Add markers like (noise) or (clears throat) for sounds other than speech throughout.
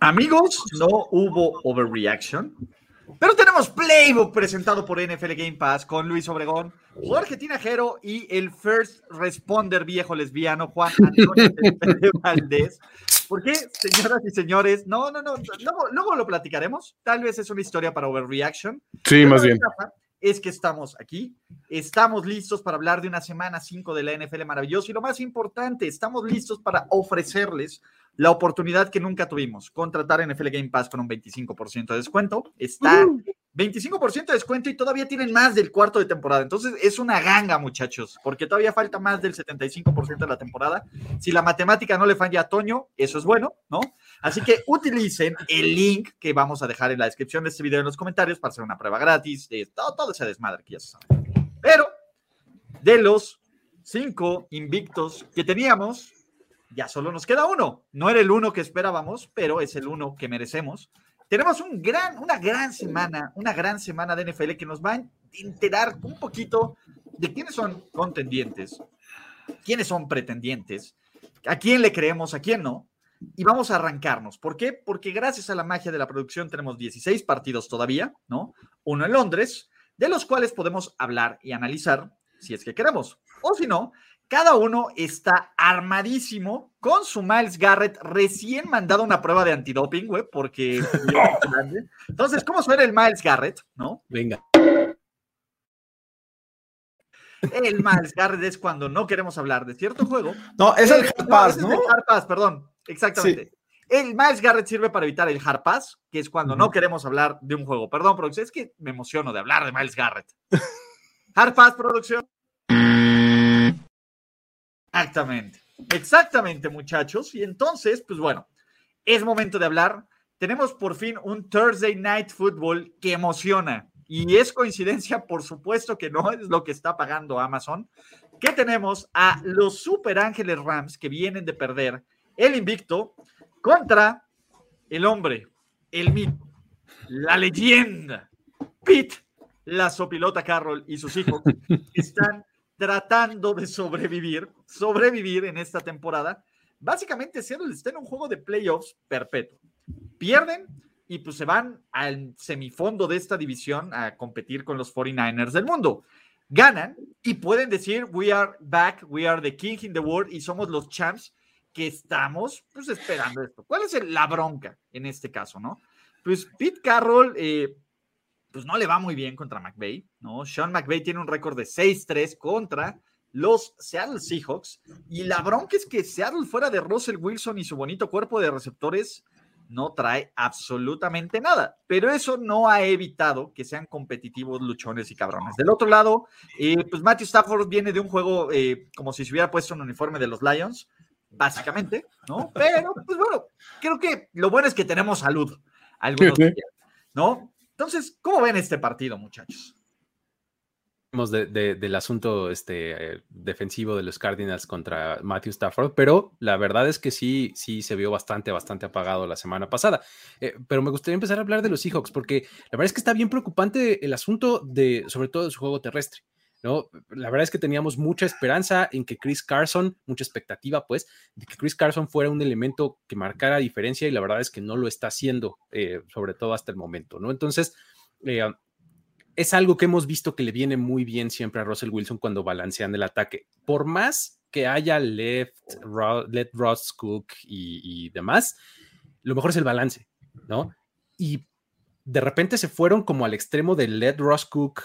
Amigos, no hubo overreaction, pero tenemos Playbook presentado por NFL Game Pass con Luis Obregón, Jorge Tinajero y el first responder viejo lesbiano Juan Antonio (laughs) Valdés. ¿Por qué, señoras y señores? No, no, no, luego, luego, lo platicaremos. Tal vez es una historia para overreaction. Sí, más bien. Es que estamos aquí, estamos listos para hablar de una semana 5 de la NFL maravillosa y lo más importante, estamos listos para ofrecerles la oportunidad que nunca tuvimos, contratar NFL Game Pass con un 25% de descuento. Está 25% de descuento y todavía tienen más del cuarto de temporada. Entonces es una ganga, muchachos, porque todavía falta más del 75% de la temporada. Si la matemática no le falla a Toño, eso es bueno, ¿no? Así que utilicen el link que vamos a dejar en la descripción de este video en los comentarios para hacer una prueba gratis de todo, todo ese desmadre que ya se sabe. Pero de los cinco invictos que teníamos, ya solo nos queda uno. No era el uno que esperábamos, pero es el uno que merecemos. Tenemos un gran, una gran semana, una gran semana de NFL que nos va a enterar un poquito de quiénes son contendientes, quiénes son pretendientes, a quién le creemos, a quién no. Y vamos a arrancarnos. ¿Por qué? Porque gracias a la magia de la producción tenemos 16 partidos todavía, ¿no? Uno en Londres, de los cuales podemos hablar y analizar si es que queremos. O si no, cada uno está armadísimo con su Miles Garrett recién mandado una prueba de antidoping, güey, porque... (laughs) Entonces, ¿cómo suena el Miles Garrett, no? Venga. El Miles Garrett es cuando no queremos hablar de cierto juego. No, es el Hard Pass, ¿no? Es el Hard Pass, perdón. Exactamente. El Miles Garrett sirve para evitar el Hard Pass, que es cuando no queremos hablar de un juego. Perdón, producción, es que me emociono de hablar de Miles Garrett. (laughs) Hard Pass, producción. Exactamente, exactamente muchachos. Y entonces, pues bueno, es momento de hablar. Tenemos por fin un Thursday Night Football que emociona. Y es coincidencia, por supuesto que no es lo que está pagando Amazon, que tenemos a los Super Ángeles Rams que vienen de perder el invicto contra el hombre, el mito, la leyenda, Pete, la sopilota Carroll y sus hijos (laughs) están tratando de sobrevivir, sobrevivir en esta temporada. Básicamente, Seattle está en un juego de playoffs perpetuo. Pierden y pues se van al semifondo de esta división a competir con los 49ers del mundo. Ganan y pueden decir, we are back, we are the king in the world y somos los champs que estamos pues esperando esto. ¿Cuál es la bronca en este caso, no? Pues Pete Carroll, eh, pues no le va muy bien contra McVay, ¿no? Sean McVay tiene un récord de 6-3 contra los Seattle Seahawks y la bronca es que Seattle fuera de Russell Wilson y su bonito cuerpo de receptores no trae absolutamente nada, pero eso no ha evitado que sean competitivos luchones y cabrones. Del otro lado, eh, pues Matthew Stafford viene de un juego eh, como si se hubiera puesto un uniforme de los Lions, básicamente, ¿no? Pero, pues bueno, creo que lo bueno es que tenemos salud, algunos días, ¿no? Entonces, ¿cómo ven este partido, muchachos? De, del asunto este, defensivo de los Cardinals contra Matthew Stafford, pero la verdad es que sí, sí se vio bastante, bastante apagado la semana pasada. Eh, pero me gustaría empezar a hablar de los Seahawks, porque la verdad es que está bien preocupante el asunto de, sobre todo de su juego terrestre. ¿No? La verdad es que teníamos mucha esperanza en que Chris Carson, mucha expectativa, pues, de que Chris Carson fuera un elemento que marcara diferencia y la verdad es que no lo está haciendo, eh, sobre todo hasta el momento, ¿no? Entonces, eh, es algo que hemos visto que le viene muy bien siempre a Russell Wilson cuando balancean el ataque. Por más que haya left, let Ross Cook y, demás, lo mejor es el balance, ¿no? Y de repente se fueron como al extremo de let Ross Cook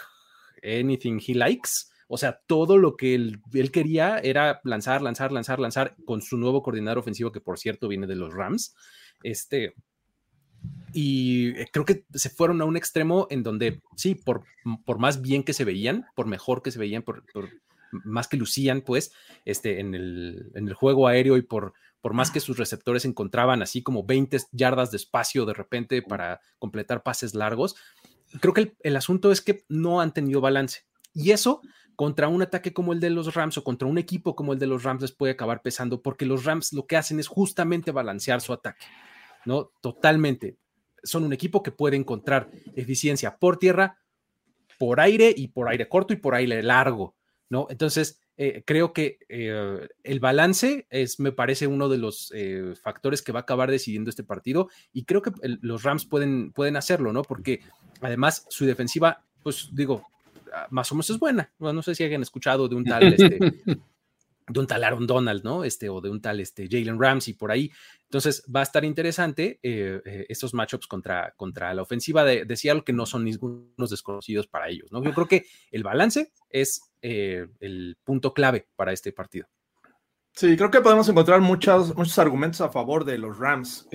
anything he likes. O sea, todo lo que él, él, quería era lanzar, lanzar, lanzar, lanzar con su nuevo coordinador ofensivo, que por cierto viene de los Rams. Este, y eh, creo que se fueron a un extremo en donde, sí, por, por más bien que se veían, por mejor que se veían, por, más que lucían, pues, este, en el, en el juego aéreo y por, por más que sus receptores encontraban así como 20 yardas de espacio de repente para completar pases largos, creo que el, el asunto es que no han tenido balance. Y eso contra un ataque como el de los Rams o contra un equipo como el de los Rams les puede acabar pesando porque los Rams lo que hacen es justamente balancear su ataque. ¿no? Totalmente. Son un equipo que puede encontrar eficiencia por tierra, por aire y por aire corto y por aire largo, ¿no? Entonces, eh, creo que eh, el balance es, me parece, uno de los eh, factores que va a acabar decidiendo este partido y creo que los Rams pueden, pueden hacerlo, ¿no? Porque además su defensiva, pues digo, ah, más o menos es buena. no sé si hayan escuchado de un tal este, (laughs) de un tal Aaron Donald, ¿no? Este, o de un tal este, Jalen Ramsey por ahí. Entonces va a estar interesante eh, eh, estos matchups contra, contra la ofensiva de, de, Seattle, que no son ningunos desconocidos para ellos, ¿no? Yo creo que el balance es eh, el punto clave para este partido. Sí, creo que podemos encontrar muchos, muchos argumentos a favor de los Rams,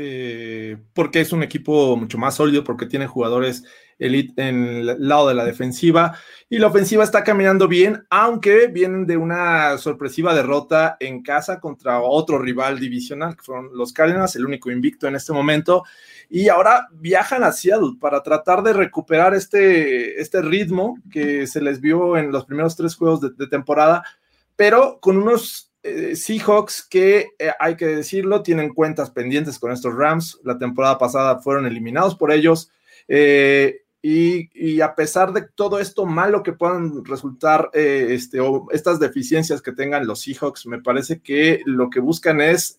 porque es un equipo mucho más sólido, porque tiene jugadores elite en el lado de la defensiva y la ofensiva está caminando bien, aunque vienen de una sorpresiva derrota en casa contra otro rival divisional, que fueron los Cardinals, el único invicto en este momento, y ahora viajan a Seattle para tratar de recuperar este, este ritmo que se les vio en los primeros tres juegos de, temporada, pero con unos eh, Seahawks que, eh, hay que decirlo, tienen cuentas pendientes con estos Rams. La temporada pasada fueron eliminados por ellos. Eh, y, a pesar de todo esto malo que puedan resultar eh, este, o estas deficiencias que tengan los Seahawks, me parece que lo que buscan es,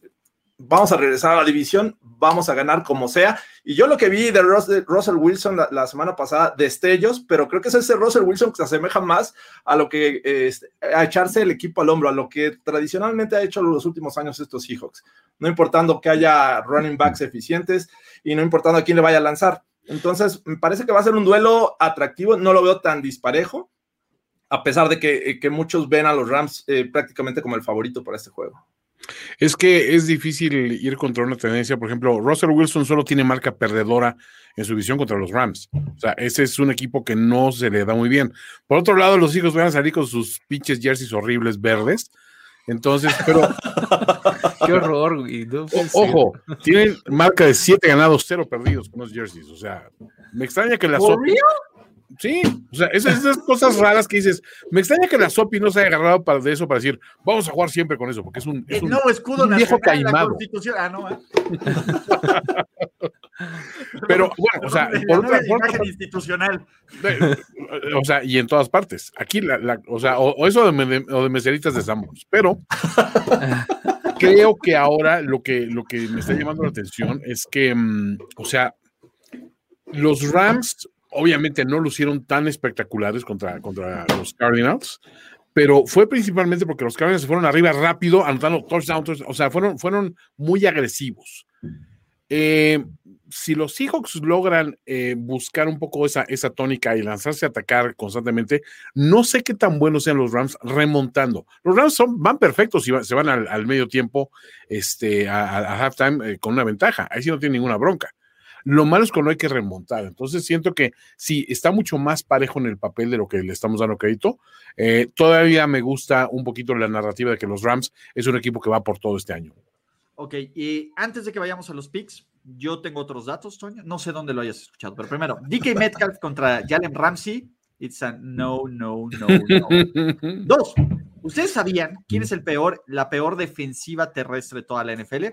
vamos a regresar a la división, vamos a ganar como sea. Y yo lo que vi de Russell Wilson la, semana pasada, destellos, pero creo que es ese Russell Wilson que se asemeja más a lo que, este, a echarse el equipo al hombro, a lo que tradicionalmente ha hecho los últimos años estos Seahawks. No importando que haya running backs eficientes y no importando a quién le vaya a lanzar entonces, me parece que va a ser un duelo atractivo, no lo veo tan disparejo, a pesar de que, eh, muchos ven a los Rams eh, prácticamente como el favorito para este juego. Es que es difícil ir contra una tendencia. Por ejemplo, Russell Wilson solo tiene marca perdedora en su visión contra los Rams. O sea, ese es un equipo que no se le da muy bien. Por otro lado, los hijos van a salir con sus pinches jerseys horribles verdes. Entonces, pero. (laughs) Qué horror, güey. ojo, tienen marca de 7 ganados, 0 perdidos con los jerseys. O sea, me extraña que la Sopi. Sí, o sea, esas, esas, cosas raras que dices. Me extraña que la Sopi no se haya agarrado para, de eso para decir, vamos a jugar siempre con eso, porque es un. Es un, escudo un viejo caimado. Ah, no, ¿eh? Pero bueno, o sea, por otra imagen institucional. o sea, y en todas partes. Aquí, la, o sea, o, eso de, o de meseritas de Samos, pero (laughs) creo que ahora lo que, lo que me está llamando la atención es que, mm, o sea, los Rams obviamente no lucieron tan espectaculares contra, contra los Cardinals, pero fue principalmente porque los Cardinals se fueron arriba rápido, anotando touchdowns, o sea, fueron, fueron muy agresivos. Eh, si los Seahawks logran eh, buscar un poco esa, esa tónica y lanzarse a atacar constantemente, no sé qué tan buenos sean los Rams remontando. Los Rams son, van perfectos y se van al, medio tiempo este, a, halftime eh, con una ventaja. Ahí sí no tiene ninguna bronca. Lo malo es cuando hay que remontar. Entonces siento que sí, está mucho más parejo en el papel de lo que le estamos dando crédito. Eh, todavía me gusta un poquito la narrativa de que los Rams es un equipo que va por todo este año. Ok, y antes de que vayamos a los picks, yo tengo otros datos, Toño. No sé dónde lo hayas escuchado, pero primero, DK (laughs) Metcalf contra Jalen Ramsey. It's a no, no, no, no. (laughs) Dos, ¿ustedes sabían quién es el peor, la peor defensiva terrestre de toda la NFL?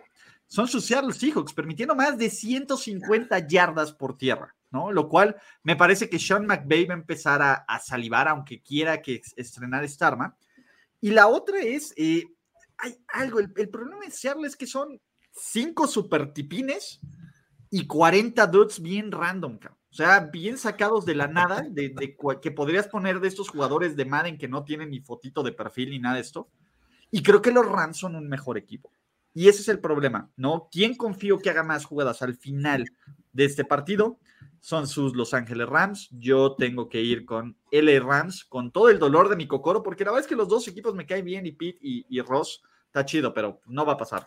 Son sus Seattle Seahawks, permitiendo más de 150 yardas por tierra, ¿no? Lo cual me parece que Sean McVay va a empezar a, salivar, aunque quiera que estrenar esta arma. Y la otra es, eh, hay algo, el, el problema de Seattle es que son cinco super tipines y 40 dudes bien random. O O sea, bien sacados de la nada, de, de que podrías poner de estos jugadores de Madden que no tienen ni fotito de perfil ni nada de esto. Y creo que los Rams son un mejor equipo. Y ese es el problema, ¿no? ¿Quién confío que haga más jugadas al final de este partido? Son sus Los Ángeles Rams. Yo tengo que ir con LA Rams con todo el dolor de mi cocoro, porque la verdad es que los dos equipos me caen bien y Pete y, y Ross está chido, pero no va a pasar.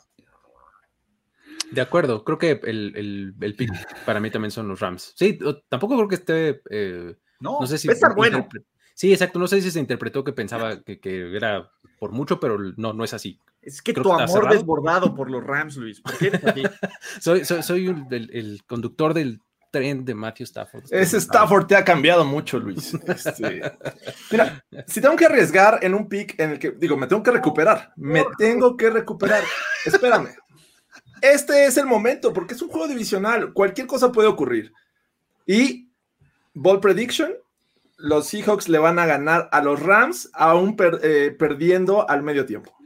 De acuerdo, creo que el, el, pick para mí también son los Rams. Sí, tampoco creo que esté. Eh, no, no sé si. Está bueno. Sí, exacto. No sé si se interpretó que pensaba que, que, era por mucho, pero no, no es así. Es que tu amor desbordado por los Rams, Luis. ¿Por qué (laughs) soy soy, soy el, el, conductor del tren de Matthew Stafford. Ese Stafford te ha cambiado mucho, Luis. Este, (laughs) mira, si tengo que arriesgar en un pick en el que, digo, me tengo que recuperar. Me tengo que recuperar. Espérame este es el momento, porque es un juego divisional, cualquier cosa puede ocurrir. Y Ball Prediction, los Seahawks le van a ganar a los Rams, aún eh, perdiendo al medio tiempo.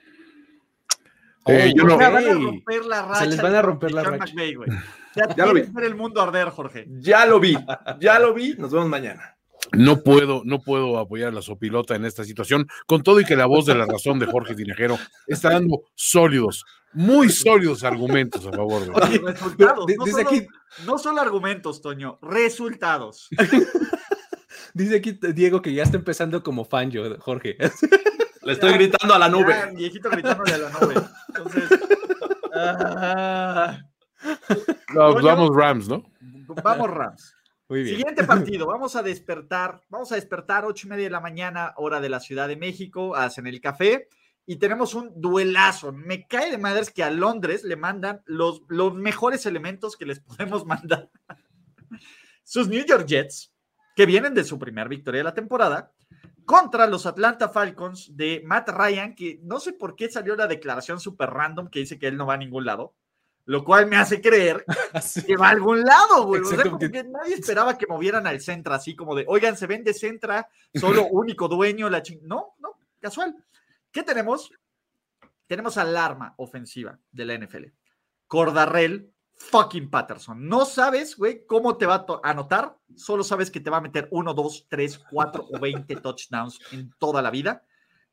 Eh, oh, van a romper la racha Se les van a romper la racha. (laughs) ya, lo vi. el mundo arder, Jorge. Ya lo vi, ya lo vi. Nos vemos mañana. No puedo, no puedo apoyar a la Sopilota en esta situación, con todo y que la voz de la razón de Jorge Tinejero está dando sólidos, muy sólidos argumentos a favor de resultados. no, solo, aquí... no solo argumentos, Toño, resultados. (laughs) Dice aquí Diego que ya está empezando como fan yo, Jorge. (laughs) Le estoy gritando a la nube. viejito gritándole a la nube. Entonces. Ah. vamos Rams, ¿no? Vamos Rams. Muy bien. Siguiente partido, vamos a despertar, vamos a despertar ocho y media de la mañana, hora de la Ciudad de México, hacen el café y tenemos un duelazo. Me cae de madres que a Londres le mandan los, los mejores elementos que les podemos mandar. Sus New York Jets, que vienen de su primera victoria de la temporada, contra los Atlanta Falcons de Matt Ryan, que no sé por qué salió la declaración súper random que dice que él no va a ningún lado, lo cual me hace creer (laughs) que va a algún lado, güey. O sea, nadie esperaba que movieran al Centra así como de, oigan, se vende Centra, solo (laughs) único dueño, la ching... No, no, casual. ¿Qué tenemos? Tenemos alarma ofensiva de la NFL. Cordarrell fucking Patterson. No sabes, güey, cómo te va a anotar, solo sabes que te va a meter 1, 2, 3, 4 o 20 touchdowns en toda la vida.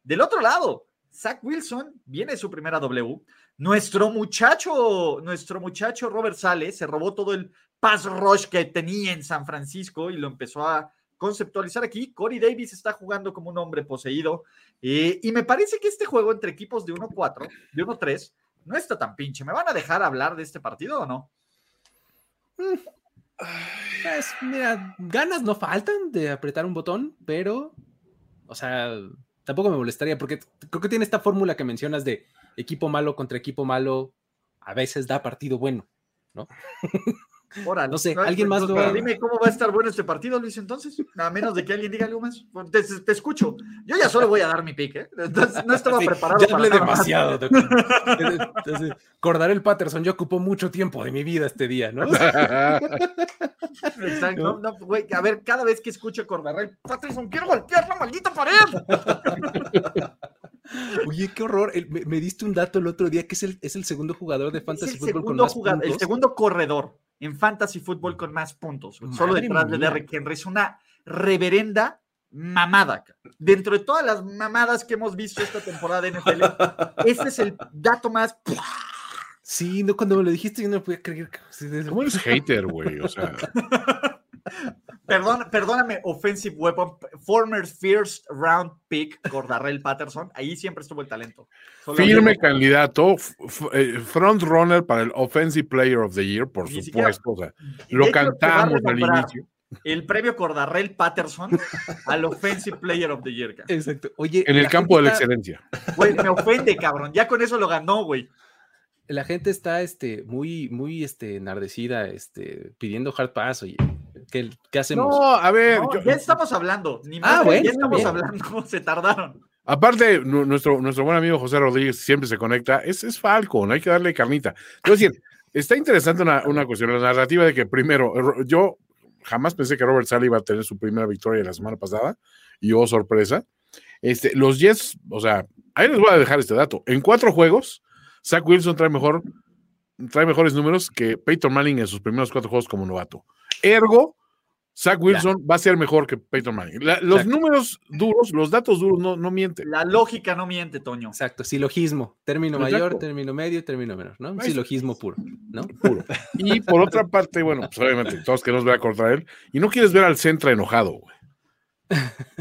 Del otro lado, Zach Wilson viene su primera W. Nuestro muchacho, nuestro muchacho Robert Sale se robó todo el pass rush que tenía en San Francisco y lo empezó a conceptualizar aquí. Corey Davis está jugando como un hombre poseído. Eh, y me parece que este juego entre equipos de 1-4, de 1-3, no está tan pinche. ¿Me van a dejar hablar de este partido o no? Mm. Pues, mira, ganas no faltan de apretar un botón, pero, o sea, tampoco me molestaría porque creo que tiene esta fórmula que mencionas de equipo malo contra equipo malo, a veces da partido bueno, ¿no? (laughs) no sé, alguien más lo... dime cómo va a estar bueno este partido, Luis, entonces. A menos de que alguien diga algo más. Te, escucho. Yo ya solo voy a dar mi pick, ¿eh? no estaba (laughs) preparado. Ya hablé demasiado. (laughs) Entonces, Cordar el Patterson, yo ocupó mucho tiempo de mi vida este día, ¿no? Exacto. No, güey, a ver, cada vez que escucho el Patterson, quiero golpear la maldita pared. (laughs) Oye, qué horror. me, diste un dato el otro día que es el, es el segundo jugador de Fantasy Football con más puntos. El segundo corredor en Fantasy Football con más puntos. solo detrás de Derrick Henry. Es una reverenda mamada. Dentro de todas las mamadas que hemos visto esta temporada de NFL, (laughs) este es el dato más. Sí, no, cuando me lo dijiste yo no podía creer. ¿Cómo es hater, güey? O sea. (laughs) Perdón, perdóname, offensive weapon, former first round pick, Cordarrell Patterson, ahí siempre estuvo el talento. Firme candidato, eh, front runner para el Offensive Player of the Year, por supuesto. lo cantamos al inicio. El premio Cordarrell Patterson al Offensive Player of the Year. Exacto. Oye, en el campo de la excelencia. Güey, me ofende, cabrón. Ya con eso lo ganó, güey la gente está este, muy, muy este, enardecida, este, pidiendo hard pass, oye. ¿Qué, hacemos? No, a ver. Ya estamos hablando. Ni ah, bueno, ya estamos hablando. (laughs) Se tardaron. Aparte, nuestro, nuestro buen amigo José Rodríguez siempre se conecta. Es, es no hay que darle carnita. Es decir, está interesante una, una cuestión, la narrativa de que primero, yo jamás pensé que Robert Sally iba a tener su primera victoria la semana pasada y oh sorpresa. Este, los Jets, o sea, ahí les voy a dejar este dato. En cuatro juegos, Zach Wilson trae, mejor, trae mejores números que Peyton Manning en sus primeros cuatro juegos como novato. Ergo, Zach Wilson va a ser mejor que Peyton Manning. La- los Exacto. números duros, los datos duros no, no mienten. La lógica no miente, Toño. Exacto, silogismo. Término Exacto. mayor, término medio, término menor, ¿no? Un silogismo puro, ¿no? Puro. Y por otra parte, bueno, pues obviamente todos queremos ver a cortar él. Y no quieres ver al Centra enojado, güey.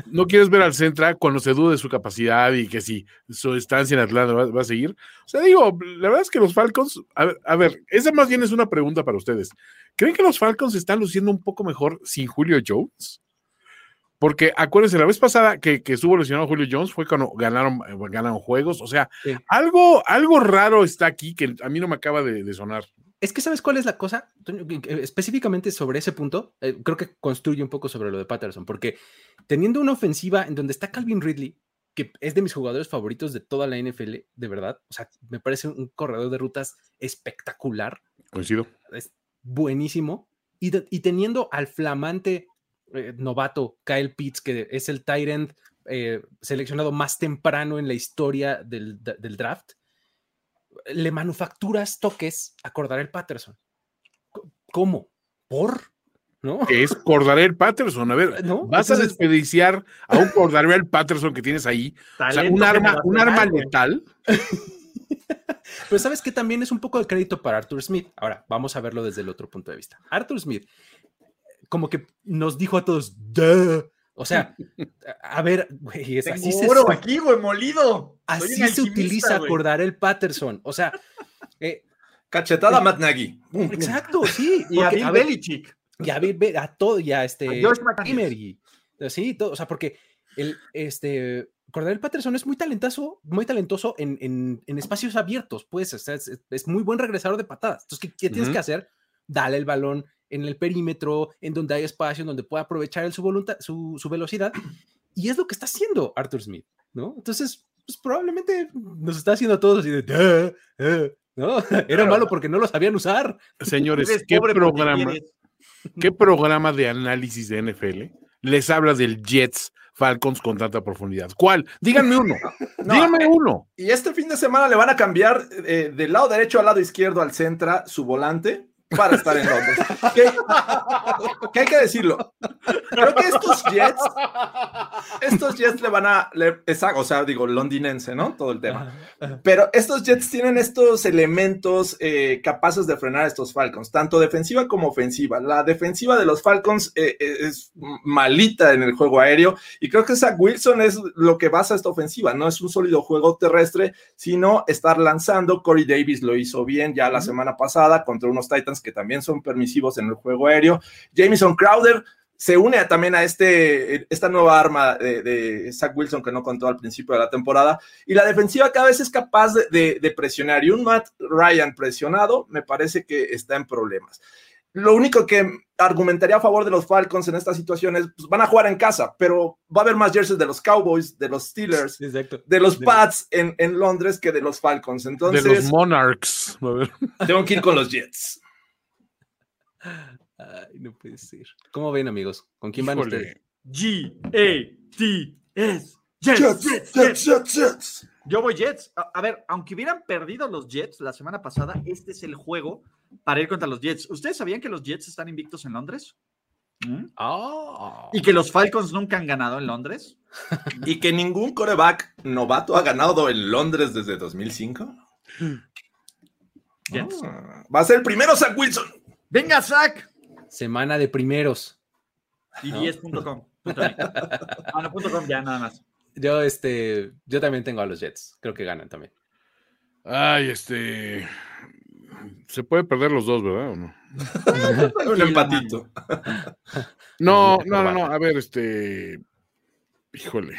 No quieres ver al Centra cuando se dude de su capacidad y que si su estancia en Atlanta va, va a seguir. O sea, digo, la verdad es que los Falcons, a ver, a ver, esa más bien es una pregunta para ustedes. ¿Creen que los Falcons están luciendo un poco mejor sin Julio Jones? Porque acuérdense, la vez pasada que, que estuvo lesionado Julio Jones fue cuando ganaron, ganaron juegos. O sea, Sí. algo, algo raro está aquí que a mí no me acaba de, de sonar. Es que sabes cuál es la cosa, específicamente sobre ese punto, eh, creo que construye un poco sobre lo de Patterson, porque teniendo una ofensiva en donde está Calvin Ridley, que es de mis jugadores favoritos de toda la NFL, de verdad, o sea, me parece un corredor de rutas espectacular, Coincido. es buenísimo, y, de- y teniendo al flamante eh, novato Kyle Pitts, que es el tight end eh, seleccionado más temprano en la historia del draft, le manufacturas toques a Cordarel Patterson. ¿Cómo? ¿Por? ¿No? es Cordarel Patterson. A ver, ¿No? vas a desperdiciar a un Cordarel Patterson que tienes ahí. O sea, Talento un arma, un arma letal. (laughs) Pero sabes que también es un poco de crédito para Arthur Smith. Ahora, vamos a verlo desde el otro punto de vista. Arthur Smith, como que nos dijo a todos, "Duh". O sea, a ver, güey, es así Tengo se, oro aquí, güey, molido. Así se utiliza güey. Cordarel Patterson. O sea, eh, Cachetada a Matt Nagy. Exacto, sí. (laughs) Y a porque, Bill a ver, Belichick. y a, Bill a todo, y a este A sí, todo, o sea, porque el este Cordarel Patterson es muy talentoso, muy talentoso en, en- en espacios abiertos, pues, o sea, es, es muy buen regresador de patadas. Entonces, ¿qué, qué tienes que hacer? Dale el balón en el perímetro, en donde hay espacio, en donde pueda aprovechar él su, voluntad, su, su velocidad. Y es lo que está haciendo Arthur Smith, ¿no? Entonces, pues probablemente nos está haciendo a todos así de, "Duh, uh", ¿no? (laughs) Era malo porque no lo sabían usar. Señores, ¿qué programa. ¿qué programa de análisis de NFL les habla del Jets Falcons con tanta profundidad? ¿Cuál? Díganme uno. (laughs) No, Díganme eh, uno. Y este fin de semana le van a cambiar eh, del lado derecho al lado izquierdo al centra su volante para estar en Londres. ¿Qué, qué hay que decirlo? Creo que estos Jets, estos Jets le van a, le- o sea, digo, londinense, ¿no? Todo el tema. Pero estos Jets tienen estos elementos eh, capaces de frenar a estos Falcons, tanto defensiva como ofensiva. La defensiva de los Falcons eh, eh, es malita en el juego aéreo y creo que Zach Wilson es lo que basa esta ofensiva. No es un sólido juego terrestre, sino estar lanzando. Corey Davis lo hizo bien ya la semana pasada contra unos Titans que también son permisivos en el juego aéreo. Jameson Crowder se une a- también a este, esta nueva arma de, de Zach Wilson que no contó al principio de la temporada. Y la defensiva cada vez es capaz de, de- de presionar. Y un Matt Ryan presionado me parece que está en problemas. Lo único que argumentaría a favor de los Falcons en esta situación es, pues, van a jugar en casa, pero va a haber más jerseys de los Cowboys, de los Steelers, Exacto. de los De- Pats en, en Londres que de los Falcons. De Entonces, los Monarchs. (laughs) Tengo que ir con los Jets. Ay, no puede ser. ¿Cómo ven, amigos? ¿Con quién van Híjole. ustedes? G-A-T-S. Jets, Jets, Jets, Jets, Jets. Jets, Jets. Yo voy Jets. A, a ver, aunque hubieran perdido los Jets la semana pasada, este es el juego para ir contra los Jets. ¿Ustedes sabían que los Jets están invictos en Londres? ¿Mm? Ah. ¿Y que los Falcons nunca han ganado en Londres? (laughs) Y que ningún coreback novato ha ganado en Londres desde 2005. Jets. Ah, va a ser el primero Zach Wilson. Venga, Zach. Semana de primeros. Y ¿No? 10.com. punto net. Ah, no, punto com ya, nada más. Yo, este, yo también tengo a los Jets. Creo que ganan también. Ay, este. Se puede perder los dos, ¿verdad? ¿O no? (laughs) Un empatito. (laughs) No, no, no, no. A ver, este. Híjole.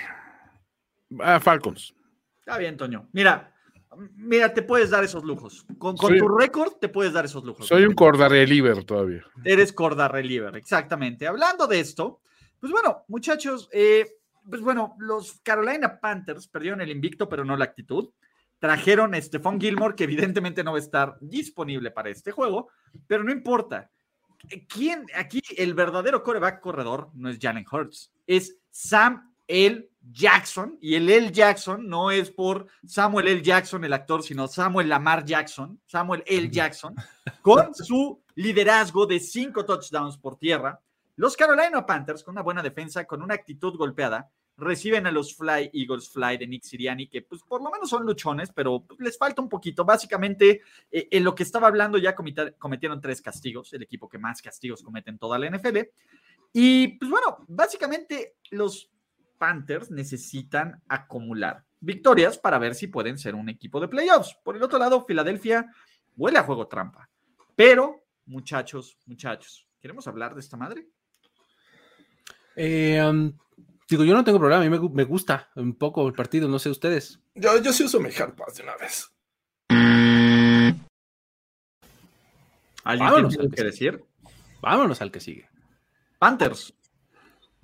Ah, Falcons. Está bien, Toño. Mira, mira, te puedes dar esos lujos. Con, con Soy- tu récord te puedes dar esos lujos. Soy un cordareliver todavía. Eres corda reliever, exactamente. Hablando de esto, pues bueno, muchachos, eh, pues bueno, los Carolina Panthers perdieron el invicto, pero no la actitud. Trajeron a Stephon Gilmore, que evidentemente no va a estar disponible para este juego, pero no importa. ¿Quién aquí, el verdadero coreback corredor, no es Jalen Hurts, es Sam L. Jackson, y el L. Jackson no es por Samuel L. Jackson, el actor, sino Samuel Lamar Jackson, Samuel L. Jackson, con su liderazgo de cinco touchdowns por tierra, Los Carolina Panthers, con una buena defensa, con una actitud golpeada, reciben a los Fly Eagles Fly de Nick Siriani, que pues por lo menos son luchones, pero les falta un poquito. Básicamente, eh, en lo que estaba hablando ya cometieron tres castigos, el equipo que más castigos comete en toda la NFL. Y pues bueno, básicamente los Panthers necesitan acumular victorias para ver si pueden ser un equipo de playoffs. Por el otro lado, Filadelfia huele a juego trampa. Pero, muchachos, muchachos, ¿queremos hablar de esta madre? Eh, um, Digo, yo no tengo problema, a mí me, gusta un poco el partido, no sé ustedes. Yo, yo sí uso mi Hard Pass de una vez. ¿Alguien Vámonos tiene que, decir? Vámonos al que sigue. Panthers.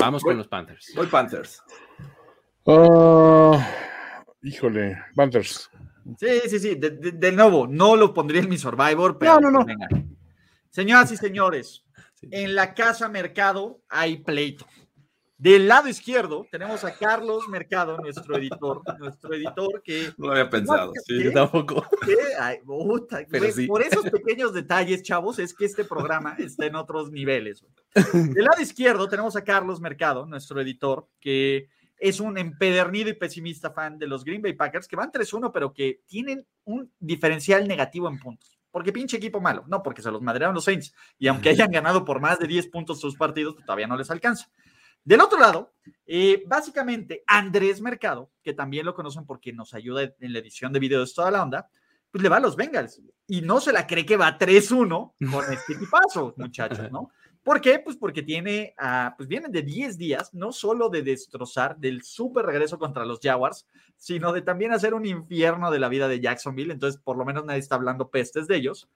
Vamos con los Panthers. Voy Panthers. Uh, híjole, Panthers. Sí, sí, sí. De, nuevo, no lo pondría en mi Survivor, pero. No, no, no. Señoras y señores, en la casa mercado hay pleito. Del lado izquierdo tenemos a Carlos Mercado, nuestro editor, nuestro editor que... No lo había pensado, sí, yo tampoco. Por esos pequeños detalles, chavos, es que este programa está en otros niveles. Del lado izquierdo tenemos a Carlos Mercado, nuestro editor, que es un empedernido y pesimista fan de los Green Bay Packers, que van 3-1, pero que tienen un diferencial negativo en puntos. Porque pinche equipo malo, no, porque se los madrearon los Saints. Y aunque hayan ganado por más de 10 puntos sus partidos, pues todavía no les alcanza. Del otro lado, eh, básicamente Andrés Mercado, que también lo conocen porque nos ayuda en la edición de videos toda la onda, pues le va a los Bengals y no se la cree que va 3-1 con este (laughs) tipazo, muchachos, ¿no? ¿Por qué? Pues porque tiene, pues vienen de 10 días, no solo de destrozar del súper regreso contra los Jaguars, sino de también hacer un infierno de la vida de Jacksonville, entonces por lo menos nadie está hablando pestes de ellos,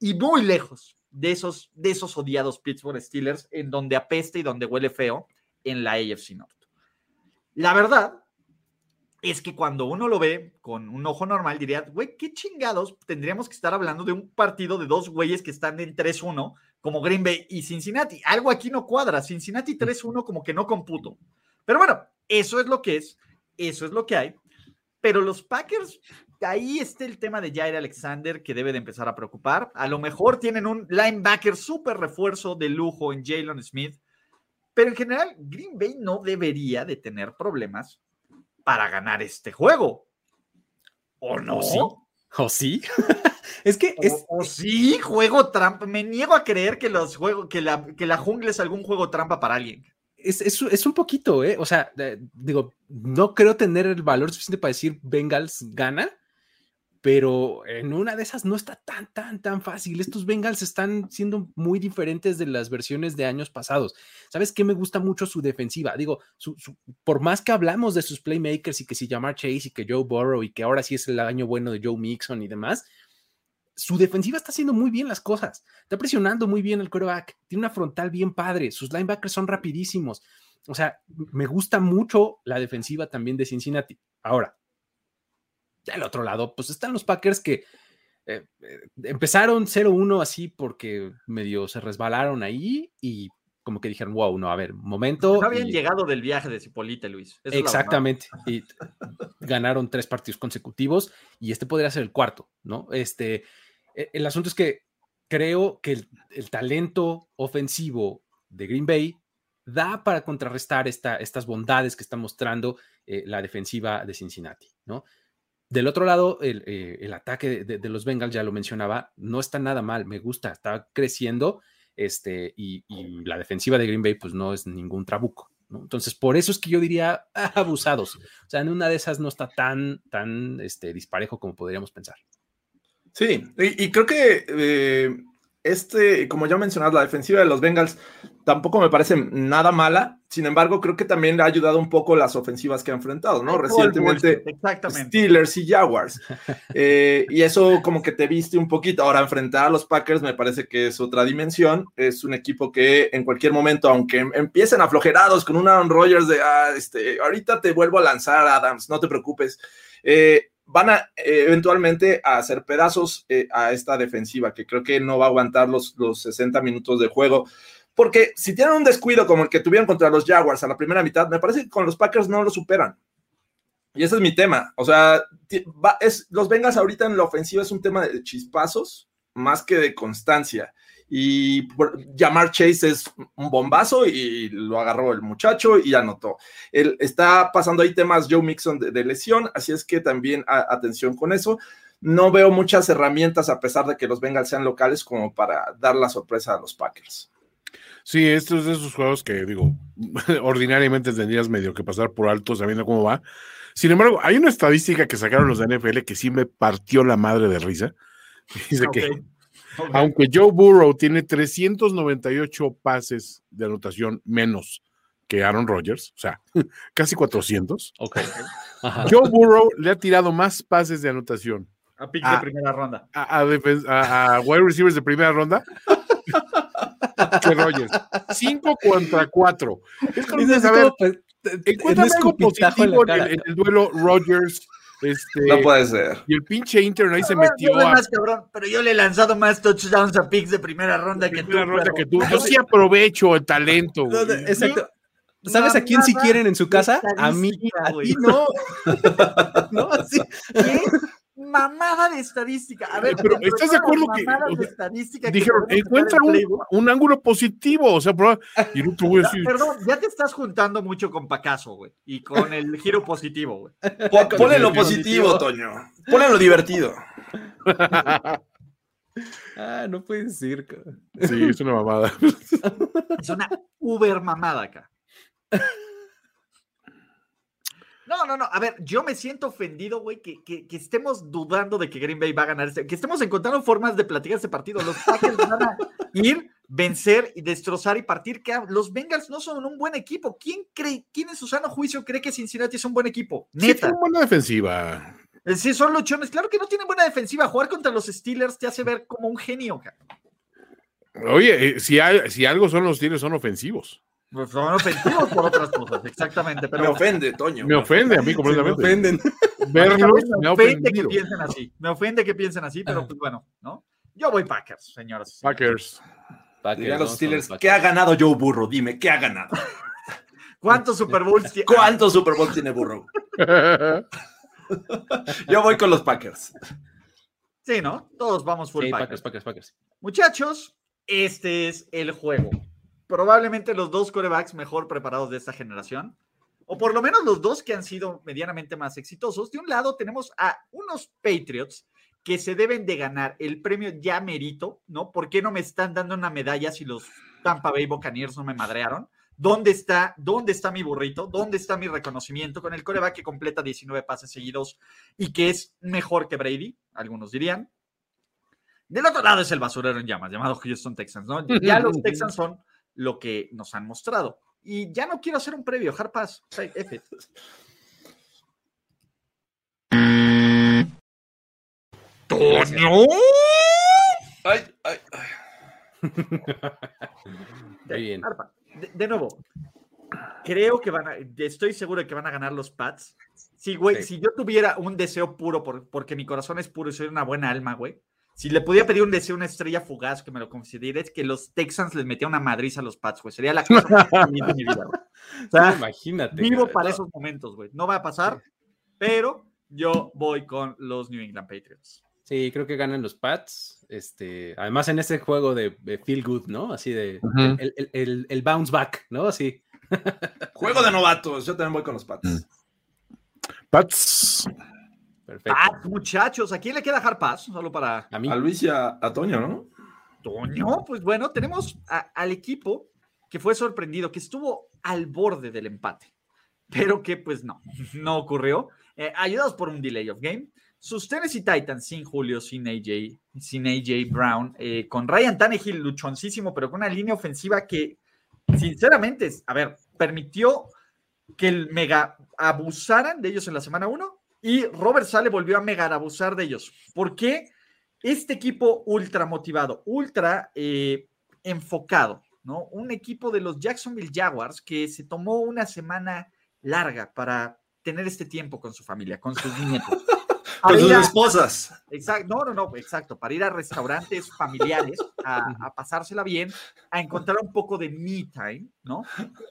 y muy lejos de esos, de esos odiados Pittsburgh Steelers, en donde apeste y donde huele feo, en la AFC North. La verdad es que cuando uno lo ve con un ojo normal, diría, güey, qué chingados tendríamos que estar hablando de un partido de dos güeyes que están en 3-1, como Green Bay y Cincinnati. Algo aquí no cuadra. Cincinnati 3-1 como que no computo. Pero bueno, eso es lo que es, eso es lo que hay. Pero los Packers, ahí está el tema de Jair Alexander que debe de empezar a preocupar. A lo mejor tienen un linebacker súper refuerzo de lujo en Jalen Smith pero en general, Green Bay no debería de tener problemas para ganar este juego. ¿O no? ¿O sí? ¿O sí? (laughs) es que es. O, sí, juego trampa. Me niego a creer que los juegos, que la, que la jungla es algún juego trampa para alguien. Es, es, un poquito, ¿eh? O sea, digo, no creo tener el valor suficiente para decir Bengals gana, pero en una de esas no está tan, tan, tan fácil. Estos Bengals están siendo muy diferentes de las versiones de años pasados. ¿Sabes qué? Me gusta mucho su defensiva. Digo, por más que hablamos de sus playmakers y que si llamar Chase y que Joe Burrow y que ahora sí es el año bueno de Joe Mixon y demás, su defensiva está haciendo muy bien las cosas. Está presionando muy bien el quarterback. Tiene una frontal bien padre. Sus linebackers son rapidísimos. O sea, me gusta mucho la defensiva también de Cincinnati. Ahora, del otro lado, pues están los Packers que eh, eh, empezaron 0-1 así porque medio se resbalaron ahí y como que dijeron, wow, no, a ver, momento. No habían llegado del viaje de Cipolite, Luis. exactamente. Y ganaron tres partidos consecutivos y este podría ser el cuarto, ¿no? Este, e, el asunto es que creo que el, talento ofensivo de Green Bay da para contrarrestar esta, estas bondades que está mostrando eh, la defensiva de Cincinnati, ¿no? Del otro lado, el, eh, ataque de, los Bengals, ya lo mencionaba, no está nada mal, me gusta, está creciendo, este, y, la defensiva de Green Bay, pues no es ningún trabuco. Entonces, por eso es que yo diría (laughs) abusados. O sea, en una de esas no está tan, tan este, disparejo como podríamos pensar. Sí, y, creo que eh, este, como ya mencionado, la defensiva de los Bengals tampoco me parece nada mala. Sin embargo, creo que también le ha ayudado un poco las ofensivas que ha enfrentado, ¿no? Recientemente Steelers y Jaguars. (laughs) Eh, y eso como que te viste un poquito. Ahora, enfrentar a los Packers me parece que es otra dimensión. Es un equipo que en cualquier momento, aunque empiecen aflojerados con un Aaron Rodgers de, ah, este, ahorita te vuelvo a lanzar, Adams, no te preocupes. Eh, van a eh, eventualmente a hacer pedazos eh, a esta defensiva, que creo que no va a aguantar los, los 60 minutos de juego. Porque si tienen un descuido como el que tuvieron contra los Jaguars a la primera mitad, me parece que con los Packers no lo superan. Y ese es mi tema. O sea, los Vengas ahorita en la ofensiva es un tema de chispazos más que de constancia. Y llamar Chase es un bombazo y lo agarró el muchacho y anotó. Él está pasando ahí temas Joe Mixon de, lesión, así es que también atención con eso. No veo muchas herramientas a pesar de que los Bengals sean locales como para dar la sorpresa a los Packers. Sí, estos es de esos juegos que digo, (laughs) ordinariamente tendrías medio que pasar por alto sabiendo cómo va. Sin embargo, hay una estadística que sacaron los de NFL que sí me partió la madre de risa. (laughs) Dice que aunque Joe Burrow tiene 398 pases de anotación menos que Aaron Rodgers, o sea, (laughs) casi 400. Joe Burrow le ha tirado más pases de anotación. A pick de primera ronda. A, wide receivers de primera ronda. (laughs) que Rodgers. 5 contra 4. Es como saber, pues, encuentra algo positivo en, en el duelo Rodgers este, no puede ser. Y el pinche Inter ahí se metió. más, cabrón, pero yo le he lanzado más touchdowns a picks de primera ronda, que, tú, ronda que, tú, Yo sí aprovecho el talento. exacto. ¿Sabes a quién si quieren en su casa? A mí. A ti no. (laughs) no, así. Mamada de estadística. A ver, pero ¿estás de acuerdo que, de estadística dijeron, encuentra un, ángulo positivo? O sea, y no te voy a decir. Perdón, ya te estás juntando mucho con Pacaso, güey, y con el giro positivo, güey. Ponle lo positivo, Toño. Ponle lo divertido. ah, no puedes decir. Sí, es una mamada. es una uber mamada acá. No, no, no. A ver, yo me siento ofendido, güey, que, que, estemos dudando de que Green Bay va a ganar este, que estemos encontrando formas de platicar este partido. Los Packers van a ir, vencer y destrozar y partir. Que los Bengals no son un buen equipo. ¿Quién cree, quién en su sano juicio cree que Cincinnati es un buen equipo? Neta. Sí, buena defensiva. Eh, sí, son luchones. Claro que no tienen buena defensiva. Jugar contra los Steelers te hace ver como un genio. Oye, eh, si, hay, si algo son los Steelers, son ofensivos. Pues son ofensivos por otras cosas, exactamente. Pero me ofende, Toño. Me ofende a mí completamente. me ofenden. Verlos, me, ofende que piensen así. Me ofende que piensen así, pero pues bueno, ¿no? Yo voy Packers, señoras. Packers. Packers los Steelers, ¿qué ha ganado Joe Burro? Dime, ¿qué ha ganado? ¿Cuántos Super Bowls (laughs) tiene? ¿Cuántos Super Bowls tiene Burro? (laughs) Yo voy con los Packers. Sí, ¿no? Todos vamos full Packers. Packers, Packers. Muchachos, este es el juego probablemente los dos corebacks mejor preparados de esta generación, o por lo menos los dos que han sido medianamente más exitosos. De un lado tenemos a unos Patriots que se deben de ganar el premio ya merito, ¿no? ¿Por qué no me están dando una medalla si los Tampa Bay Buccaneers no me madrearon? ¿Dónde está, ¿Dónde está mi burrito? ¿Dónde está mi reconocimiento con el coreback que completa 19 pases seguidos y que es mejor que Brady? Algunos dirían. Del otro lado es el basurero en llamas, llamado Houston Texans, ¿no? Ya los (laughs) Texans son lo que nos han mostrado. Y ya no quiero hacer un previo, Harpas. F. ¡Toño! Ay, ay, (laughs) bien. de, nuevo, creo que van a, estoy seguro de que van a ganar los Pats. Sí, güey, si yo tuviera un deseo puro, por, porque mi corazón es puro y soy una buena alma, güey, si le podía pedir un deseo, una estrella fugaz que me lo considere, es que los Texans les metieran una madriz a los Pats, güey. Sería la cosa más de mi vida, güey. (laughs) O sea, imagínate. Vivo para esos momentos, güey. No va a pasar, pero yo voy con los New England Patriots. Sí, creo que ganan los Pats. Este, además, en ese juego de, feel good, ¿no? Así de el, bounce back, ¿no? Así. Juego de novatos. Yo también voy con los Pats. Mm. Pats. Perfecto. muchachos, ¿a quién le queda dejar paz? Solo para. A, mí. a Luis y a, Toño, ¿no? Toño, pues bueno, tenemos al equipo que fue sorprendido, que estuvo al borde del empate, pero que pues no, (laughs) no ocurrió. Eh, ayudados por un delay of game. Sus Tennessee Titans sin Julio, sin AJ, sin AJ Brown, eh, con Ryan Tannehill luchoncísimo, pero con una línea ofensiva que, sinceramente, a ver, permitió que el mega abusaran de ellos en la semana 1 y Robert Sale volvió a mega abusar de ellos. ¿Por qué? Este equipo ultra motivado, ultra eh, enfocado, ¿no? Un equipo de los Jacksonville Jaguars que se tomó una semana larga para tener este tiempo con su familia, con sus nietos. (laughs) con sus esposas. Exacto, no, no, no, exacto, para ir a restaurantes familiares, a, pasársela bien, a encontrar un poco de me time, ¿no?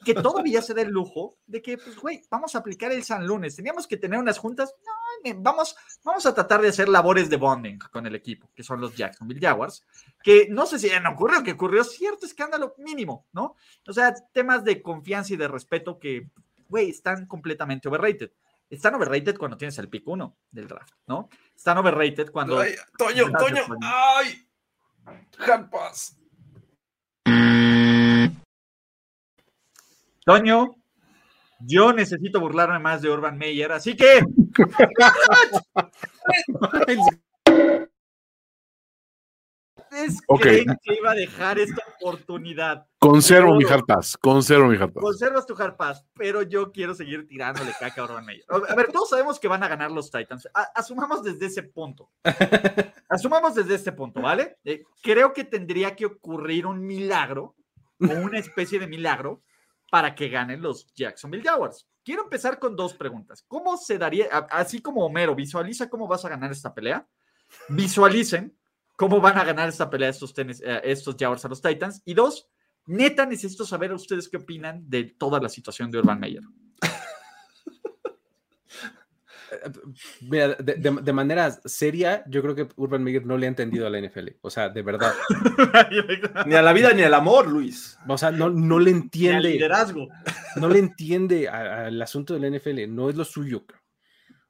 Que todavía se da el lujo de que, pues, güey, vamos a aplicar el San Lunes. Teníamos que tener unas juntas, no, vamos, vamos a tratar de hacer labores de bonding con el equipo, que son los Jacksonville Jaguars, que no sé si ya no ocurrió, que ocurrió cierto escándalo mínimo, ¿no? O sea, temas de confianza y de respeto que, güey, están completamente overrated. Están overrated cuando tienes el pick 1 del draft, ¿no? Están overrated cuando... Ay, Toño, Toño, ay, hard pass. Toño, yo necesito burlarme más de Urban Meyer, así que. (laughs) (laughs) ¿Es Ok. que iba a dejar esta oportunidad? Conservo Pero- mi hard pass, conservo mi hard pass. Conservas tu hard pass, pero yo quiero seguir tirándole caca a Urban Meyer. A ver, todos sabemos que van a ganar los Titans. A- asumamos desde ese punto. (laughs) Asumamos desde este punto, ¿vale? Eh, creo que tendría que ocurrir un milagro o una especie de milagro para que ganen los Jacksonville Jaguars. Quiero empezar con dos preguntas. ¿Cómo se daría, así como Homero, visualiza cómo vas a ganar esta pelea? Visualicen cómo van a ganar esta pelea estos, tenis- eh, estos Jaguars a los Titans. Y dos, neta necesito saber a ustedes qué opinan de toda la situación de Urban Meyer. (laughs) Mira, de, de- de manera seria, yo creo que Urban Meyer no le ha entendido a la NFL. O sea, de verdad. (laughs) Ni a la vida ni al amor, Luis. O sea, no, no le Ni al entiende. liderazgo. No le entiende al asunto de la NFL. No es lo suyo.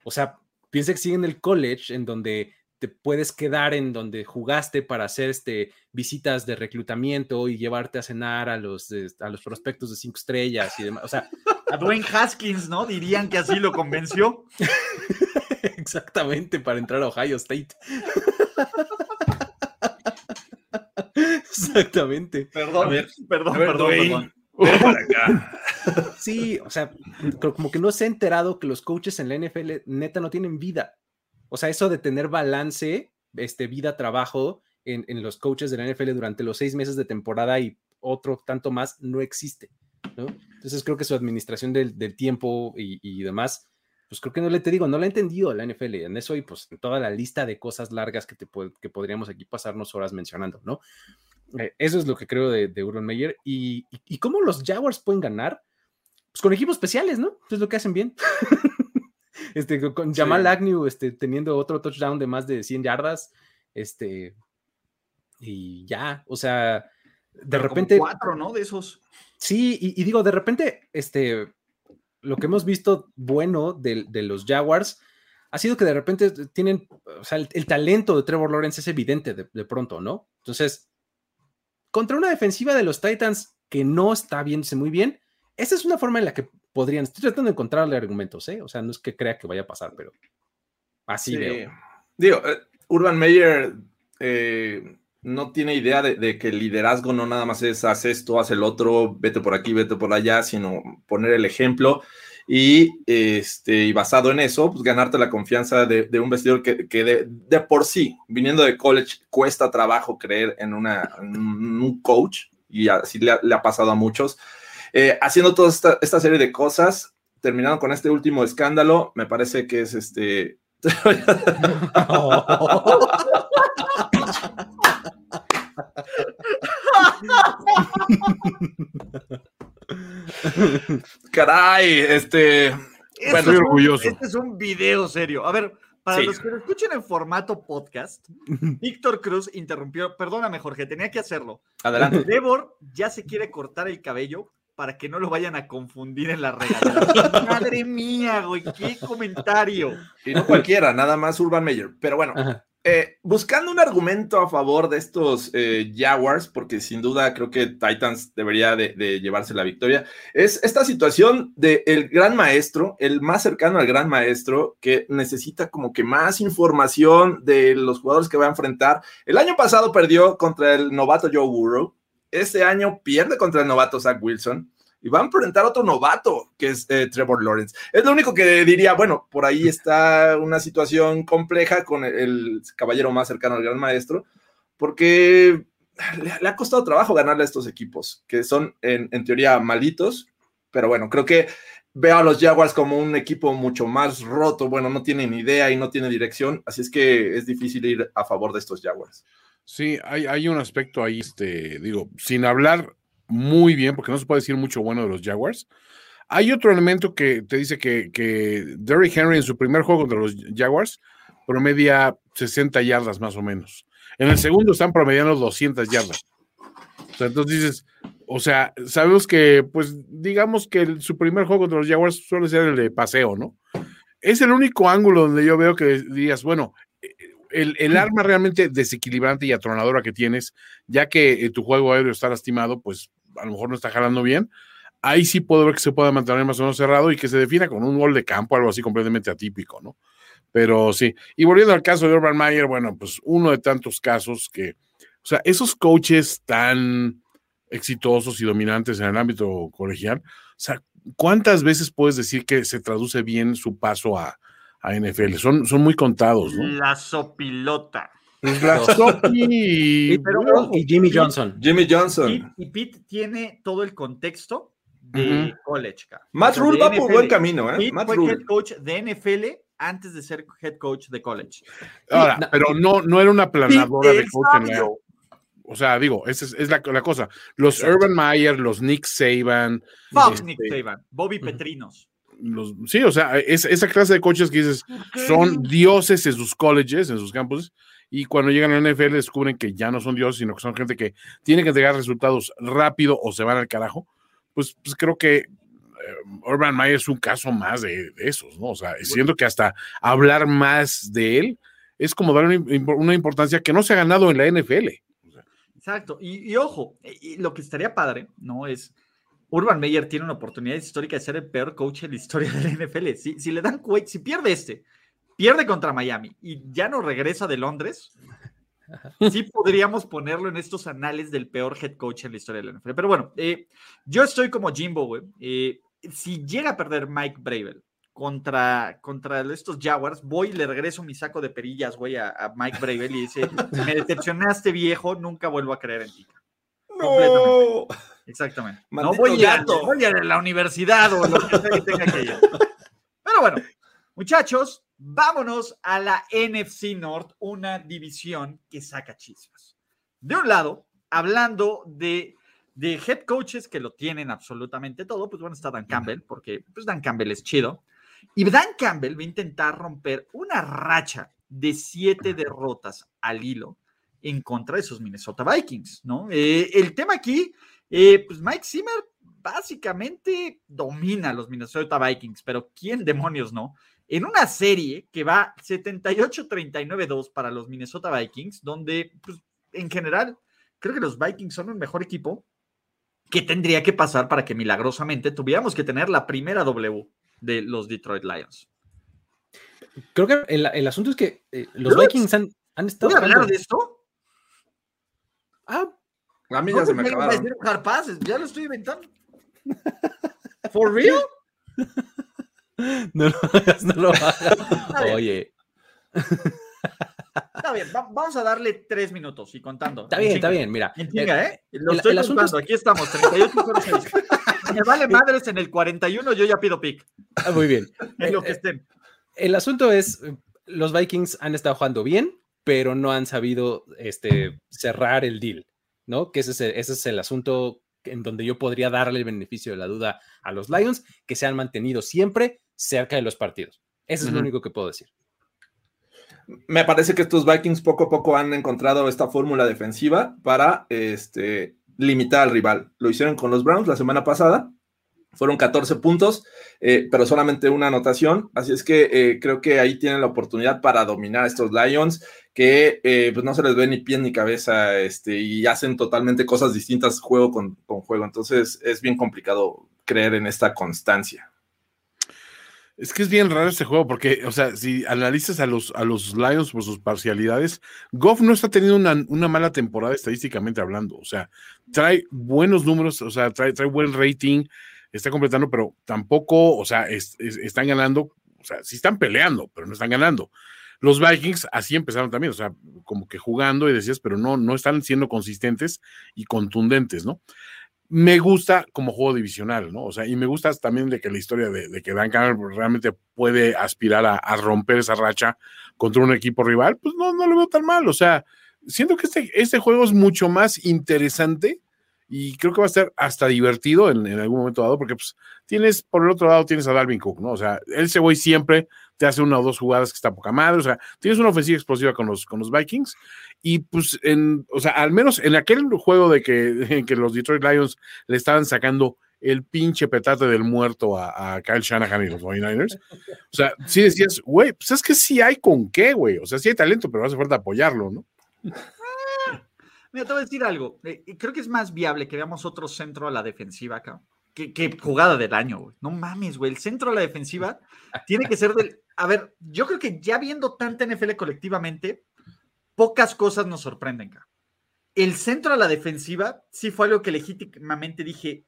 O sea, piensa que sigue en el college, en donde te puedes quedar en donde jugaste para hacer este, visitas de reclutamiento y llevarte a cenar a los, de- a los prospectos de cinco estrellas y demás. O sea, (laughs) A Dwayne Haskins, ¿no? Dirían que así lo convenció. (laughs) Exactamente, para entrar a Ohio State. (laughs) Exactamente. Perdón, A ver, perdón, a ver, perdón, Dwayne. perdón. Ven para acá. Sí, o sea, co- como que no se ha enterado que los coaches en la NFL neta no tienen vida. O sea, eso de tener balance, este, vida-trabajo en, en los coaches de la NFL durante los seis meses de temporada y otro tanto más no existe. ¿no? Entonces creo que su administración del, del tiempo y, y demás, pues creo que no le te digo, no la ha entendido la NFL en eso y pues en toda la lista de cosas largas que, te, que podríamos aquí pasarnos horas mencionando, ¿no? Eh, eso es lo que creo de, de Urban Meyer. Y, y, y cómo los Jaguars pueden ganar, pues con equipos especiales, ¿no? Es lo que hacen bien. (laughs) este, con- Jamal Sí. Agnew este, teniendo otro touchdown de más de 100 yardas, este, y ya, o sea, de Pero repente... Cuatro, ¿no? De esos. Sí, y, y digo, de repente, este, lo que hemos visto bueno de, de los Jaguars ha sido que de repente tienen, o sea, el, el talento de Trevor Lawrence es evidente de, de pronto, ¿no? Entonces, contra una defensiva de los Titans que no está viéndose muy bien, esa es una forma en la que podrían, estoy tratando de encontrarle argumentos, ¿eh? O sea, no es que crea que vaya a pasar, pero así Sí. veo. Digo, eh, Urban Meyer eh, no tiene idea de, de que el liderazgo no nada más es haz esto, haz el otro, vete por aquí, vete por allá, sino poner el ejemplo y, este, y basado en eso, pues ganarte la confianza de, de un vestidor que, que de, de por sí, viniendo de college, cuesta trabajo creer en, una, en un coach y así le ha, le ha pasado a muchos. Eh, haciendo toda esta, esta serie de cosas, terminando con este último escándalo, me parece que es este (laughs) Caray, este. Bueno, Estoy es un- orgulloso. Este es un video serio. A ver, para Sí. los que lo escuchen en formato podcast, Víctor Cruz interrumpió. Perdóname, Jorge, tenía que hacerlo. Adelante. Trevor ya se quiere cortar el cabello para que no lo vayan a confundir en la regadera. (laughs) Madre mía, güey, qué comentario. Y no cualquiera, nada más Urban Meyer. Pero bueno, eh, buscando un argumento a favor de estos eh, Jaguars, porque sin duda creo que Titans debería de, de llevarse la victoria, es esta situación del el gran maestro, el más cercano al gran maestro, que necesita como que más información de los jugadores que va a enfrentar. El año pasado perdió contra el novato Joe Burrow. Este año pierde contra el novato Zach Wilson. Y va a enfrentar otro novato, que es eh, Trevor Lawrence. Es lo único que diría, bueno, por ahí está una situación compleja con el, caballero más cercano al gran maestro, porque le, ha costado trabajo ganarle a estos equipos, que son en, en teoría malitos, pero bueno, creo que veo a los Jaguars como un equipo mucho más roto, bueno, no tienen idea y no tiene dirección, así es que es difícil ir a favor de estos Jaguars. Sí, hay, hay un aspecto ahí, este, digo, sin hablar muy bien, porque no se puede decir mucho bueno de los Jaguars. Hay otro elemento que te dice que, que Derrick Henry en su primer juego contra los Jaguars promedia 60 yardas más o menos. En el segundo están promediando 200 yardas. O sea, entonces dices, o sea, sabemos que, pues, digamos que su primer juego contra los Jaguars suele ser el de paseo, ¿no? Es el único ángulo donde yo veo que digas, bueno, el, el, arma realmente desequilibrante y atronadora que tienes, ya que eh, tu juego aéreo está lastimado, pues a lo mejor no está jalando bien. Ahí sí puedo ver que se pueda mantener más o menos cerrado y que se defina con un gol de campo, algo así completamente atípico, ¿no? Pero sí. Y volviendo al caso de Urban Meyer, bueno, pues uno de tantos casos que, o sea, esos coaches tan exitosos y dominantes en el ámbito colegial, o sea, ¿cuántas veces puedes decir que se traduce bien su paso a, a NFL? Son, son muy contados, ¿no? La sopilota. Pues la Sopi y, (laughs) y Jimmy Johnson. Jimmy Johnson. Y Pete tiene todo el contexto de college. Cara. Matt Rule va por buen camino, ¿eh? Pete Matt fue Rule. head coach de NFL antes de ser head coach de college. Ahora, no, pero no, no era una planadora de coach en. O sea, digo, esa es, es la, la cosa. Los Urban Meyer, los Nick Saban, este, Nick Saban, Bobby Petrinos. Los, sí, o sea, es, esa clase de coaches que dices, son dioses en sus colleges, en sus campus, y cuando llegan a la NFL descubren que ya no son dioses, sino que son gente que tiene que entregar resultados rápido o se van al carajo, pues, pues creo que eh, Urban Meyer es un caso más de, de esos, ¿no? O sea, siento que hasta hablar más de él es como dar una, imp- una importancia que no se ha ganado en la NFL. Exacto. Y, y ojo, y lo que estaría padre, ¿no? Es Urban Meyer tiene una oportunidad histórica de ser el peor coach en la historia de la NFL. Si, si le dan si pierde este, pierde contra Miami y ya no regresa de Londres, sí podríamos ponerlo en estos anales del peor head coach en la historia de la NFL. Pero bueno, eh, yo estoy como Jimbo, güey. Eh, si llega a perder Mike Bravel contra, contra estos Jaguars, voy y le regreso mi saco de perillas, güey, a, a Mike Bravel y dice, me decepcionaste viejo, nunca vuelvo a creer en ti. (laughs) No. Exactamente. no voy a, voy a la universidad o lo que sea que tenga que ir. Pero bueno, muchachos, vámonos a la NFC North, una división que saca chispas. De un lado, hablando de, de head coaches que lo tienen absolutamente todo, pues bueno, está Dan Campbell, porque pues Dan Campbell es chido. Y Dan Campbell va a intentar romper una racha de siete derrotas al hilo en contra de esos Minnesota Vikings, ¿no? Eh, el tema aquí, eh, pues Mike Zimmer básicamente domina a los Minnesota Vikings, pero ¿quién demonios no? En una serie que va 78-39-2 para los Minnesota Vikings, donde pues, en general creo que los Vikings son un mejor equipo. ¿Qué tendría que pasar para que milagrosamente tuviéramos que tener la primera W de los Detroit Lions? Creo que el, el asunto es que eh, los Vikings han, han estado. ¿Voy a hablar de esto? Ah, A mí ya se me acabaron. decir Hard passes, ya lo estoy inventando. (laughs) ¿For real? (laughs) no lo hagas, no lo hagas. (laughs) Oye, Está bien, va- vamos a darle tres minutos y contando. está En bien, chinga. está bien, mira. En chinga, ¿eh? Lo el- estoy el asunto contando. es- Aquí estamos, 38 Me vale madres en el 41, yo ya pido pick. Ah, muy bien. En lo Eh, que eh, estén. El asunto es, eh, los Vikings han estado jugando bien, pero no han sabido este, cerrar el deal, ¿no? Que ese es, el, ese es el asunto en donde yo podría darle el beneficio de la duda a los Lions, que se han mantenido siempre cerca de los partidos. Eso es lo único que puedo decir. Me parece que estos Vikings poco a poco han encontrado esta fórmula defensiva para este, limitar al rival. Lo hicieron con los Browns la semana pasada. Fueron 14 puntos, eh, pero solamente una anotación. Así es que eh, creo que ahí tienen la oportunidad para dominar a estos Lions, que eh, pues no se les ve ni pie ni cabeza este, y hacen totalmente cosas distintas juego con, con juego. Entonces es bien complicado creer en esta constancia. Es que es bien raro este juego porque, o sea, si analizas a los, a los Lions por sus parcialidades, Goff no está teniendo una, una mala temporada estadísticamente hablando. O sea, trae buenos números, o sea, trae, trae buen rating, está completando, pero tampoco, o sea, es- es- están ganando, o sea, sí están peleando, pero no están ganando. Los Vikings así empezaron también, o sea, como que jugando y decías, pero no, no están siendo consistentes y contundentes, ¿no? me gusta como juego divisional, ¿no? O sea, y me gusta también de que la historia de, de que Dan Campbell realmente puede aspirar a, a romper esa racha contra un equipo rival, pues no, no lo veo tan mal. O sea, siento que este, este juego es mucho más interesante y creo que va a ser hasta divertido en, algún momento dado, porque pues tienes, por el otro lado, tienes a Dalvin Cook, ¿no? O sea, él se voy siempre te hace una o dos jugadas que está poca madre, o sea, tienes una ofensiva explosiva con los, con los Vikings, y pues, en, o sea, al menos en aquel juego de que, (laughs) que los Detroit Lions le estaban sacando el pinche petate del muerto a, a Kyle Shanahan y los 49ers. O sea, sí decías, güey, pues es que sí hay con qué, güey. O sea, sí hay talento, pero hace falta apoyarlo, ¿no? Mira, te voy a decir algo. Eh, creo que es más viable que veamos otro centro a la defensiva acá. Que, que jugada del año, güey. No mames, güey. El centro a la defensiva (laughs) tiene que ser del. A ver, yo creo que ya viendo tanta NFL colectivamente, pocas cosas nos sorprenden, acá. El centro a la defensiva sí fue algo que legítimamente dije,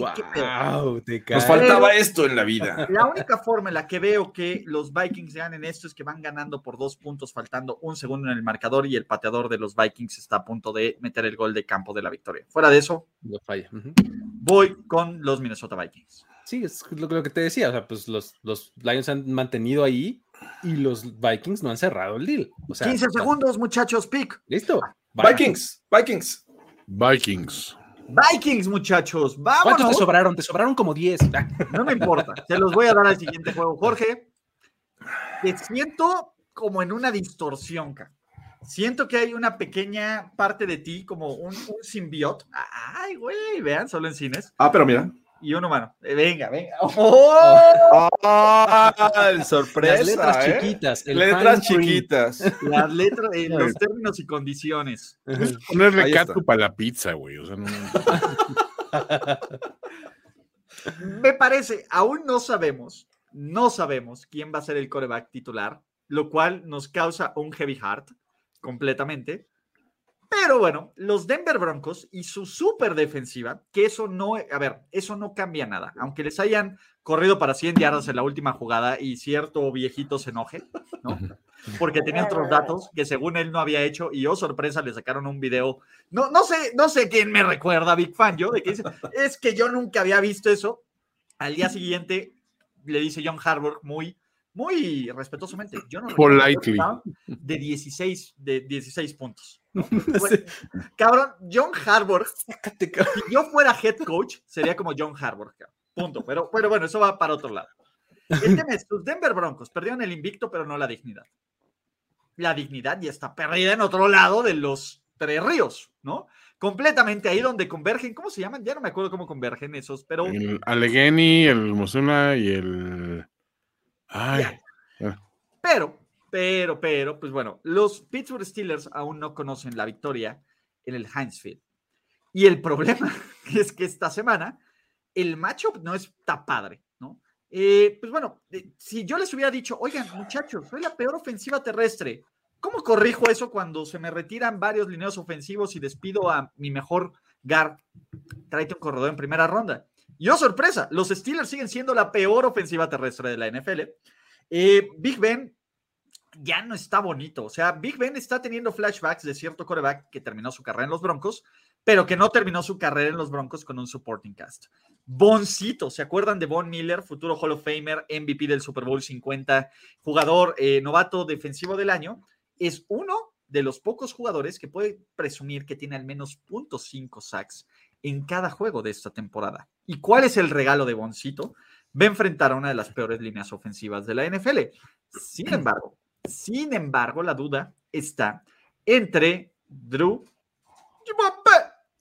wow, qué te Nos faltaba esto en la vida. La única forma en la que veo que los Vikings ganen esto es que van ganando por dos puntos, faltando un segundo en el marcador y el pateador de los Vikings está a punto de meter el gol de campo de la victoria. Fuera de eso, Lo falla. Voy con los Minnesota Vikings. Sí, es lo, lo que te decía. O sea, pues los, los Lions han mantenido ahí y los Vikings no han cerrado el deal. O sea, 15 segundos, muchachos, pick. Listo. Vikings, Vikings. Vikings. Vikings, muchachos, ¿Cuántos te vámonos. sobraron? Te sobraron como 10. (laughs) No me importa, se los voy a dar al siguiente juego. Jorge, te siento como en una distorsión, ca. Siento que hay una pequeña parte de ti, como un, un simbiote. Ay, güey, vean, solo en cines. Ah, pero mira. Y un humano. Eh, Venga, venga. (laughs) ¡Oh! Ah, sorpresa. Las letras ¿eh? chiquitas. el Letras chiquitas. Las letras, en los (laughs) términos y condiciones. Ponerle Ahí está. catsup a la pizza, güey. O sea, no, (laughs) Me parece, aún no sabemos, no sabemos quién va a ser el coreback titular, lo cual nos causa un heavy heart completamente. Pero bueno, los Denver Broncos y su super defensiva, que eso no, a ver, eso no cambia nada. Aunque les hayan corrido para 100 yardas en la última jugada y cierto viejito se enoje, ¿no? Porque tenía otros datos que según él no había hecho y oh sorpresa le sacaron un video. No, no sé, no sé quién me recuerda, Big Fan, yo, de que dice, es que yo nunca había visto eso. Al día siguiente le dice John Harbaugh muy, muy respetuosamente. Yo no Politely. de 16, de 16 puntos. Cabrón, John Harbaugh, si yo fuera head coach, sería como John Harbaugh. cabrón. Punto. Pero, pero bueno, eso va para otro lado. El tema es, los Denver Broncos perdieron el invicto, pero no la dignidad. La dignidad ya está perdida en otro lado de los Tres Ríos, ¿no? Completamente ahí donde convergen, ¿cómo se llaman? Ya no me acuerdo cómo convergen esos, pero El Allegheny, el Mosuna y el. Ay. Pero, pero, pero, pues bueno, los Pittsburgh Steelers aún no conocen la victoria en el Heinz Field. Y el problema (laughs) es que esta semana el matchup no está padre, ¿no? Eh, pues bueno, eh, si yo les hubiera dicho, oigan, muchachos, soy la peor ofensiva terrestre, ¿cómo corrijo eso cuando se me retiran varios lineos ofensivos y despido a mi mejor guard? Tráete un corredor en primera ronda. Y oh, sorpresa, los Steelers siguen siendo la peor ofensiva terrestre de la NFL. Eh, Big Ben ya no está bonito. O sea, Big Ben está teniendo flashbacks de cierto coreback que terminó su carrera en los Broncos, pero que no terminó su carrera en los Broncos con un supporting cast. Boncito, ¿se acuerdan de Von Miller, futuro Hall of Famer, MVP del Super Bowl 50, jugador eh, novato defensivo del año? Es uno de los pocos jugadores que puede presumir que tiene al menos .5 sacks en cada juego de esta temporada. ¿Y cuál es el regalo de Boncito? Va a enfrentar a una de las peores líneas ofensivas de la NFL. Sin (clears throat) embargo, sin embargo, la duda está entre Drew.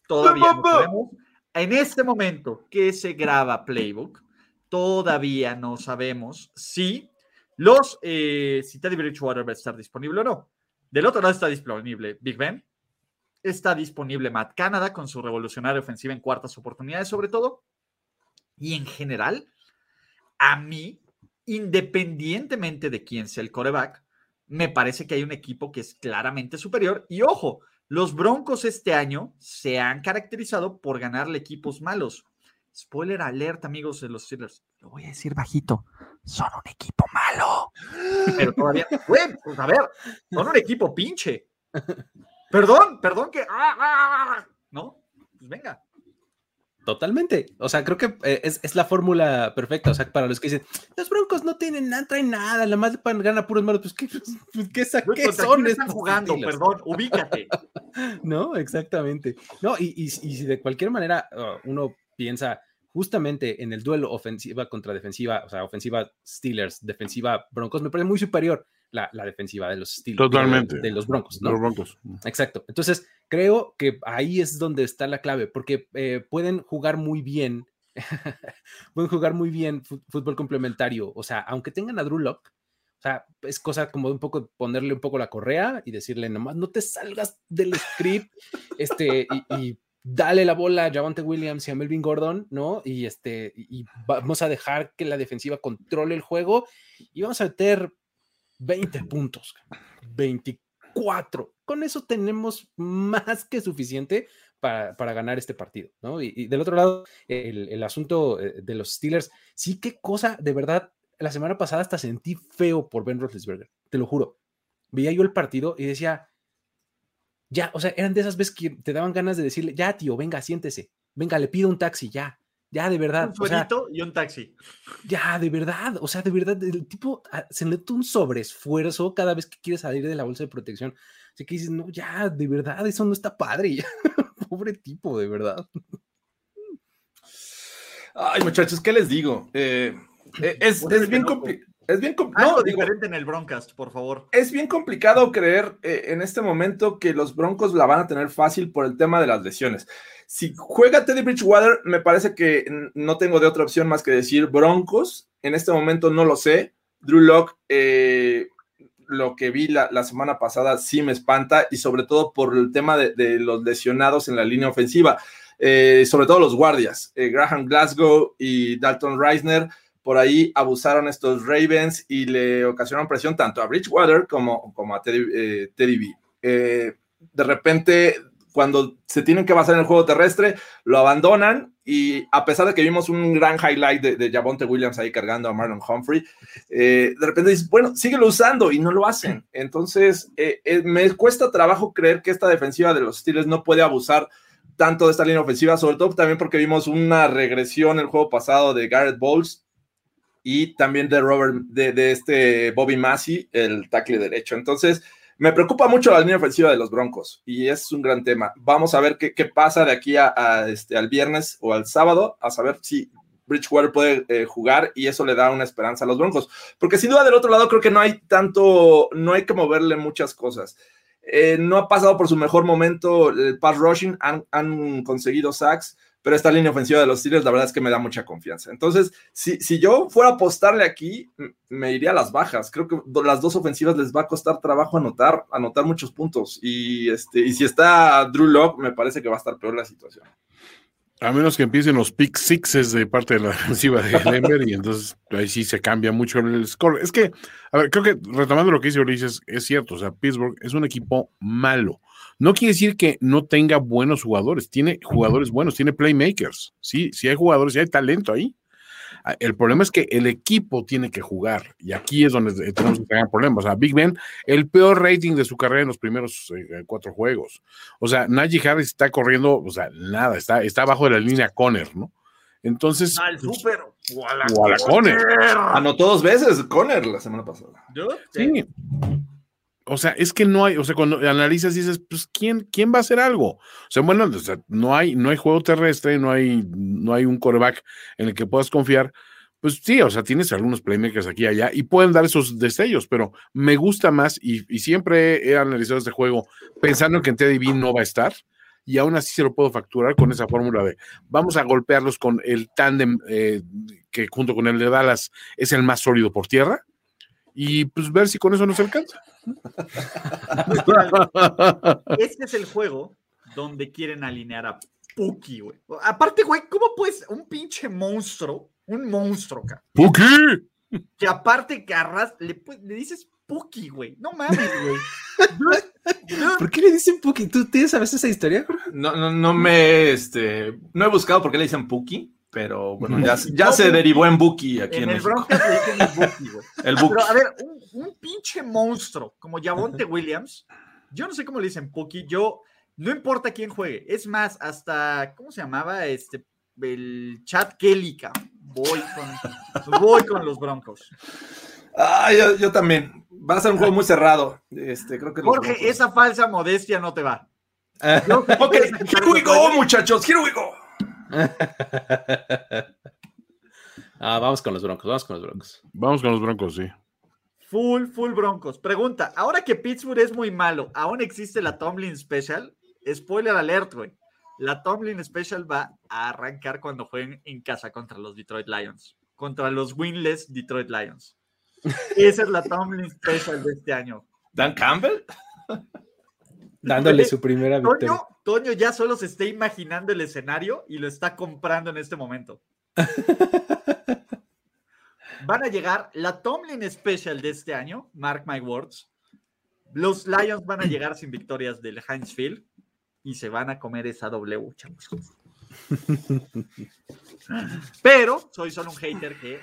Todavía no sabemos. En este momento que se graba Playbook, todavía no sabemos si los eh, si Teddy Bridgewater va a estar disponible o no. Del otro lado está disponible Big Ben, está disponible Matt Canada con su revolucionaria ofensiva en cuartas oportunidades, sobre todo. Y en general, a mí, independientemente de quién sea el coreback, me parece que hay un equipo que es claramente superior. Y ojo, los Broncos este año se han caracterizado por ganarle equipos malos. Spoiler alert, amigos de los Steelers. Lo voy a decir bajito. Son un equipo malo. Pero todavía, güey, pues a ver, son un equipo pinche. (laughs) Perdón, perdón que. ah, ah, ah, ¿No? Pues venga. Totalmente. O sea, creo que eh, es, la fórmula perfecta. O sea, para los que dicen, los Broncos no tienen nada, traen nada, nada más ganar puros malos, pues, ¿qué, pues, ¿qué, ¿qué son? Están jugando, perdón, ubícate. (laughs) no, exactamente. No, y, y, si de cualquier manera uh, uno piensa justamente en el duelo ofensiva contra defensiva, o sea, ofensiva Steelers, defensiva Broncos, me parece muy superior la, defensiva de los Steelers. Totalmente. De, los Broncos, ¿no? Los Broncos. Exacto. Entonces, creo que ahí es donde está la clave, porque eh, pueden jugar muy bien, (laughs) pueden jugar muy bien fútbol complementario. O sea, aunque tengan a Drew Locke, o sea, es cosa como de un poco ponerle un poco la correa y decirle nomás no te salgas del script, (laughs) este, y, dale la bola a Javante Williams y a Melvin Gordon, ¿no? Y este, y vamos a dejar que la defensiva controle el juego y vamos a meter 20 puntos, 24. Con eso tenemos más que suficiente para, ganar este partido, ¿no? Y, del otro lado, el, asunto eh, de los Steelers, sí, qué cosa, de verdad, la semana pasada hasta sentí feo por Ben Roethlisberger, te lo juro. Veía yo el partido y decía, ya, o sea, eran de esas veces que te daban ganas de decirle, ya, tío, venga, siéntese, venga, le pido un taxi, ya, ya, de verdad. Un suelito y un taxi. Ya, de verdad. O sea, de verdad, el tipo ah, se mete un sobreesfuerzo cada vez que quiere salir de la bolsa de protección. Así que dices, no, ya, de verdad, eso no está padre. (laughs) Pobre tipo, de verdad. Ay, muchachos, ¿qué les digo? Eh, eh, es, es, bien complicado. Es bien complicado. diferente en el Broncast, por favor. Es bien complicado creer eh, en este momento que los Broncos la van a tener fácil por el tema de las lesiones. Si juega Teddy Bridgewater, me parece que no tengo de otra opción más que decir Broncos. En este momento no lo sé. Drew Locke, eh, lo que vi la, semana pasada sí me espanta y sobre todo por el tema de, los lesionados en la línea ofensiva, eh, sobre todo los guardias, Graham Glasgow y Dalton Reisner por ahí abusaron estos Ravens y le ocasionaron presión tanto a Bridgewater como, como a Teddy, eh, B. Eh, de repente, cuando se tienen que basar en el juego terrestre, lo abandonan y a pesar de que vimos un gran highlight de, de Javonte Williams ahí cargando a Marlon Humphrey, eh, de repente dices, bueno, síguelo usando y no lo hacen. Entonces, me cuesta trabajo creer que esta defensiva de los Steelers no puede abusar tanto de esta línea ofensiva, sobre todo también porque vimos una regresión el juego pasado de Garrett Bowles, y también de Robert, de, este Bobby Massey, el tackle derecho. Entonces, me preocupa mucho la línea ofensiva de los Broncos y es un gran tema. Vamos a ver qué, pasa de aquí a, este, al viernes o al sábado, a saber si Bridgewater puede eh, jugar y eso le da una esperanza a los Broncos. Porque sin duda del otro lado creo que no hay tanto, no hay que moverle muchas cosas. Eh, no ha pasado por su mejor momento el pass rushing, han, han conseguido sacks pero esta línea ofensiva de los Steelers, la verdad es que me da mucha confianza. Entonces, si, si yo fuera a apostarle aquí, me iría a las bajas. Creo que las dos ofensivas les va a costar trabajo anotar, anotar muchos puntos. Y, este, y si está Drew Locke, me parece que va a estar peor la situación. A menos que empiecen los pick sixes de parte de la (laughs) defensiva de Denver y entonces ahí sí se cambia mucho el score. Es que, a ver, creo que retomando lo que dice Ulises, es cierto, o sea, Pittsburgh es un equipo malo. No quiere decir que no tenga buenos jugadores, tiene jugadores buenos, tiene playmakers, sí, sí hay jugadores, sí hay talento ahí. Ah, el problema es que el equipo tiene que jugar y aquí es donde tenemos que tener problemas. O sea, Big Ben, el peor rating de su carrera en los primeros eh, cuatro juegos. O sea, Najee Harris está corriendo, o sea, nada, está, está abajo de la línea Conner, ¿no? Entonces. Al pues, super. Conner. Anotó dos veces Conner la semana pasada. Sí o sea, es que no hay, o sea, cuando analizas dices, pues, ¿quién, quién va a hacer algo? O sea, bueno, no, hay, no hay juego terrestre, no hay, no hay un coreback en el que puedas confiar. Pues sí, o sea, tienes algunos playmakers aquí y allá y pueden dar esos destellos, pero me gusta más y, siempre he analizado este juego pensando que en TDB no va a estar y aún así se lo puedo facturar con esa fórmula de vamos a golpearlos con el tándem eh, que junto con el de Dallas es el más sólido por tierra y pues ver si con eso nos alcanza. (laughs) este es el juego donde quieren alinear a Puki, güey. Aparte, güey, ¿cómo puedes un pinche monstruo, un monstruo, acá? ¡Puki! Que aparte que le, le dices Puki, güey. No mames, güey. (laughs) ¿Por qué le dicen Puki? ¿Tú tienes a veces esa historia? No, no, no me, este, no he buscado por qué le dicen Puki pero bueno, ya, ya se derivó en Buki aquí en, en el México. Broncos le dicen el Buki, güey. (laughs) El Buki. Pero a ver, un, un, pinche monstruo como Javonte Williams, yo no sé cómo le dicen Puki, yo, no importa quién juegue, es más, hasta, ¿cómo se llamaba? Este, el chat Kélica. Voy con, voy con los Broncos. Ah, yo, yo, también. Va a ser un juego muy cerrado. Este, creo que Jorge, esa falsa modestia no te va. ok, here we go, muchachos, here we go. (laughs) ah, vamos con los Broncos, vamos con los Broncos. Vamos con los Broncos, sí. Full, full Broncos. Pregunta, ahora que Pittsburgh es muy malo, ¿aún existe la Tomlin Special? Spoiler alert, güey. La Tomlin Special va a arrancar cuando jueguen en casa contra los Detroit Lions. Contra los winless Detroit Lions. (laughs) Esa es la Tomlin Special de este año. ¿Dan Campbell? (laughs) Dándole su primera victoria. Toño, ya solo se está imaginando el escenario y lo está comprando en este momento. (laughs) Van a llegar la Tomlin Special de este año, mark my words. Los Lions van a llegar sin victorias del Heinz Field y se van a comer esa W, chavos. (laughs) Pero soy solo un hater que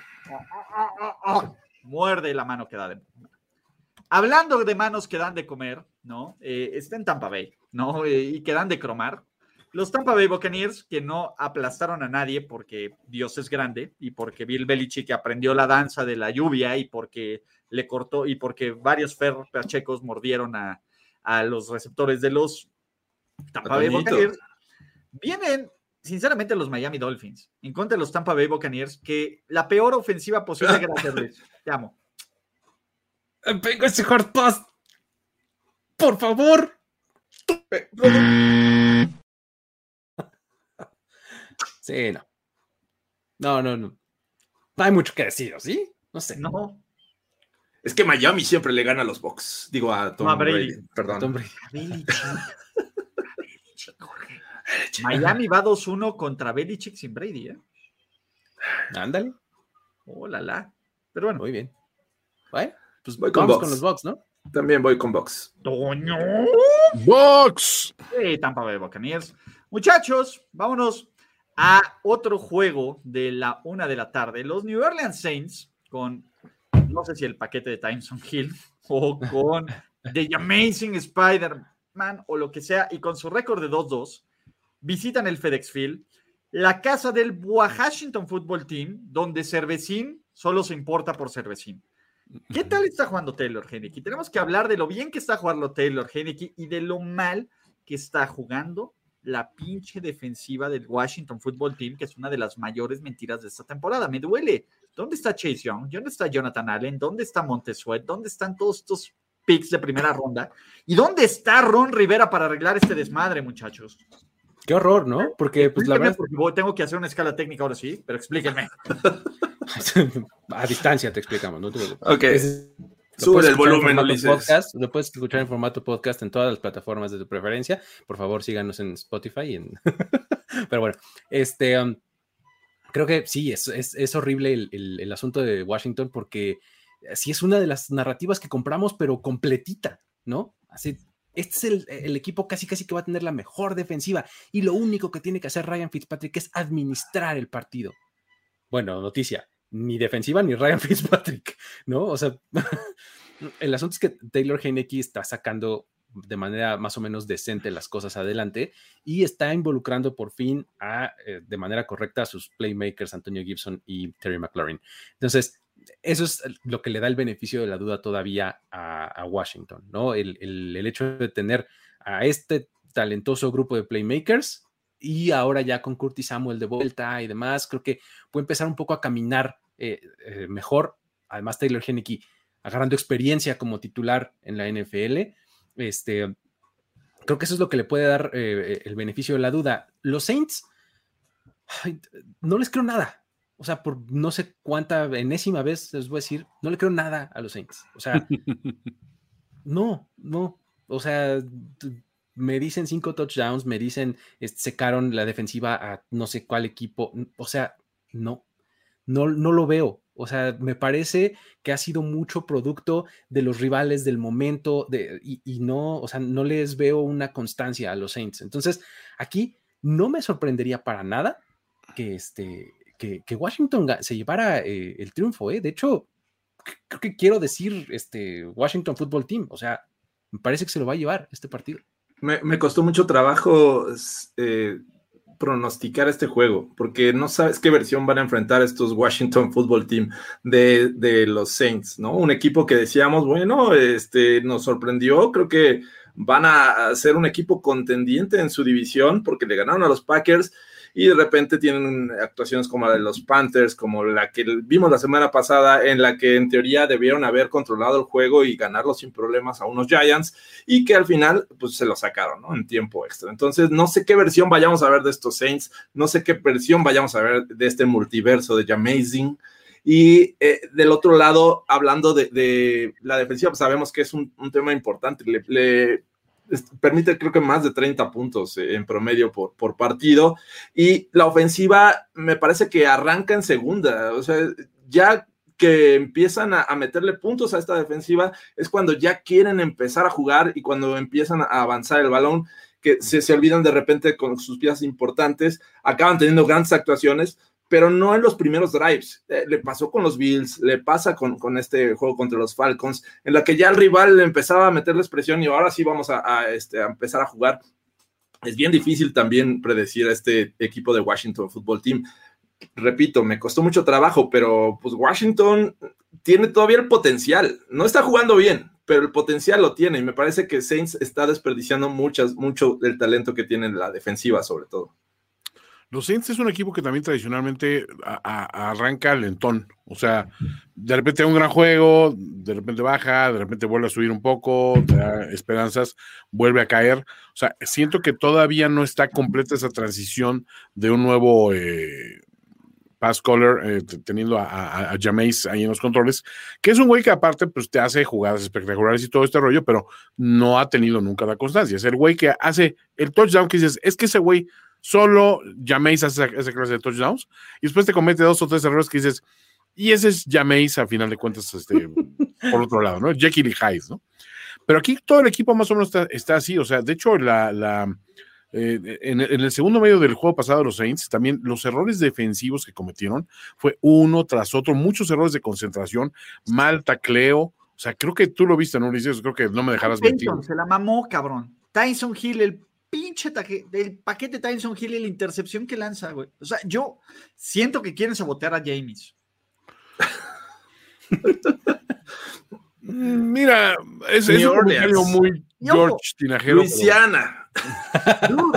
muerde la mano que da de Hablando de manos que dan de comer, ¿no? Eh, está en Tampa Bay, ¿no? Eh, y que dan de cromar. Los Tampa Bay Buccaneers, que no aplastaron a nadie porque Dios es grande y porque Bill Belichick aprendió la danza de la lluvia y porque le cortó y porque varios ferros pachecos mordieron a, a los receptores de los Tampa Bay Buccaneers. Vienen, sinceramente, los Miami Dolphins en contra de los Tampa Bay Buccaneers, que la peor ofensiva posible. Gracias, Luis. Te amo. (laughs) Vengo pass. Por favor. (laughs) Sí, no. No, no, no. No hay mucho que decir, ¿sí? No sé. No. Es que Miami siempre le gana a los Bucks. Digo a Tom Brady. Perdón. Tom Brady. (laughs) Miami va 2-1 contra Belichick sin Brady, ¿eh? Ándale. Oh, la, la. Pero bueno. Muy bien. Bueno, pues voy con vamos con los Bucks, ¿no? También voy con Bucks. ¡Toño! ¡Bucks! Sí, Tampa Bay Buccaneers. Muchachos, vámonos a otro juego de la una de la tarde. Los New Orleans Saints con, no sé si el paquete de Tyson Hill (laughs) o con The Amazing Spider-Man o lo que sea, y con su récord de 2-2, visitan el FedEx Field, la casa del Washington Football Team, donde Cervecín solo se importa por Cervecín. ¿Qué tal está jugando Taylor Henneke? Tenemos que hablar de lo bien que está jugando Taylor Henneke y de lo mal que está jugando la pinche defensiva del Washington Football Team, que es una de las mayores mentiras de esta temporada. Me duele. ¿Dónde está Chase Young? ¿Dónde está Jonathan Allen? ¿Dónde está Montesuet? ¿Dónde están todos estos picks de primera ronda? ¿Y dónde está Ron Rivera para arreglar este desmadre, muchachos? Qué horror, ¿no? Porque, pues la verdad. Porque tengo que hacer una escala técnica ahora sí, pero explíquenme. (laughs) (laughs) A distancia te explicamos, ¿no? Ok. Sube el volumen, podcast, lo puedes escuchar en formato podcast en todas las plataformas de tu preferencia. Por favor, síganos en Spotify. (laughs) Pero bueno, este, um, creo que sí, es, es, horrible el, el, asunto de Washington porque sí es una de las narrativas que compramos, pero completita, ¿no? Así, este es el, el, equipo casi casi que va a tener la mejor defensiva y lo único que tiene que hacer Ryan Fitzpatrick es administrar el partido. Bueno, noticia, ni defensiva ni Ryan (laughs) Fitzpatrick, ¿no? O sea, (laughs) el asunto es que Taylor Heineke está sacando de manera más o menos decente las cosas adelante y está involucrando por fin a, eh, de manera correcta a sus playmakers Antonio Gibson y Terry McLaurin. Entonces, eso es lo que le da el beneficio de la duda todavía a, Washington, ¿no? El, el, hecho de tener a este talentoso grupo de playmakers y ahora ya con Curtis Samuel de vuelta y demás, creo que puede empezar un poco a caminar eh, eh, mejor. Además, Taylor Henneke agarrando experiencia como titular en la NFL. Este, creo que eso es lo que le puede dar eh, el beneficio de la duda. Los Saints, no les creo nada. O sea, por no sé cuánta enésima vez les voy a decir, no le creo nada a los Saints. O sea, (laughs) no, no. O sea, me dicen cinco touchdowns, me dicen secaron la defensiva a no sé cuál equipo. O sea, no, no, no lo veo. O sea, me parece que ha sido mucho producto de los rivales del momento de, y, no, o sea, no les veo una constancia a los Saints. Entonces, aquí no me sorprendería para nada que, este, que, Washington se llevara eh, el triunfo. ¿eh? De hecho, creo que quiero decir este, Washington Football Team. O sea, me parece que se lo va a llevar este partido me, costó mucho trabajo eh, pronosticar este juego, porque no sabes qué versión van a enfrentar estos Washington Football Team de, de los Saints, ¿no? Un equipo que decíamos, bueno, este, nos sorprendió, creo que van a ser un equipo contendiente en su división porque le ganaron a los Packers y de repente tienen actuaciones como la de los Panthers, como la que vimos la semana pasada, en la que en teoría debieron haber controlado el juego y ganarlo sin problemas a unos Giants, y que al final pues se lo sacaron, ¿no? En tiempo extra. Entonces, no sé qué versión vayamos a ver de estos Saints, no sé qué versión vayamos a ver de este multiverso de Jamazing. Y eh, del otro lado, hablando de, la defensiva, pues sabemos que es un, tema importante. le permite creo que más de 30 puntos eh, en promedio por, por, partido. Y la ofensiva me parece que arranca en segunda, o sea, ya que empiezan a, meterle puntos a esta defensiva es cuando ya quieren empezar a jugar y cuando empiezan a avanzar el balón, que se, se olvidan de repente con sus piezas importantes, acaban teniendo grandes actuaciones, pero no en los primeros drives. Eh, le pasó con los Bills, le pasa con, con, este juego contra los Falcons, en la que ya el rival empezaba a meterles presión y ahora sí vamos a, este, a empezar a jugar. Es bien difícil también predecir a este equipo de Washington Football Team. Repito, me costó mucho trabajo, pero pues Washington tiene todavía el potencial. No está jugando bien, pero el potencial lo tiene y me parece que Saints está desperdiciando muchas, mucho del talento que tiene en la defensiva sobre todo. Los Saints es un equipo que también tradicionalmente arranca lentón. O sea, de repente un gran juego, de repente baja, de repente vuelve a subir un poco, da esperanzas, vuelve a caer. O sea, siento que todavía no está completa esa transición de un nuevo eh, pass caller, eh, teniendo a, a, Jameis ahí en los controles, que es un güey que aparte pues te hace jugadas espectaculares y todo este rollo, pero no ha tenido nunca la constancia. Es el güey que hace el touchdown que dices, es que ese güey solo llaméis a esa, clase de touchdowns y después te comete dos o tres errores que dices, y ese es llaméis a final de cuentas, este, (laughs) por otro lado, ¿no? Jekyll y Hyde, ¿no? Pero aquí todo el equipo más o menos está, así, o sea, de hecho, la, la eh, en, el segundo medio del juego pasado de los Saints, también los errores defensivos que cometieron fue uno tras otro, muchos errores de concentración, mal tacleo, o sea, creo que tú lo viste, ¿no, Ulises? Creo que no me dejarás mentir. Se la mamó, cabrón. Tyson Hill, el pinche del paquete Tyson Hill y la intercepción que lanza, güey. O sea, yo siento que quieren sabotear a James. Mira, es, es un muy George Tinajero. Luisiana.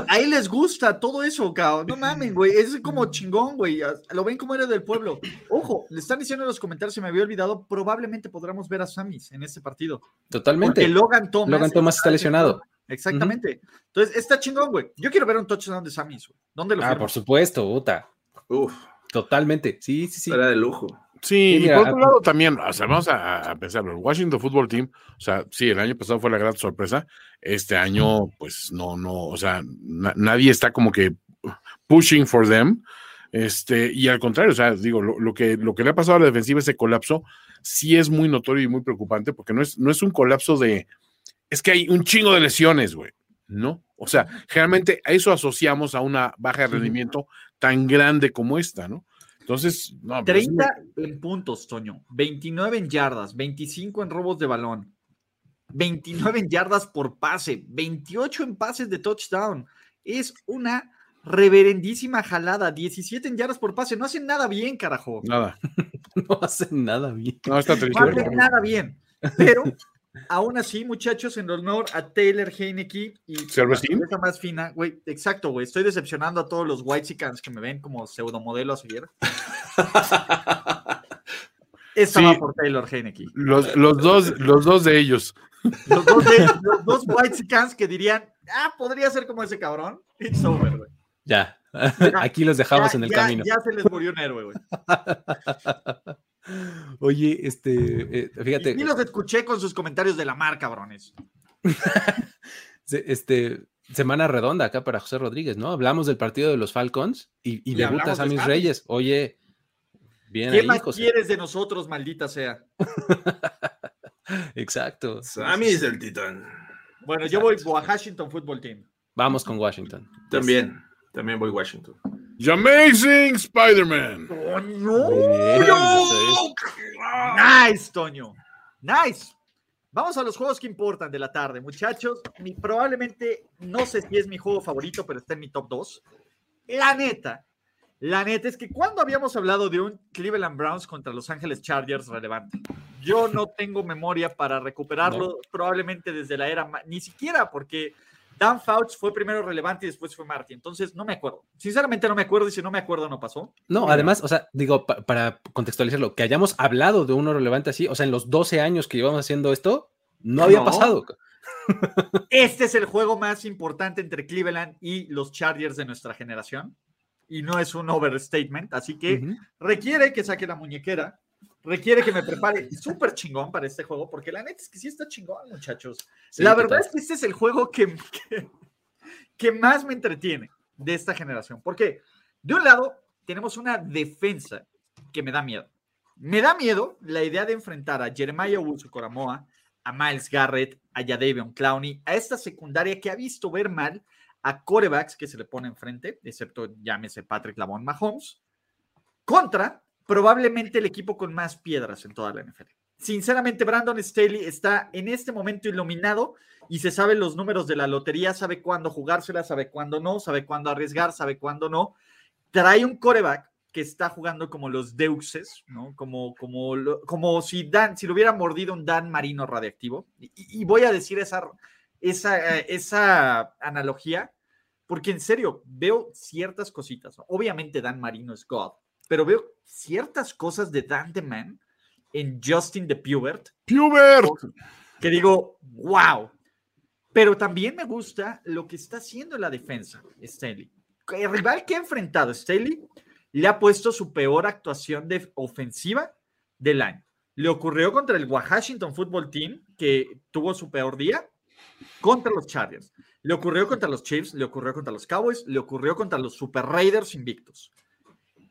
ahí les gusta todo eso, cabrón. No mames, güey. Es como chingón, güey. Lo ven como era del pueblo. Ojo, le están diciendo en los comentarios, se me había olvidado, probablemente podremos ver a Samis en este partido. Totalmente. Porque Logan Thomas. Logan Thomas está lesionado. Exactamente. Entonces, está chingón, güey. Yo quiero ver un touchdown de Samis, güey. ¿Dónde lo Ah, por supuesto, puta. Uf. Totalmente. Sí, sí, sí. Era de lujo. Sí, y por otro lado también, o sea, vamos a, pensar, el Washington Football Team, o sea, sí, el año pasado fue la gran sorpresa, este año, pues no, no, o sea, nadie está como que pushing for them, este, y al contrario, o sea, digo, lo, que, lo que le ha pasado a la defensiva, ese colapso, sí es muy notorio y muy preocupante, porque no es, no es un colapso de, es que hay un chingo de lesiones, güey, ¿no? O sea, generalmente a eso asociamos a una baja de rendimiento tan grande como esta, ¿no? Entonces, no, 30 en puntos, Toño, 29 en yardas, 25 en robos de balón, 29 en yardas por pase, 28 en pases de touchdown. Es una reverendísima jalada, 17 en yardas por pase. No hacen nada bien, carajo. Nada. (laughs) no hacen nada bien. No, está triste. No hacen nada bien. Pero Aún así, muchachos, en honor a Taylor Heineke y la más fina, güey, exacto, güey, estoy decepcionando a todos los whitesicans que me ven como pseudomodelo a seguir. (laughs) Esta va por Taylor Heineke. Los, los, dos, los dos de ellos. Los dos, de, los dos whitesicans que dirían, ah, podría ser como ese cabrón. It's over, güey. Ya. Aquí los dejamos en el camino. Ya se les murió un héroe, güey. (laughs) Oye, este, eh, fíjate. Y, los escuché con sus comentarios de la mar, cabrones. (laughs) este, semana redonda acá para José Rodríguez, ¿no? Hablamos del partido de los Falcons y, y, debuta a mis Reyes. Oye, bien ¿Qué más quieres de nosotros, maldita sea? (laughs) Exacto. Sammy es el titán. Bueno, yo voy a Washington Football Team. Vamos con Washington. También, también voy Washington. Amazing Spider-Man. Nice, Toño. Nice. Vamos a los juegos que importan de la tarde, muchachos. probablemente, no sé si es mi juego favorito, pero está en mi top 2. la neta, la neta es que cuando habíamos hablado de un Cleveland Browns contra Los Ángeles Chargers relevante, yo no tengo memoria para recuperarlo, probablemente desde la era, ni siquiera porque Dan Fouch fue primero relevante y después fue Marty. Entonces, no me acuerdo. Sinceramente, no me acuerdo y si no me acuerdo, no pasó. No, además, o sea, digo, para contextualizarlo, que hayamos hablado de uno relevante así, o sea, en los 12 años que llevamos haciendo esto, no había pasado. Este es el juego más importante entre Cleveland y los Chargers de nuestra generación. Y no es un overstatement. Así que requiere que saque la muñequera requiere que me prepare súper chingón para este juego, porque la neta es que sí está chingón, muchachos. la verdad es que este es el juego que, que, más me entretiene de esta generación, porque de un lado tenemos una defensa que me da miedo. Me da miedo la idea de enfrentar a Jeremiah Wilson Coramoa, a Miles Garrett, a Jadavion Clowney, a esta secundaria que ha visto ver mal a corebacks que se le pone enfrente, excepto llámese Patrick Lavon Mahomes, contra probablemente el equipo con más piedras en toda la NFL. Sinceramente, Brandon Staley está en este momento iluminado y se sabe los números de la lotería, sabe cuándo jugársela, sabe cuándo no, sabe cuándo arriesgar, sabe cuándo no. Trae un coreback que está jugando como los deuses, ¿no? Como, como, como si, Dan, si lo hubiera mordido un Dan Marino radiactivo. Y, voy a decir esa, esa, esa analogía, porque en serio, veo ciertas cositas. Obviamente Dan Marino es God, pero veo ciertas cosas de Dan the Man en Justin the Pubert. Pubert. Que digo, wow. Pero también me gusta lo que está haciendo la defensa, Staley. El rival que ha enfrentado Staley le ha puesto su peor actuación de ofensiva del año. Le ocurrió contra el Washington Football Team, que tuvo su peor día, contra los Chargers. Le ocurrió contra los Chiefs, le ocurrió contra los Cowboys, le ocurrió contra los Super Raiders invictos.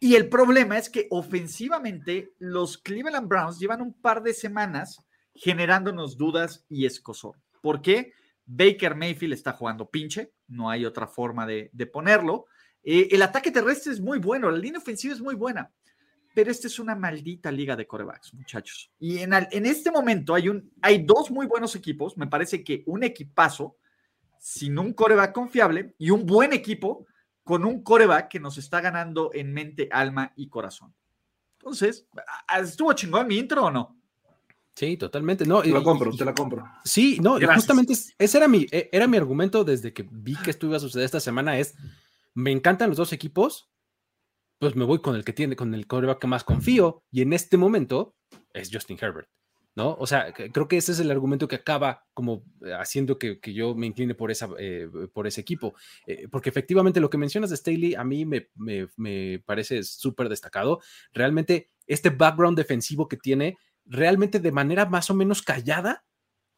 Y el problema es que ofensivamente los Cleveland Browns llevan un par de semanas generándonos dudas y escosor. ¿Por qué? Baker Mayfield está jugando pinche, no hay otra forma de, ponerlo. Eh, el ataque terrestre es muy bueno, la línea ofensiva es muy buena, pero esta es una maldita liga de corebacks, muchachos. Y en, en este momento hay, un, hay dos muy buenos equipos, me parece que un equipazo sin un coreback confiable y un buen equipo con un coreback que nos está ganando en mente, alma y corazón. Entonces, ¿estuvo chingón mi intro o no? Sí, totalmente. No, te la compro, te la compro. Sí, no, justamente ese era mi, e, era mi argumento desde que vi que esto iba a suceder esta semana, es, me encantan los dos equipos, pues me voy con el que tiene, con el coreback que más confío, y en este momento es Justin Herbert. ¿No? O sea, creo que ese es el argumento que acaba como eh, haciendo que, yo me incline por, esa, eh, por ese equipo, eh, porque efectivamente lo que mencionas de Staley a mí me, me, parece súper destacado. Realmente este background defensivo que tiene, realmente de manera más o menos callada,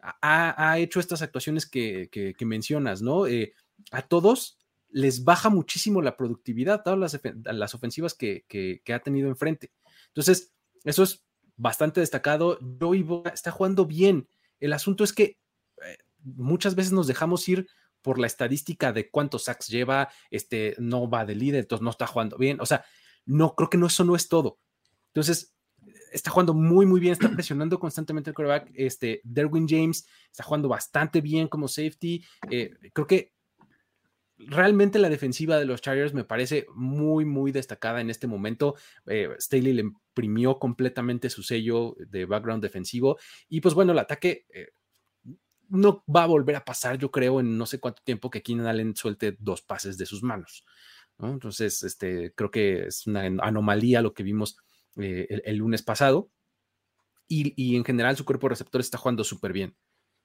ha, hecho estas actuaciones que, que, mencionas, ¿no? a todos les baja muchísimo la productividad, todas las, las ofensivas que, que ha tenido enfrente. Entonces, eso es bastante destacado. Joey está jugando bien. El asunto es que eh, muchas veces nos dejamos ir por la estadística de cuántos sacks lleva, este no va de líder, entonces no está jugando bien. O sea, no, creo que no, eso no es todo. Entonces, está jugando muy, muy bien, está (clears throat) presionando constantemente el quarterback. Este, Derwin James está jugando bastante bien como safety. Eh, creo que realmente la defensiva de los Chargers me parece muy, muy destacada en este momento. Eh, Staley le imprimió completamente su sello de background defensivo y pues bueno, el ataque eh, no va a volver a pasar, yo creo, en no sé cuánto tiempo que Keenan Allen suelte dos pases de sus manos. Entonces, este, creo que es una anomalía lo que vimos eh, el, lunes pasado. Y, y, en general su cuerpo receptor está jugando súper bien.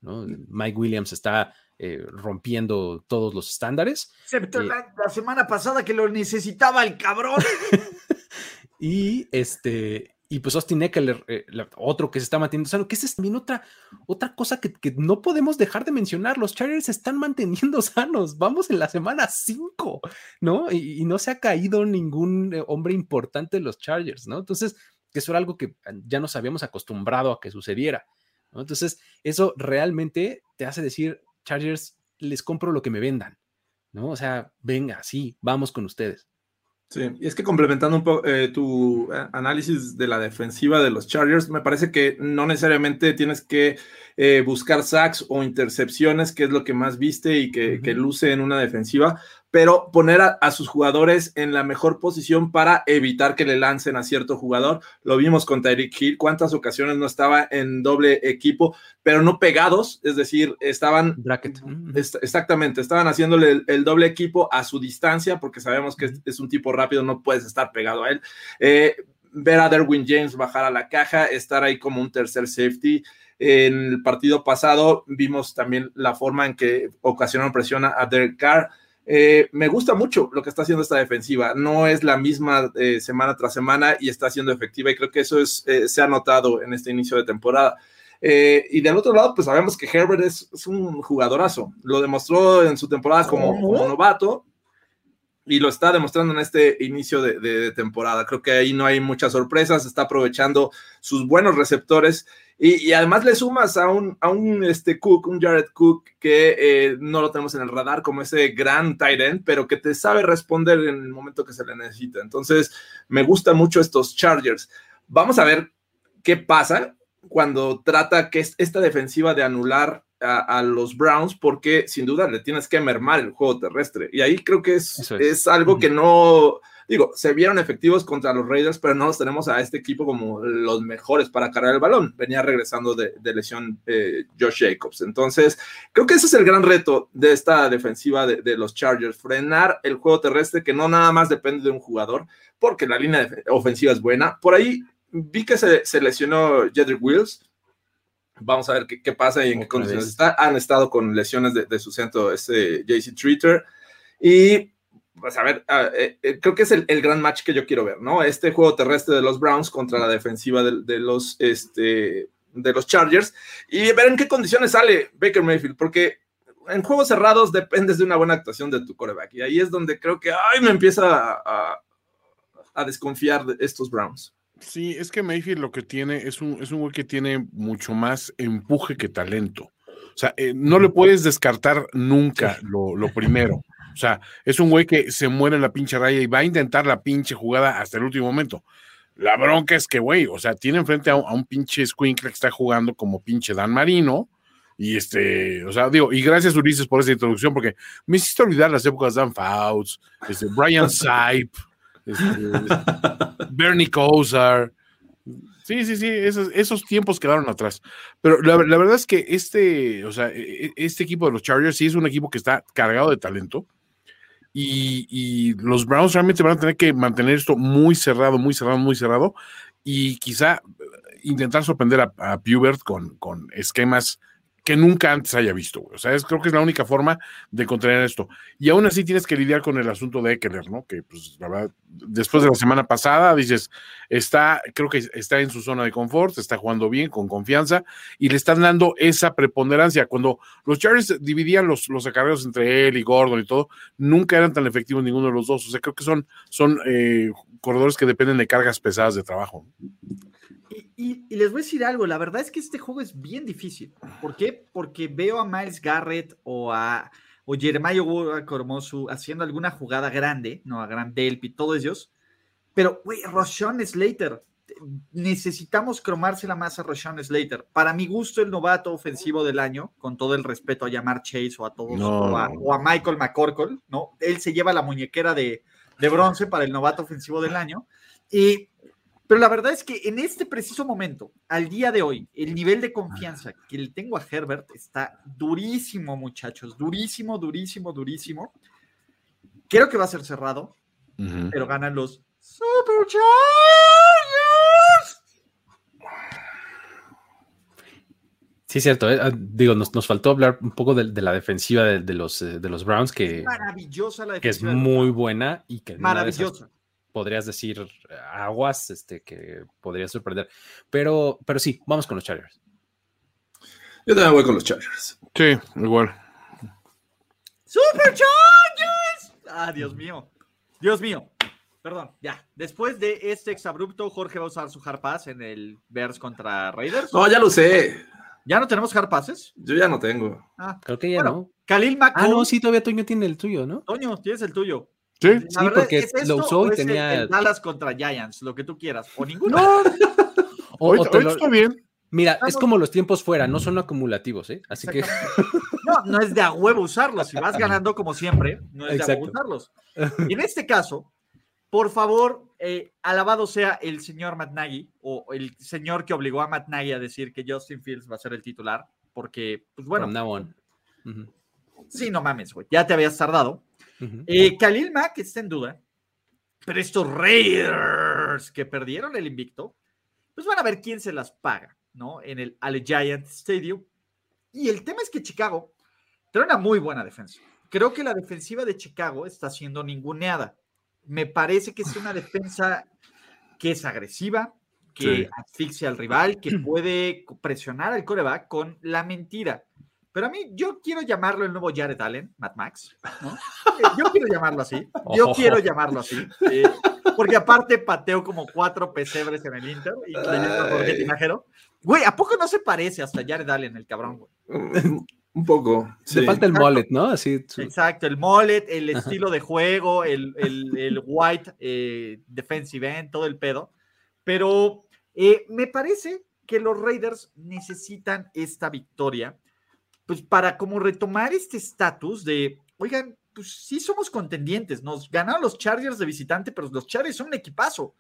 Mike Williams está eh, rompiendo todos los estándares. Excepto eh, la, semana pasada que lo necesitaba el cabrón. (laughs) y este, y pues Austin Eckler, eh, otro que se está manteniendo sano, que es también otra, otra cosa que, no podemos dejar de mencionar. Los Chargers se están manteniendo (laughs) sanos. Vamos en la semana 5, ¿no? Y, y, no se ha caído ningún hombre importante de los Chargers, ¿no? Entonces, que eso era algo que ya nos habíamos acostumbrado a que sucediera. Entonces, eso realmente te hace decir, Chargers, les compro lo que me vendan, ¿no? O sea, venga, sí, vamos con ustedes. Sí, y es que complementando un poco eh, tu eh, análisis de la defensiva de los Chargers, me parece que no necesariamente tienes que eh, buscar sacks o intercepciones, que es lo que más viste y que, que luce en una defensiva, pero poner a, sus jugadores en la mejor posición para evitar que le lancen a cierto jugador. Lo vimos con Tyreek Hill, cuántas ocasiones no estaba en doble equipo, pero no pegados, es decir, estaban... Bracket. exactamente, estaban haciéndole el, doble equipo a su distancia, porque sabemos que es, un tipo rápido, no puedes estar pegado a él. Eh, ver a Derwin James bajar a la caja, estar ahí como un tercer safety. En el partido pasado vimos también la forma en que ocasionaron presión a Derek Carr. Eh, me gusta mucho lo que está haciendo esta defensiva. No es la misma eh, semana tras semana y está siendo efectiva y creo que eso es, eh, se ha notado en este inicio de temporada. y del otro lado, pues sabemos que Herbert es, un jugadorazo. Lo demostró en su temporada como, como novato y lo está demostrando en este inicio de, temporada. Creo que ahí no hay muchas sorpresas, está aprovechando sus buenos receptores y, además le sumas a un, a un este Cook, un Jared Cook que eh, no lo tenemos en el radar como ese gran tight end, pero que te sabe responder en el momento que se le necesita. Entonces, me gustan mucho estos Chargers. Vamos a ver qué pasa cuando trata que esta defensiva de anular a, los Browns porque sin duda le tienes que mermar el juego terrestre. Y ahí creo que es, es. algo que no, digo, se vieron efectivos contra los Raiders, pero no los tenemos a este equipo como los mejores para cargar el balón. Venía regresando de, lesión eh, Josh Jacobs. Entonces, creo que ese es el gran reto de esta defensiva de, los Chargers, frenar el juego terrestre que no nada más depende de un jugador, porque la línea ofensiva es buena. Por ahí vi que se, se lesionó Jedrick Wills Vamos a ver qué, pasa y en qué condiciones está. Han estado con lesiones de, su centro, este JC Treater. Y, pues a ver, eh, eh, creo que es el, gran match que yo quiero ver, ¿no? Este juego terrestre de los Browns contra la defensiva de, los, este, de los Chargers. Y ver en qué condiciones sale Baker Mayfield, porque en juegos cerrados dependes de una buena actuación de tu coreback. Y ahí es donde creo que, ay, me empieza a, a desconfiar de estos Browns. Sí, es que Mayfield lo que tiene es un, es un güey que tiene mucho más empuje que talento. O sea, eh, no le puedes descartar nunca lo, lo, primero. O sea, es un güey que se muere en la pinche raya y va a intentar la pinche jugada hasta el último momento. La bronca es que, güey, o sea, tiene enfrente a, un pinche squinkle que está jugando como pinche Dan Marino. Y este, o sea, digo, y gracias Ulises por esa introducción, porque me hiciste olvidar las épocas de Dan Fouts, este, Brian (laughs) Sipe. Este, (laughs) Bernie Kosar. Sí, sí, sí, esos, esos, tiempos quedaron atrás. Pero la, verdad es que este, o sea, e, e, este equipo de los Chargers sí es un equipo que está cargado de talento. Y, los Browns realmente van a tener que mantener esto muy cerrado, muy cerrado, muy cerrado. Y quizá intentar sorprender a, a Pubert con, con esquemas que nunca antes haya visto, O sea, creo que es la única forma de contener esto. Y aún así tienes que lidiar con el asunto de Eckler, ¿no? Que, pues, la verdad, después de la semana pasada, dices, está, creo que está en su zona de confort, está jugando bien, con confianza, y le están dando esa preponderancia. Cuando los Chargers dividían los, los acarreos entre él y Gordon y todo, nunca eran tan efectivos ninguno de los dos. O sea, creo que son, son eh, corredores que dependen de cargas pesadas de trabajo. Y, les voy a decir algo, la verdad es que este juego es bien difícil. ¿Por qué? Porque veo a Miles Garrett o a o Jeremiah Cormosu haciendo alguna jugada grande, ¿no? A Gran Delphi, todos ellos. Pero, güey, Roshan Slater, necesitamos cromársela más a Roshan Slater. Para mi gusto, el novato ofensivo del año, con todo el respeto a llamar Chase o a todos, o, a, Michael McCorkle, ¿no? Él se lleva la muñequera de, de bronce para el novato ofensivo del año. Y pero la verdad es que en este preciso momento, al día de hoy, el nivel de confianza que le tengo a Herbert está durísimo, muchachos. Durísimo, durísimo, durísimo. Creo que va a ser cerrado, pero ganan los Superchargers. Sí, cierto. Eh, ah, digo, nos, faltó hablar un poco de, la defensiva de, los, eh, de los Browns, que, maravillosa la que es muy buena y que maravillosa podrías decir eh, aguas este, que podría sorprender. Pero, pero sí, vamos con los Chargers. Yo también voy con los Chargers. Sí, igual. ¡Super Chargers! Ah, Dios mío. Dios mío. Perdón, ya. Después de este exabrupto, Jorge va a usar su hard pass en el Bears contra Raiders. No, ya lo sé. ¿Ya no tenemos hard passes? Yo ya no tengo. Ah, creo que ya no. Khalil Mack. Ah, no, sí, todavía Toño tiene el tuyo, ¿no? Toño, tienes el tuyo. Sí, sí porque lo usó y tenía. El, Dallas contra Giants, lo que tú quieras. O ninguno. No. (laughs) o, está bien. Mira, es como los tiempos fuera, no son acumulativos, ¿eh? Así que. No, no es de a huevo usarlos. Si vas ganando como siempre, no es de a huevo usarlos. Y en este caso, por favor, eh, alabado sea el señor Matt Nagy o el señor que obligó a Matt Nagy a decir que Justin Fields va a ser el titular, porque, pues bueno. Sí, no mames, güey. Ya te habías tardado. Eh, Khalil Mack está en duda, pero estos Raiders que perdieron el invicto, pues van a ver quién se las paga, ¿no? En el Allegiant Stadium. Y el tema es que Chicago tiene una muy buena defensa. Creo que la defensiva de Chicago está siendo ninguneada. Me parece que es una defensa que es agresiva, que asfixia al rival, que puede presionar al coreback con la mentira. Pero a mí, yo quiero llamarlo el nuevo Jared Allen, Matt Max. (laughs) Yo quiero llamarlo así. Yo quiero llamarlo así. Eh, porque aparte pateo como cuatro pesebres en el Inter y leyendo Güey, ¿a poco no se parece hasta Jared Allen, el cabrón, güey? Un poco. Le falta el mullet, ¿no? Así, Exacto, el mullet, el estilo de juego, el, el, white eh, defensive end, todo el pedo. Pero eh, me parece que los Raiders necesitan esta victoria pues para como retomar este estatus de, oigan, pues sí somos contendientes, nos ganaron los Chargers de visitante, pero los Chargers son un equipazo.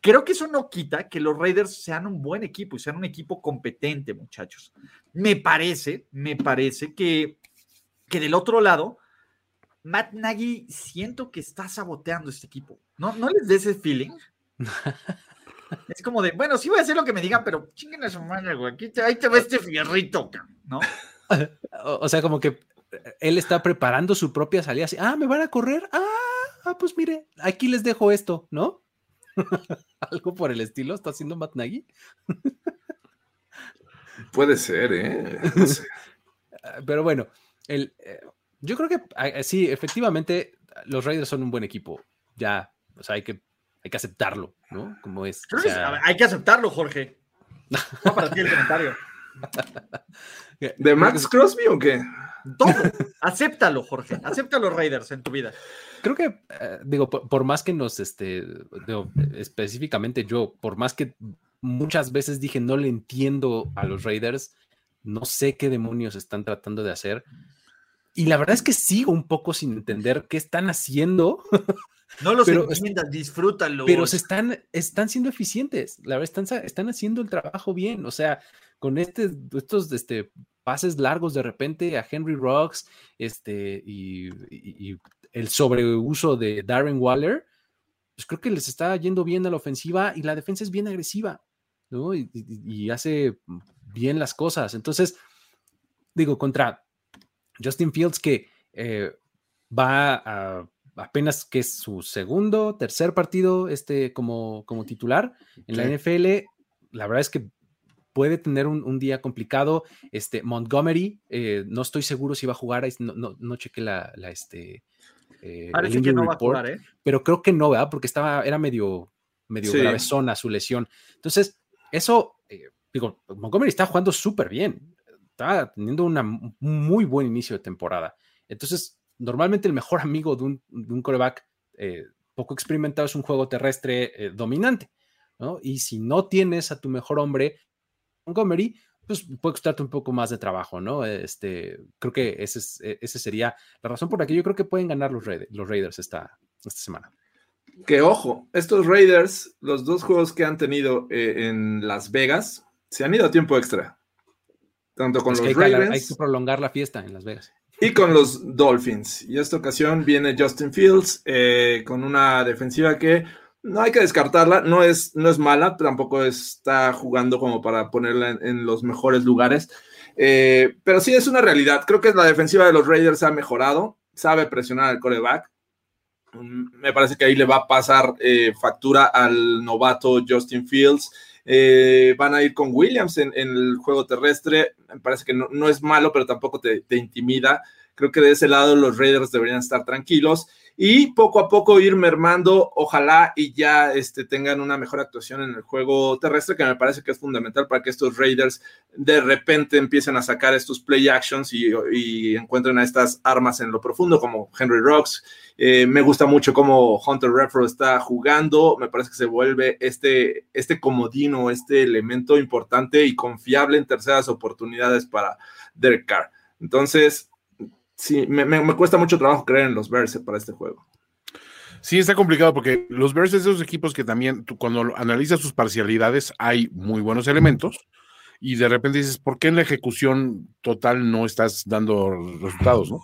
Creo que eso no quita que los Raiders sean un buen equipo y sean un equipo competente, muchachos. Me parece, me parece que, que del otro lado, Matt Nagy siento que está saboteando este equipo. ¿No, no les des ese feeling? (laughs) es como de, bueno, sí voy a hacer lo que me digan, pero chinguen a su madre, güey. Aquí ahí te va este fierrito, ¿no? O, sea, como que él está preparando su propia salida. Así, ah, me van a correr. Ah, ah pues mire, aquí les dejo esto, ¿no? (laughs) Algo por el estilo está haciendo Matt Nagy. Puede ser, ¿eh? (laughs) Pero bueno, el, eh, yo creo que eh, sí, efectivamente, los Raiders son un buen equipo. Ya, o sea, hay que, hay que aceptarlo, ¿no? Como es. hay que aceptarlo, Jorge. No para ti el comentario. ¿De Max Crosby o qué? Todo. Acéptalo, Jorge. Acéptalo, Raiders, en tu vida. Creo que, eh, digo, por, más que nos, este, específicamente yo, por más que muchas veces dije no le entiendo a los Raiders, no sé qué demonios están tratando de hacer. Y la verdad es que sigo un poco sin entender qué están haciendo. (laughs) No los pero, entiendas, disfrútalo. Pero se están, están siendo eficientes. La verdad, están, están haciendo el trabajo bien. O sea, con este, estos este, pases largos de repente a Henry Rocks este, y, el sobreuso de Darren Waller, pues creo que les está yendo bien a la ofensiva y la defensa es bien agresiva, ¿no? Y, hace bien las cosas. Entonces, digo, contra Justin Fields que eh, va a apenas que es su segundo, tercer partido este, como, como titular en la NFL, la verdad es que puede tener un, día complicado. Este, Montgomery, eh, no estoy seguro si va a jugar, no, no, no chequé la, la este, eh, Parece que no va a jugar, ¿eh? pero creo que no, ¿verdad? Porque estaba, era medio, medio zona su lesión. Entonces, eso, digo, Montgomery está jugando súper bien, está teniendo un muy buen inicio de temporada. Entonces, normalmente el mejor (laughs) amigo de un, de un coreback poco experimentado es un juego terrestre dominante. ¿no? Y si no tienes a tu mejor hombre, Montgomery, pues puede costarte un poco más de trabajo, ¿no? Este, creo que ese, es, e, ese sería la razón por la que yo creo que pueden ganar los, Raiders, los Raiders esta, esta semana. Que ojo, estos Raiders, los dos juegos que han tenido eh, en Las Vegas, se han ido a tiempo extra. Tanto con los hay Ravens. hay que prolongar la fiesta en Las Vegas. Y con los Dolphins. Y esta ocasión viene Justin Fields eh, con una defensiva que no hay que descartarla, no es, no es mala, tampoco está jugando como para ponerla en, los mejores lugares, eh, pero sí es una realidad. Creo que la defensiva de los Raiders ha mejorado, sabe presionar al coreback. Mm, me parece que ahí le va a pasar eh, factura al novato Justin Fields. Eh, van a ir con Williams en, el juego terrestre. Me parece que no, es malo, pero tampoco te intimida. Creo que de ese lado los Raiders deberían estar tranquilos y poco a poco ir mermando, ojalá y ya este, tengan una mejor actuación en el juego terrestre, que me parece que es fundamental para que estos Raiders de repente empiecen a sacar estos play actions y, encuentren a estas armas en lo profundo, como Henry Rocks. Eh, me gusta mucho cómo Hunter Refro está jugando, me parece que se vuelve este, este comodino, este elemento importante y confiable en terceras oportunidades para Derek Carr. Entonces, sí, me, me, cuesta mucho trabajo creer en los Bears para este juego. Sí, está complicado porque los Bears es de esos equipos que también, tú, cuando analizas sus parcialidades, hay muy buenos elementos y de repente dices, ¿por qué en la ejecución total no estás dando resultados, no?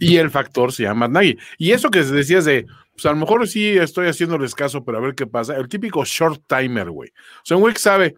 y el factor se llama Nagy. Y eso que decías de, pues a lo mejor sí estoy haciéndoles caso, pero a ver qué pasa. El típico short timer, güey. O sea, un güey que sabe,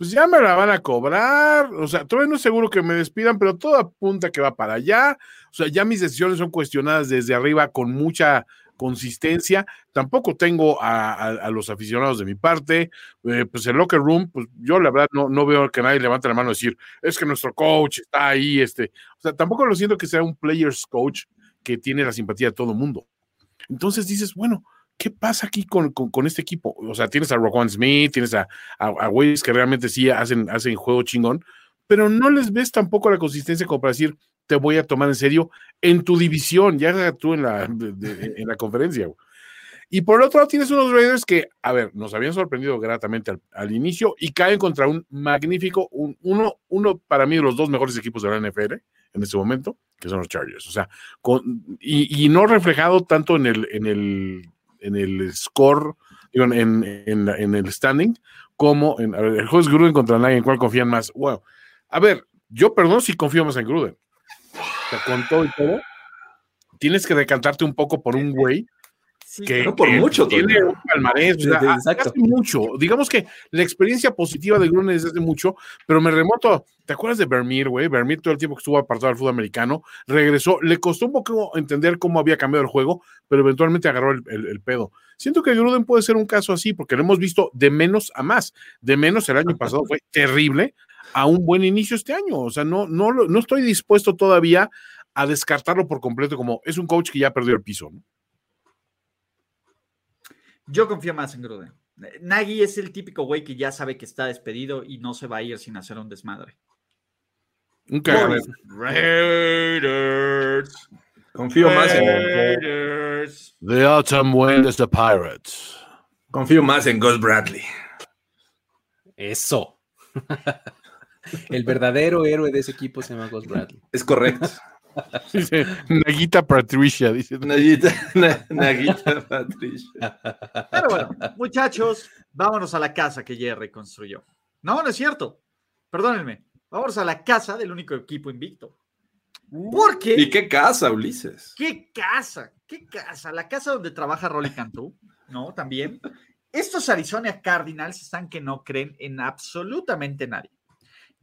pues ya me la van a cobrar. O sea, todavía no es seguro que me despidan, pero todo apunta que va para allá. O sea, ya mis decisiones son cuestionadas desde arriba con mucha consistencia. Tampoco tengo a, los aficionados de mi parte. Eh, pues el locker room, pues yo la verdad no, no veo que nadie levante la mano y decir, es que nuestro coach está ahí. Este. O sea, tampoco lo siento que sea un players coach que tiene la simpatía de todo el mundo. Entonces dices, bueno, ¿qué pasa aquí con, este equipo? O sea, tienes a Roquan Smith, tienes a, a, que realmente sí hacen, hacen juego chingón, pero no les ves tampoco la consistencia como para decir, te voy a tomar en serio en tu división, ya tú en la, en la conferencia. Y por otro lado tienes unos Raiders que, a ver, nos habían sorprendido gratamente al, inicio y caen contra un magnífico, uno, uno para mí de los dos mejores equipos de la NFL en este momento, que son los Chargers. O sea, con, y, no reflejado tanto en el, en el, en el score, digo, en, en, el standing, como en el juego es Gruden contra nadie, en cuál confían más. Wow. A ver, yo perdón si confío más en Gruden con todo y todo, tienes que decantarte un poco por un güey que, no por mucho tiene un palmarés, hace mucho. Digamos que la experiencia positiva de Gruden es hace mucho, pero me remoto. ¿Te acuerdas de Vermeer, güey? Vermeer todo el tiempo que estuvo apartado del fútbol americano, regresó, le costó un poco entender cómo había cambiado el juego, pero eventualmente agarró el, pedo. Siento que Gruden puede ser un caso así, porque lo hemos visto de menos a más. De menos el año pasado fue terrible, a un buen inicio este año. O sea, no, no, no estoy dispuesto todavía a descartarlo por completo como es un coach que ya perdió el piso. Yo confío más en Gruden. Nagy es el típico güey que ya sabe que está despedido y no se va a ir sin hacer un desmadre. Un Raiders. Confío más en Raiders. The autumn wind is the Pirates. Confío más en Gus Bradley. Eso. (laughs) El verdadero héroe de ese equipo se llama Gus Bradley. Es correcto. (laughs) Dice Naguita Patricia, dice. Naguita, Patricia. Pero bueno, muchachos, vámonos a la casa que Jerry construyó. No, no es cierto. Perdónenme. Vámonos a la casa del único equipo invicto. ¿Por qué? ¿Y qué casa, Ulises? ¿Qué casa? ¿Qué casa? La casa donde trabaja Rolly Cantú, ¿no? También. Estos Arizona Cardinals están que no creen en absolutamente nadie.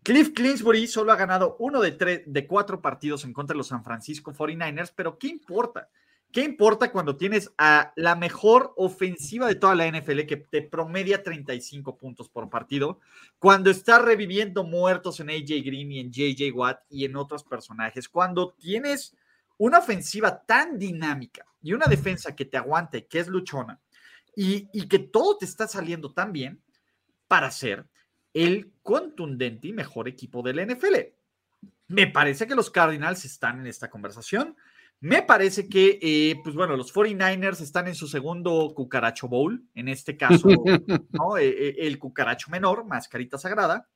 Cliff Clinsbury solo ha ganado uno de, tres, de cuatro partidos en contra de los San Francisco 49ers, pero ¿qué importa? ¿Qué importa cuando tienes a la mejor ofensiva de toda la NFL que te promedia 35 puntos por partido? Cuando está reviviendo muertos en AJ Green y en JJ Watt y en otros personajes. Cuando tienes una ofensiva tan dinámica y una defensa que te aguante, que es luchona, y, y que todo te está saliendo tan bien para ser el contundente y mejor equipo del NFL. Me parece que los Cardinals están en esta conversación. Me parece que, eh, pues bueno, los 49ers están en su segundo cucaracho bowl, en este caso, (laughs) ¿no? Eh, eh, el cucaracho menor, mascarita sagrada.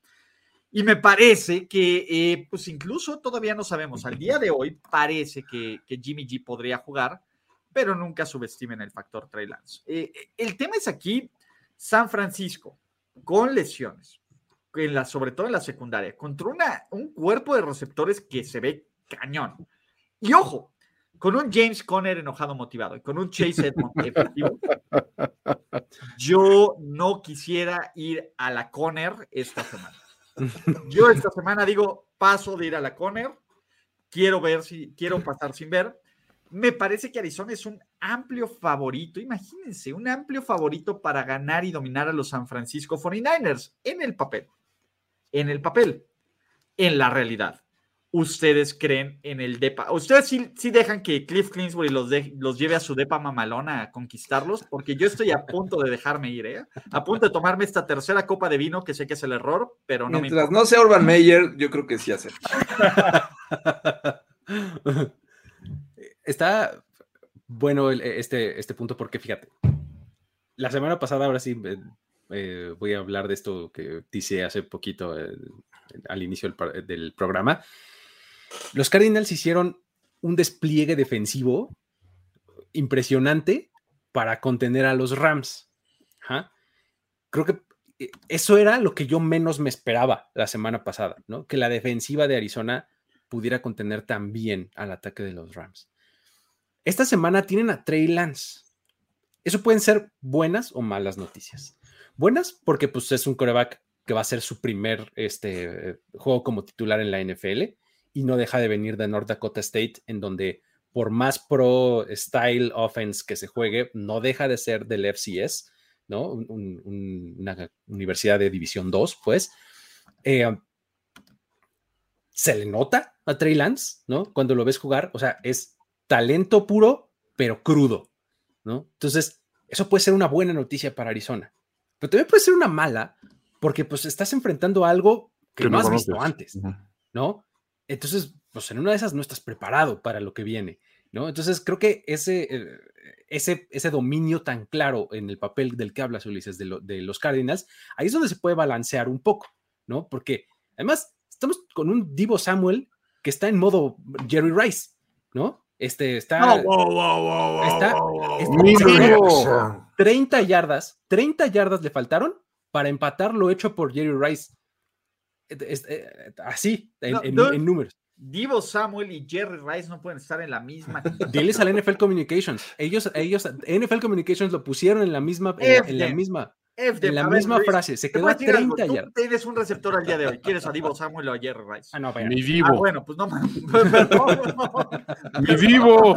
Y me parece que, pues incluso todavía no sabemos, al día de hoy parece que, que Jimmy G podría jugar, pero nunca subestimen el factor Trey Lance. el tema es aquí, San Francisco, con lesiones, la, sobre todo en la secundaria, contra una, un cuerpo de receptores que se ve cañón. Y ojo, con un James Conner enojado motivado y con un Chase Edmonds (laughs) efectivo, yo no quisiera ir a la Conner esta semana. Yo esta semana digo, paso de ir a la Conner, quiero ver si, quiero pasar sin ver. Me parece que Arizona es un amplio favorito, imagínense, un amplio favorito para ganar y dominar a los San Francisco 49ers en el papel en el papel, en la realidad. ¿Ustedes creen en el DEPA? ¿Ustedes sí, dejan que Cliff Clinsbury los, los lleve a su DEPA mamalona a conquistarlos? Porque yo estoy a punto de dejarme ir, ¿eh? A punto de tomarme esta tercera copa de vino, que sé que es el error, pero no Mientras no sea Urban Meyer, yo creo que sí hace. Está bueno este, este punto porque fíjate, la semana pasada, ahora sí, eh, voy a hablar de esto que dice hace poquito eh, al inicio del, programa. los Cardinals hicieron un despliegue defensivo impresionante para contener a los Rams. Creo que eh, eso era lo que yo menos me esperaba la semana pasada, ¿no? Que la defensiva de Arizona pudiera contener también al ataque de los Rams. Esta semana tienen a Trey Lance. Eso pueden ser buenas o malas noticias. Buenas porque pues, es un coreback que va a ser su primer este, juego como titular en la NFL y no deja de venir de North Dakota State, en donde por más pro style offense que se juegue, no deja de ser del FCS, ¿no? una universidad de División 2, pues. Eh, se le nota a Trey Lance, ¿no? Cuando lo ves jugar, o sea, es talento puro, pero crudo, ¿no? Entonces, eso puede ser una buena noticia para Arizona, pero también puede ser una mala, porque pues estás enfrentando algo que, no, has visto antes, ¿no? Entonces, pues en una de esas no estás preparado para lo que viene, ¿no? Entonces, creo que ese, eh, ese, ese dominio tan claro en el papel del que hablas, Ulises, de, de los Cardinals, ahí es donde se puede balancear un poco, ¿no? Porque además estamos con un Divo Samuel que está en modo Jerry Rice, ¿no? Este está. está, 30 yardas, 30 yardas le faltaron para empatar lo hecho por Jerry Rice. Eh, así, en, números. Divo Samuel y Jerry Rice no pueden estar en la misma. (laughs) Diles al NFL Communications. Ellos, ellos, NFL Communications lo pusieron en la misma, en la misma en la misma frase, se quedó a 30 ya. Tú tienes un receptor al día de hoy. ¿Quieres a Divo Samuel o a Jerry Rice? Ah, no, Mi Divo. Ah, bueno, pues no (laughs) Mi Divo.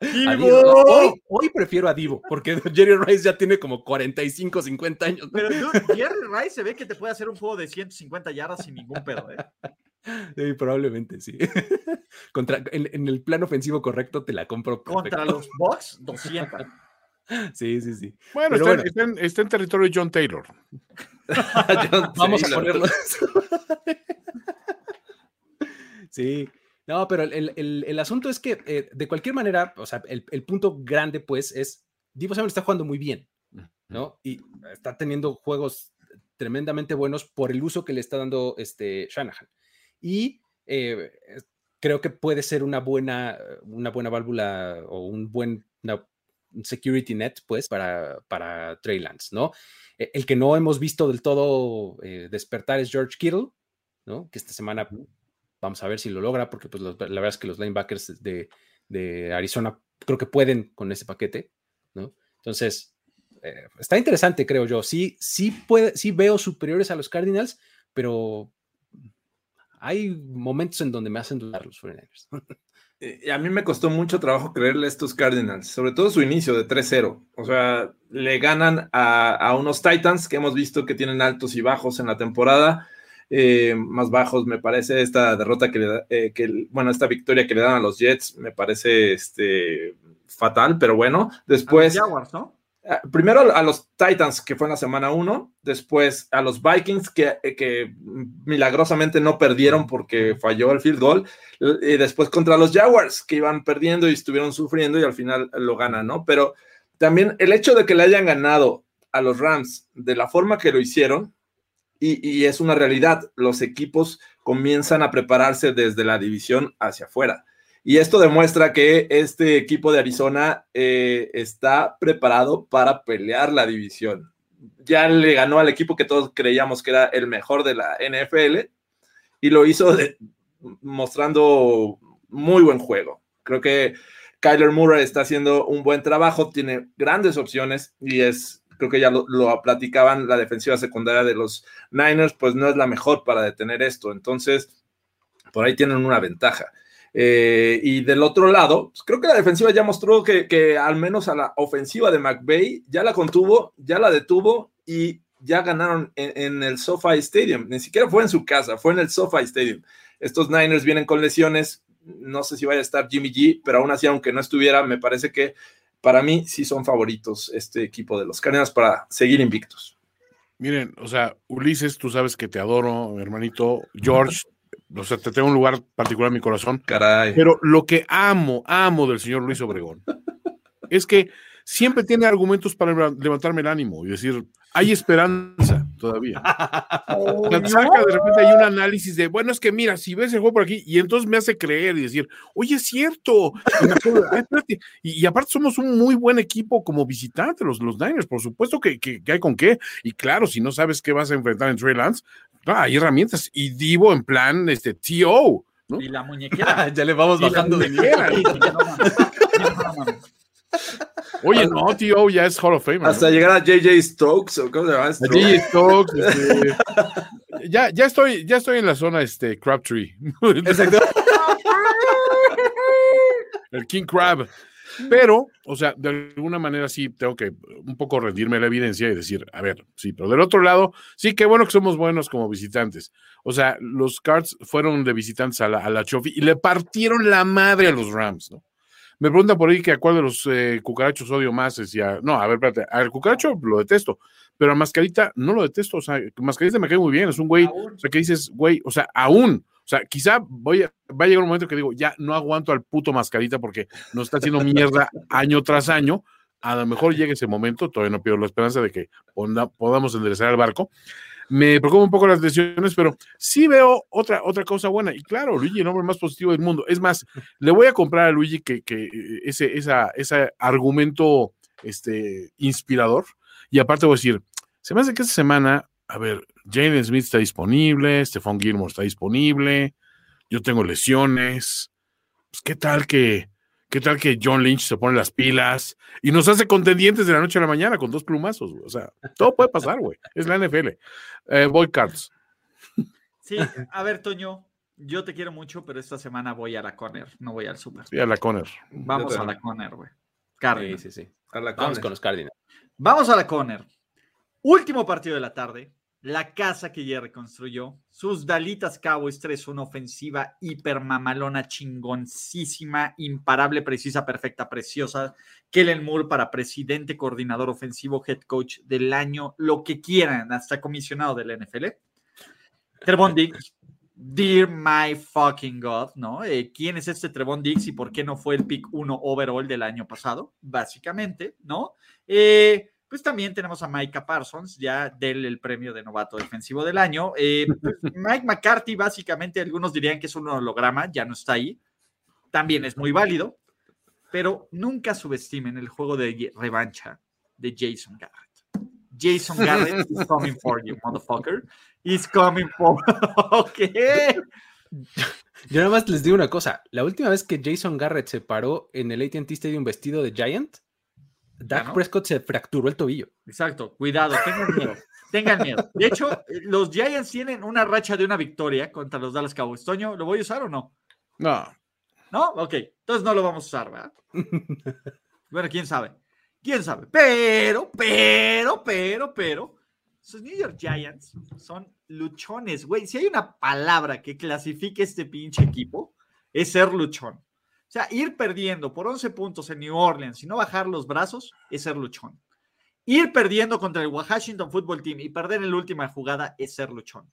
Divo. Hoy, hoy, prefiero a Divo, porque (laughs) Jerry Rice ya tiene como 45, 50 años. Pero Jerry Rice se ve que te puede hacer un juego de 150 yardas sin ningún pedo, ¿eh? Sí, probablemente sí. (laughs) Contra, en, el plan ofensivo correcto te la compro. Contra los Bucks, 200. Sí, sí, sí. Bueno, está, En, territorio de John Taylor. (laughs) (laughs) Vamos a ponerlo. (laughs) sí. No, pero el, asunto es que eh, de cualquier manera, o sea, el, punto grande, pues, es Divo Samuel está jugando muy bien, ¿no? Y está teniendo juegos tremendamente buenos por el uso que le está dando este Shanahan. Y eh, creo que puede ser una buena, una buena válvula o un buen, security net, pues, para, para Trey Lance, ¿no? E, el que no hemos visto del todo eh, despertar es George Kittle, ¿no? Que esta semana vamos a ver si lo logra, porque pues la verdad es que los linebackers de, Arizona creo que pueden con ese paquete, ¿no? Entonces, eh, está interesante, creo yo. Sí, sí, puede, sí veo superiores a los Cardinals, pero hay momentos en donde me hacen dudar los 49ers. (laughs) Eh, a mí me costó mucho trabajo creerle a estos Cardinals, sobre todo su inicio de 3-0. O sea, le ganan a, unos Titans que hemos visto que tienen altos y bajos en la temporada. Eh, más bajos, me parece esta derrota que, le eh, que, bueno, esta victoria que le dan a los Jets, me parece este, fatal, pero bueno, después... ¿no? Ah, primero a los Titans, que fue en la semana 1, después a los Vikings, que, que, milagrosamente no perdieron porque falló el field goal, y después contra los Jaguars, que iban perdiendo y estuvieron sufriendo y al final lo ganan, ¿no? Pero también el hecho de que le hayan ganado a los Rams de la forma que lo hicieron, y, y es una realidad, los equipos comienzan a prepararse desde la división hacia afuera. Y esto demuestra que este equipo de Arizona eh, está preparado para pelear la división. Ya le ganó al equipo que todos creíamos que era el mejor de la NFL y lo hizo mostrando muy buen juego. Creo que Kyler Murray está haciendo un buen trabajo, tiene grandes opciones y es, creo que ya lo, lo platicaban, la defensiva secundaria de los Niners, pues no es la mejor para detener esto. Entonces, por ahí tienen una ventaja. Eh, y del otro lado, pues, creo que la defensiva ya mostró que, al menos a la ofensiva de McVay ya la contuvo, ya la detuvo y ya ganaron en, el SoFi Stadium. Ni siquiera fue en su casa, fue en el SoFi Stadium. Estos Niners vienen con lesiones. No sé si vaya a estar Jimmy G, pero aún así, aunque no estuviera, me parece que para mí sí son favoritos este equipo de los Cardinals para seguir invictos. Miren, o sea, Ulises, tú sabes que te adoro, hermanito. George, o sea, te tengo un lugar particular en mi corazón. Caray. Pero lo que amo, amo del señor Luis Obregón (laughs) es que siempre tiene argumentos para levantarme el ánimo y decir, hay esperanza todavía. (laughs) Oh, saca de repente hay un análisis de, bueno, es que mira, si ves el juego por aquí, y entonces me hace creer y decir, oye, es cierto. Y, aparte somos un muy buen equipo como visitante, los, los Niners, por supuesto que, que, hay con qué. Y claro, si no sabes qué vas a enfrentar en Trey Lance, hay herramientas. Y Divo en plan, este, TO. Y la muñequera. (laughs) ya le vamos bajando de. Oye, no, tío, ya es Hall of Fame. Hasta llegar a JJ Stokes o cómo se llama. JJ Stokes. Este, ya, ya, estoy, ya estoy en la zona este, Crabtree. Exacto. (laughs) El King Crab. Pero, o sea, de alguna manera sí tengo que un poco rendirme la evidencia y decir, a ver, sí, pero del otro lado, sí, qué bueno que somos buenos como visitantes. O sea, los Cards fueron de visitantes a la, a la Chofi y le partieron la madre a los Rams, ¿no? Me preguntan por ahí que a cuál de los eh, cucarachos odio más. Decía, no, a ver, espérate, al cucaracho lo detesto, pero a Mascarita no lo detesto. O sea, Mascarita me cae muy bien, es un güey, o sea, que dices, güey, o sea, aún, sea, quizá voy va a llegar un momento que digo, ya no aguanto al puto Mascarita porque nos está haciendo mierda año tras año. A lo mejor llegue ese momento, todavía no pierdo la esperanza de que podamos enderezar el barco me preocupa un poco las lesiones, pero sí veo otra, otra cosa buena. Y claro, Luigi, el hombre más positivo del mundo. Es más, le voy a comprar a Luigi que, que ese, esa, ese argumento este, inspirador. Y aparte voy a decir, se me hace que esta semana, a ver, Jane Smith está disponible, Stephon Gilmore está disponible, yo tengo lesiones. Pues, ¿qué tal que ¿Qué tal que John Lynch se pone las pilas y nos hace contendientes de la noche a la mañana con dos plumazos? O sea, todo puede pasar, güey. Es la NFL. Eh, Cards. Sí, a ver, Toño, yo te quiero mucho, pero esta semana voy a la Conner, no voy al Super. Sí, a la Conner. Vamos a la Conner, güey. Cardinals. Sí, sí, sí. Vamos con los Cardinals. Vamos a la Conner. Último partido de la tarde la casa que ya reconstruyó, sus Dalitas Cowboys 3, una ofensiva hiper mamalona, chingoncísima, imparable, precisa, perfecta, preciosa. Kellen Moore para presidente, coordinador ofensivo, head coach del año, lo que quieran, hasta comisionado del NFL. Trevon Diggs, dear my fucking God, ¿no? Eh, ¿Quién es este Trevon Diggs y por qué no fue el pick 1 overall del año pasado? Básicamente, ¿no? Eh, pues también tenemos a Micah Parsons, ya del el premio de novato defensivo del año. Eh, pues, (laughs) Mike McCarthy, básicamente, algunos dirían que es un holograma, ya no está ahí. También es muy válido, pero nunca subestimen el juego de revancha de Jason Garrett. Jason Garrett is (laughs) coming for you, motherfucker. He's coming for. (laughs) ok. Yo nada más les digo una cosa. La última vez que Jason Garrett se paró en el ATT Stadium vestido de Giant, Dak Prescott se fracturó el tobillo. Exacto, cuidado, tengan miedo. tengan miedo. De hecho, los Giants tienen una racha de una victoria contra los Dallas Cowboys. Toño, ¿lo voy a usar o no? No. ¿No? Ok, entonces no lo vamos a usar, ¿verdad? (laughs) bueno, quién sabe. Quién sabe. Pero, pero, pero, pero, sus New York Giants son luchones, güey. Si hay una palabra que clasifique este pinche equipo, es ser luchón. O sea, ir perdiendo por 11 puntos en New Orleans y no bajar los brazos es ser luchón. Ir perdiendo contra el Washington Football Team y perder en la última jugada es ser luchón.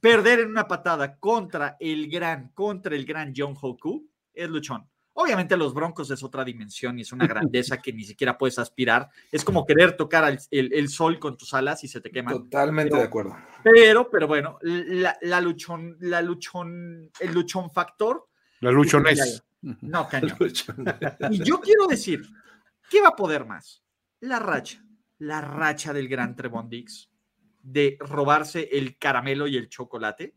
Perder en una patada contra el gran, contra el gran John Hoku es luchón. Obviamente los Broncos es otra dimensión y es una grandeza que ni siquiera puedes aspirar. Es como querer tocar el, sol con tus alas y se te quema. Totalmente de acuerdo. Pero, pero bueno, la, la, luchón, la luchón, el luchón factor. La luchonés. No, cañón. Y yo quiero decir, ¿qué va a poder más? La racha, la racha del gran Trevon Dix de robarse el caramelo y el chocolate,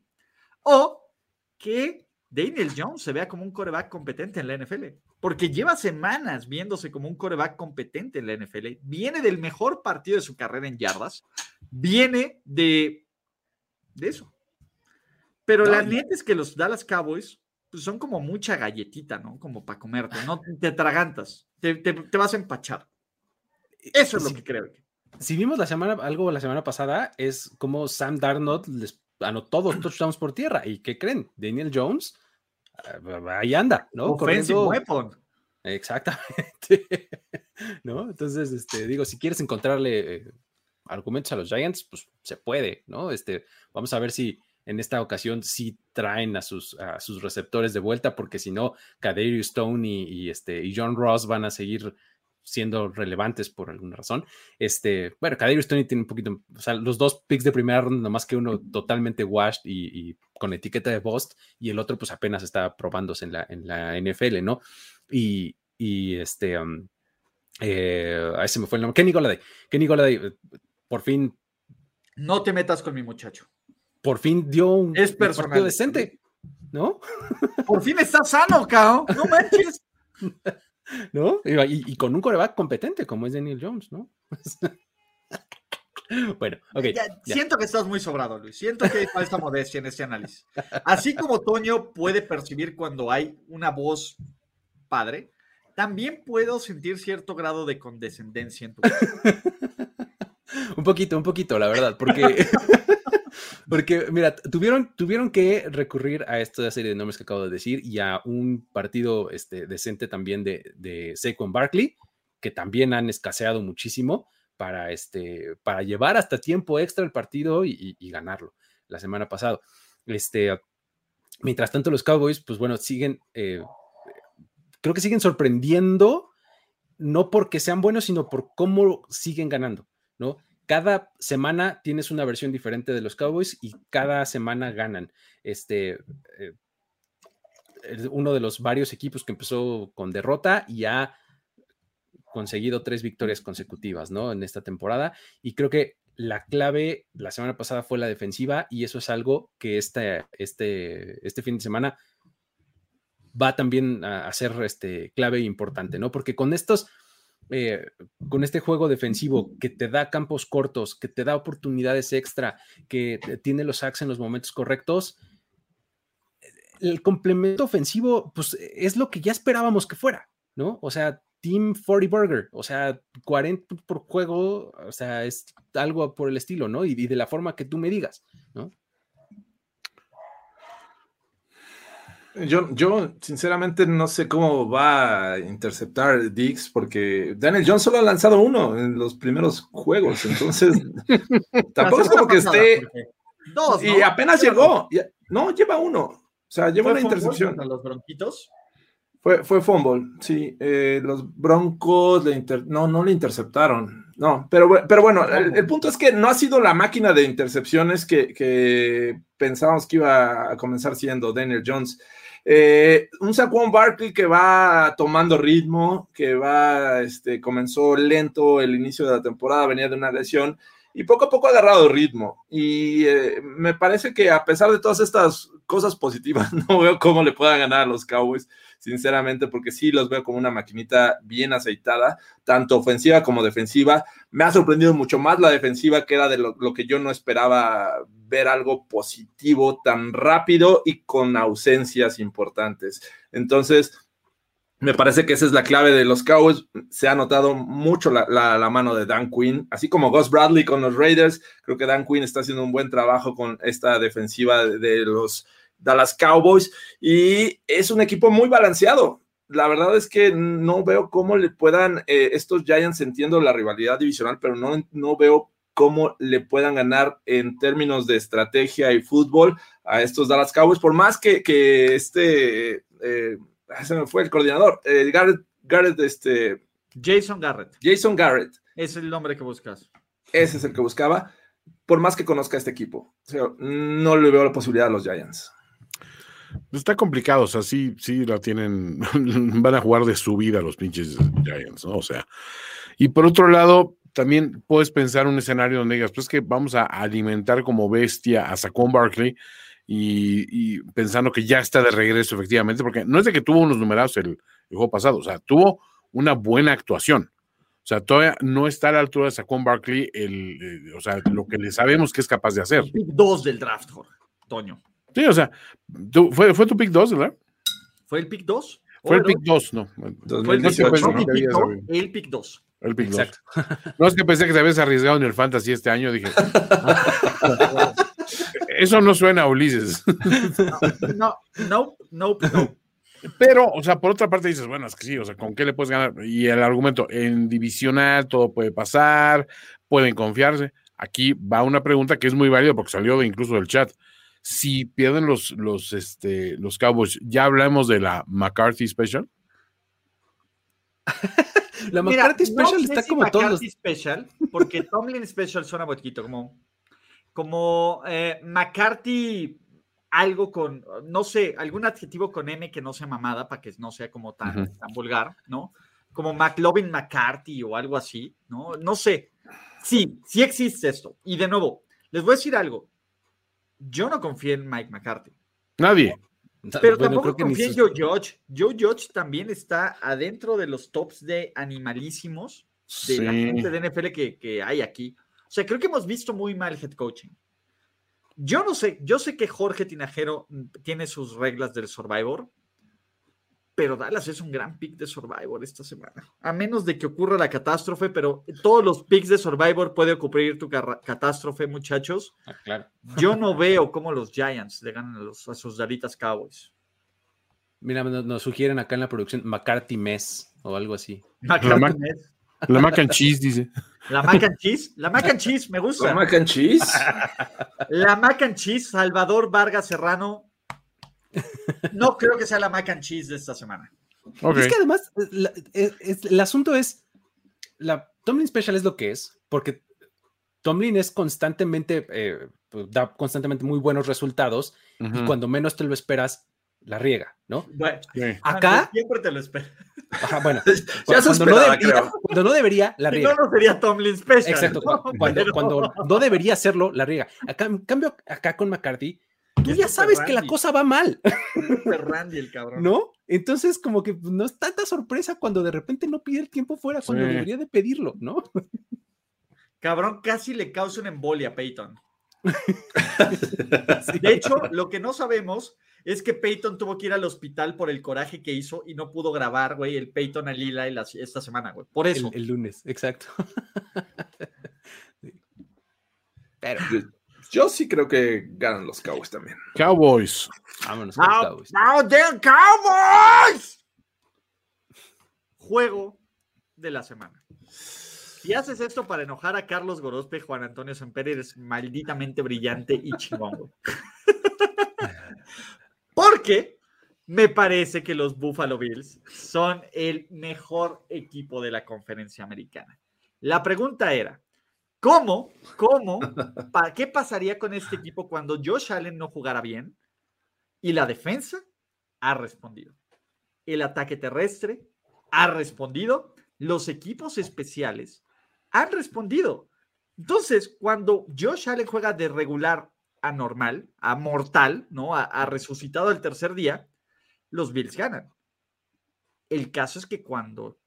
o que Daniel Jones se vea como un coreback competente en la NFL, porque lleva semanas viéndose como un coreback competente en la NFL, viene del mejor partido de su carrera en yardas, viene de, de eso. Pero la neta es que los Dallas Cowboys pues, son como mucha galletita, ¿no? Como para comerte, ¿no? Te atragantas, te, te, vas a empachar. Eso es lo que creo. Si vimos la semana, algo la semana pasada, es como Sam Darnold les anotó dos touchdowns por tierra. ¿Y qué creen? Daniel Jones, ah, ahí anda, ¿no? Offensive weapon. Exactamente. (laughs) ¿No? Entonces, este, digo, si quieres encontrarle eh, argumentos a los Giants, pues se puede, ¿no? Este, vamos a ver si en esta ocasión sí traen a sus, a sus receptores de vuelta, porque si no, Kadarius Stone y, este, y John Ross van a seguir siendo relevantes por alguna razón. Este, bueno, Kadarius Tony tiene un poquito, o sea, los dos picks de primera ronda, nomás que uno totalmente washed y, con etiqueta de Bost, y el otro pues apenas está probándose en la, en la NFL, ¿no? Y, y este, um, eh, ahí se me fue el nombre, Kenny Goladay. Kenny Goladay, eh, por fin. No te metas con mi muchacho. Por fin dio un, es partido decente, ¿no? Por fin está sano, cao. No manches. (laughs) ¿No? Y, con un coreback competente como es Daniel Jones, ¿no? (laughs) bueno, ok. Siento que estás muy sobrado, Luis. Siento que hay falta modestia en este análisis. Así como Toño puede percibir cuando hay una voz padre, también puedo sentir cierto grado de condescendencia en tu (laughs) Un poquito, un poquito, la verdad, porque Porque, mira, tuvieron, tuvieron que recurrir a esta serie de nombres que acabo de decir y a un partido este, decente también de, de Saquon Barkley, que también han escaseado muchísimo para, este, para llevar hasta tiempo extra el partido y, ganarlo la semana pasada. Este, mientras tanto, los Cowboys, pues bueno, siguen, eh, creo que siguen sorprendiendo, no porque sean buenos, sino por cómo siguen ganando, ¿no? Cada semana tienes una versión diferente de los Cowboys y cada semana ganan. Este, eh, uno de los varios equipos que empezó con derrota y ha conseguido tres victorias consecutivas, ¿no? En esta temporada. Y creo que la clave la semana pasada fue la defensiva y eso es algo que este, este, este fin de semana va también a, ser este, clave e importante, ¿no? Porque con estos eh, con este juego defensivo que te da campos cortos, que te da oportunidades extra, que tiene los sacks en los momentos correctos, el complemento ofensivo, pues es lo que ya esperábamos que fuera, ¿no? O sea, Team 40 Burger, o sea, 40 por juego, o sea, es algo por el estilo, ¿no? y de la forma que tú me digas, ¿no? Yo, yo sinceramente no sé cómo va a interceptar Dix porque Daniel Jones solo ha lanzado uno en los primeros juegos, entonces (laughs) tampoco es como que esté... Dos, Y apenas llegó, no, lleva uno, o sea, lleva una intercepción. los bronquitos? Fue, fue fumble, sí. Eh, los Broncos le no, no le interceptaron. No, pero, pero bueno, el, punto es que no ha sido la máquina de intercepciones que, que pensábamos que iba a comenzar siendo Daniel Jones. Eh, un Saquon Barkley que va tomando ritmo, que va, este, comenzó lento el inicio de la temporada, venía de una lesión y poco a poco ha agarrado ritmo. Y eh, me parece que a pesar de todas estas cosas positivas, (laughs) no veo cómo le puedan ganar a los Cowboys, sinceramente, porque sí los veo como una maquinita bien aceitada, tanto ofensiva como defensiva. Me ha sorprendido mucho más la defensiva, que era de lo, que yo no esperaba ver algo positivo tan rápido y con ausencias importantes. Entonces, me parece que esa es la clave de los Cowboys. Se ha notado mucho la, mano de Dan Quinn, así como Gus Bradley con los Raiders. Creo que Dan Quinn está haciendo un buen trabajo con esta defensiva de, los Dallas Cowboys y es un equipo muy balanceado. La verdad es que no veo cómo le puedan eh, estos Giants entiendo la rivalidad divisional, pero no, no veo cómo le puedan ganar en términos de estrategia y fútbol a estos Dallas Cowboys, por más que, que este, eh, se me fue el coordinador, eh, Garrett, este... Jason Garrett. Jason Garrett. Es el nombre que buscas. Ese es el que buscaba, por más que conozca este equipo. no le veo la posibilidad a los Giants. Está complicado, o sea, sí, sí la tienen, (laughs) van a jugar de su vida los pinches Giants, ¿no? O sea, y por otro lado, también puedes pensar un escenario donde digas, pues que vamos a alimentar como bestia a Saquon Barkley y, pensando que ya está de regreso efectivamente, porque no es de que tuvo unos numerados el, juego pasado, o sea, tuvo una buena actuación. O sea, todavía no está a la altura de Saquon Barkley, el, o sea, lo que le sabemos que es capaz de hacer. 2 del draft, Jorge, Toño. Sí, o sea, fue, fue tu pick 2, ¿verdad? ¿Fue el pick 2? Fue el pick 2, no. Fue el, pick 2. El pick Exacto. (laughs) No es que pensé que te habías arriesgado en el fantasy este año, dije. (laughs) Eso no suena a Ulises. (laughs) No, no, no, no. Pero, o sea, por otra parte dices, bueno, es que sí, o sea, ¿con qué le puedes ganar? Y el argumento, en divisional todo puede pasar, pueden confiarse. Aquí va una pregunta que es muy válida porque salió incluso del chat. Si pierden los, los, este, los Cowboys, ¿ya hablamos de la McCarthy Special? (laughs) La McCarthy Special está si como todos los. McCarthy Special, porque Tomlin Special suena poquito, como, como eh, McCarthy, algo con, no sé, algún adjetivo con M que no sea mamada, para que no sea como tan, tan vulgar, ¿no? Como McLovin McCarthy o algo así, ¿no? No sé. Sí, sí existe esto. Y de nuevo, les voy a decir algo. Yo no confío en Mike McCarthy. Nadie. Pero Bueno, tampoco confío en Joe Judge. Joe Judge también está adentro de los tops de animalísimos de la gente de NFL que, que hay aquí. O sea, creo que hemos visto muy mal head coaching. Yo no sé, yo sé que Jorge Tinajero mm, tiene sus reglas del Survivor, pero Dallas es un gran pick de Survivor esta semana. A menos de que ocurra la catástrofe, pero todos los picks de Survivor puede ocurrir tu catástrofe, muchachos. Ah, claro. Yo no veo cómo los Giants le ganan a, los, a sus Dalitas Cowboys. Mira, nos, nos sugieren acá en la producción McCarthy Mess o algo así. McCarthy Mets. La mac and cheese, dice. La mac and cheese. La mac and cheese, me gusta. Mac and cheese. La mac and cheese, Salvador Vargas Serrano. No creo que sea la mac and cheese de esta semana. Ok. Es que además, la- es- es- el asunto es, la Tomlin Special es lo que es, porque Tomlin es constantemente, eh, pues, da constantemente muy buenos resultados y Ujú. cuando menos te lo esperas, la riega, ¿no? Bueno, Sí. Acá, siempre te lo espero. ajá, bueno, (laughs) Ya cuando, no debería, creo. cuando no debería, la Si riega. no, no sería Tomlin Special. Exacto, (laughs) ¿no? cu- cuando, Pero- cuando no debería hacerlo, la riega. Acá, en cambio, acá con McCarthy, tú ya sabes que la cosa va mal, (laughs) Randy el cabrón. ¿no? Entonces, como que no es tanta sorpresa cuando de repente no pide el tiempo fuera, cuando Sí. debería de pedirlo, ¿no? Cabrón, casi le causa una embolia a Peyton. (laughs) De hecho, lo que no sabemos es que Peyton tuvo que ir al hospital por el coraje que hizo y no pudo grabar, güey, el Peyton a Lila esta semana, güey. Por eso. El, el lunes, exacto. (laughs) Sí. Pero, Yo sí creo que ganan los Cowboys también. Cowboys. vámonos con Cowboys. now the Cowboys. Juego de la semana. Si haces esto para enojar a Carlos Gorospe, Juan Antonio Semper, eres malditamente brillante y chingón. (laughs) Porque me parece que los Buffalo Bills son el mejor equipo de la conferencia americana. La pregunta era, ¿cómo, cómo, (laughs) pa- qué pasaría con este equipo cuando Josh Allen no jugara bien? Y la defensa ha respondido. El ataque terrestre ha respondido. Los equipos especiales han respondido. Entonces, cuando Josh Allen juega de regular a normal, a mortal, ¿no? A, a resucitado el tercer día, los Bills ganan. El caso es que cuando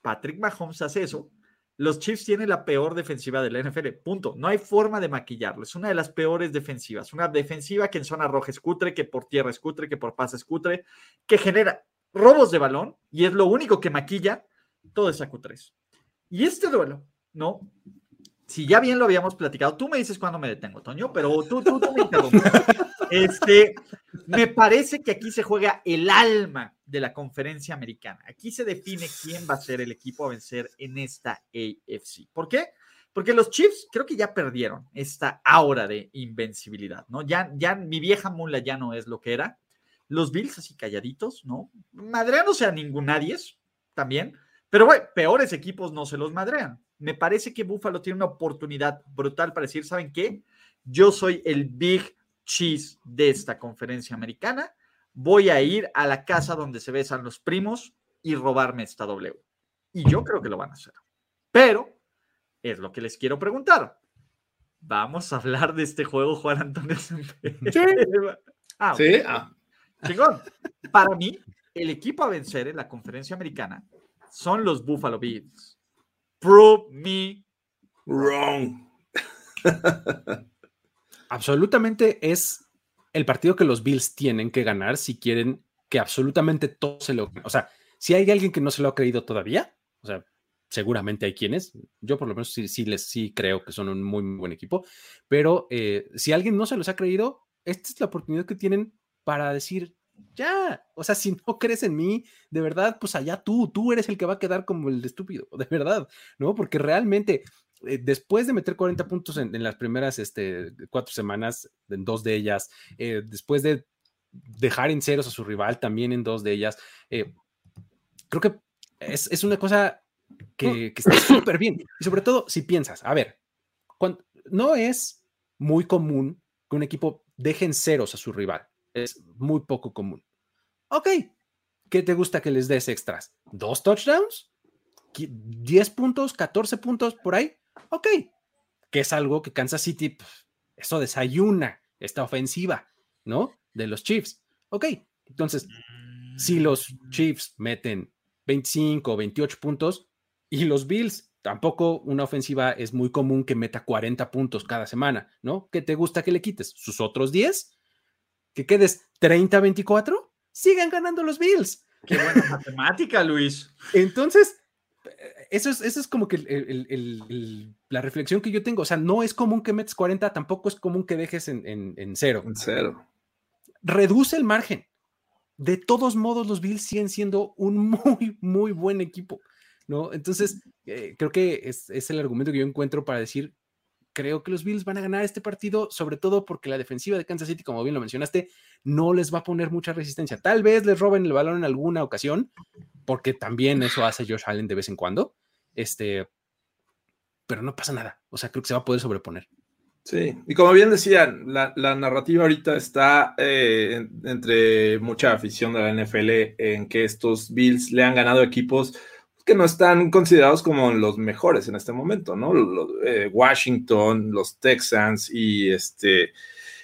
Patrick Mahomes hace eso, los Chiefs tienen la peor defensiva de la NFL. Punto. No hay forma de maquillarlo. Es una de las peores defensivas. Una defensiva que en zona roja es cutre, que por tierra es cutre, que por pase es cutre, que genera robos de balón y es lo único que maquilla todo esa Q3. Y este duelo, ¿no? Si ya bien lo habíamos platicado, tú me dices cuándo me detengo, Toño, pero tú, tú, tú me interrumpes. (laughs) Este, me parece que aquí se juega el alma de la conferencia americana. Aquí se define quién va a ser el equipo a vencer en esta AFC. ¿Por qué? Porque los Chiefs creo que ya perdieron esta aura de invencibilidad, ¿no? Ya, ya mi vieja mula ya no es lo que era. Los Bills así calladitos, ¿no? Madreándose a ningún nadie también. Pero bueno, peores equipos no se los madrean. Me parece que Buffalo tiene una oportunidad brutal para decir, ¿saben qué? Yo soy el Big Cheese de esta conferencia americana. Voy a ir a la casa donde se besan los primos y robarme esta W. Y yo creo que lo van a hacer. Pero es lo que les quiero preguntar. Vamos a hablar de este juego, Juan Antonio. (laughs) Ah. Sí, ah, Chingón. Para mí, el equipo a vencer en la conferencia americana son los Buffalo Bills. Prove me. wrong. (laughs) Absolutamente es el partido que los Bills tienen que ganar si quieren que absolutamente todo se lo... O sea, si hay alguien que no se lo ha creído todavía, o sea, seguramente hay quienes, yo por lo menos sí, sí les sí creo que son un muy, buen equipo, pero eh, si alguien no se los ha creído, esta es la oportunidad que tienen para decir, ya, o sea, si no crees en mí, de verdad, pues allá tú, tú eres el que va a quedar como el estúpido, de verdad, ¿no? Porque realmente, eh, después de meter 40 puntos en, en las primeras este, cuatro semanas, en dos de ellas, eh, después de dejar en ceros a su rival también en dos de ellas, eh, creo que es, es una cosa que, que está (coughs) súper bien. Y sobre todo, si piensas, a ver, no es muy común que un equipo deje en ceros a su rival. Es muy poco común. Ok, ¿qué te gusta que les des extras? ¿Dos touchdowns? ¿10 puntos? ¿14 puntos por ahí? Ok, que es algo que Kansas City, pues, eso desayuna esta ofensiva, ¿no? De los Chiefs. Ok, entonces, si los Chiefs meten 25 o 28 puntos y los Bills, tampoco una ofensiva es muy común que meta 40 puntos cada semana, ¿no? ¿Qué te gusta que le quites? ¿Sus otros 10? ¿Que quedes 30-24? Sigan ganando los Bills. Qué buena matemática, Luis. Entonces, eso es, eso es como que la reflexión que yo tengo. O sea, no es común que metes 40, tampoco es común que dejes en, en cero. En cero. Reduce el margen. De todos modos, los Bills siguen siendo un muy, muy buen equipo, ¿no? Entonces, eh, creo que es, es el argumento que yo encuentro para decir, creo que los Bills van a ganar este partido, sobre todo porque la defensiva de Kansas City, como bien lo mencionaste, no les va a poner mucha resistencia. Tal vez les roben el balón en alguna ocasión, porque también eso hace Josh Allen de vez en cuando. Este, pero no pasa nada. O sea, creo que se va a poder sobreponer. Sí, y como bien decían, la, narrativa ahorita está eh, entre mucha afición de la NFL en que estos Bills le han ganado equipos que no están considerados como los mejores en este momento, ¿no? Eh, Washington, los Texans y este,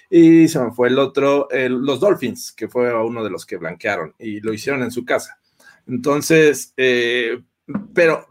y se me fue el otro, los Dolphins, que fue uno de los que blanquearon y lo hicieron en su casa. Entonces, eh, pero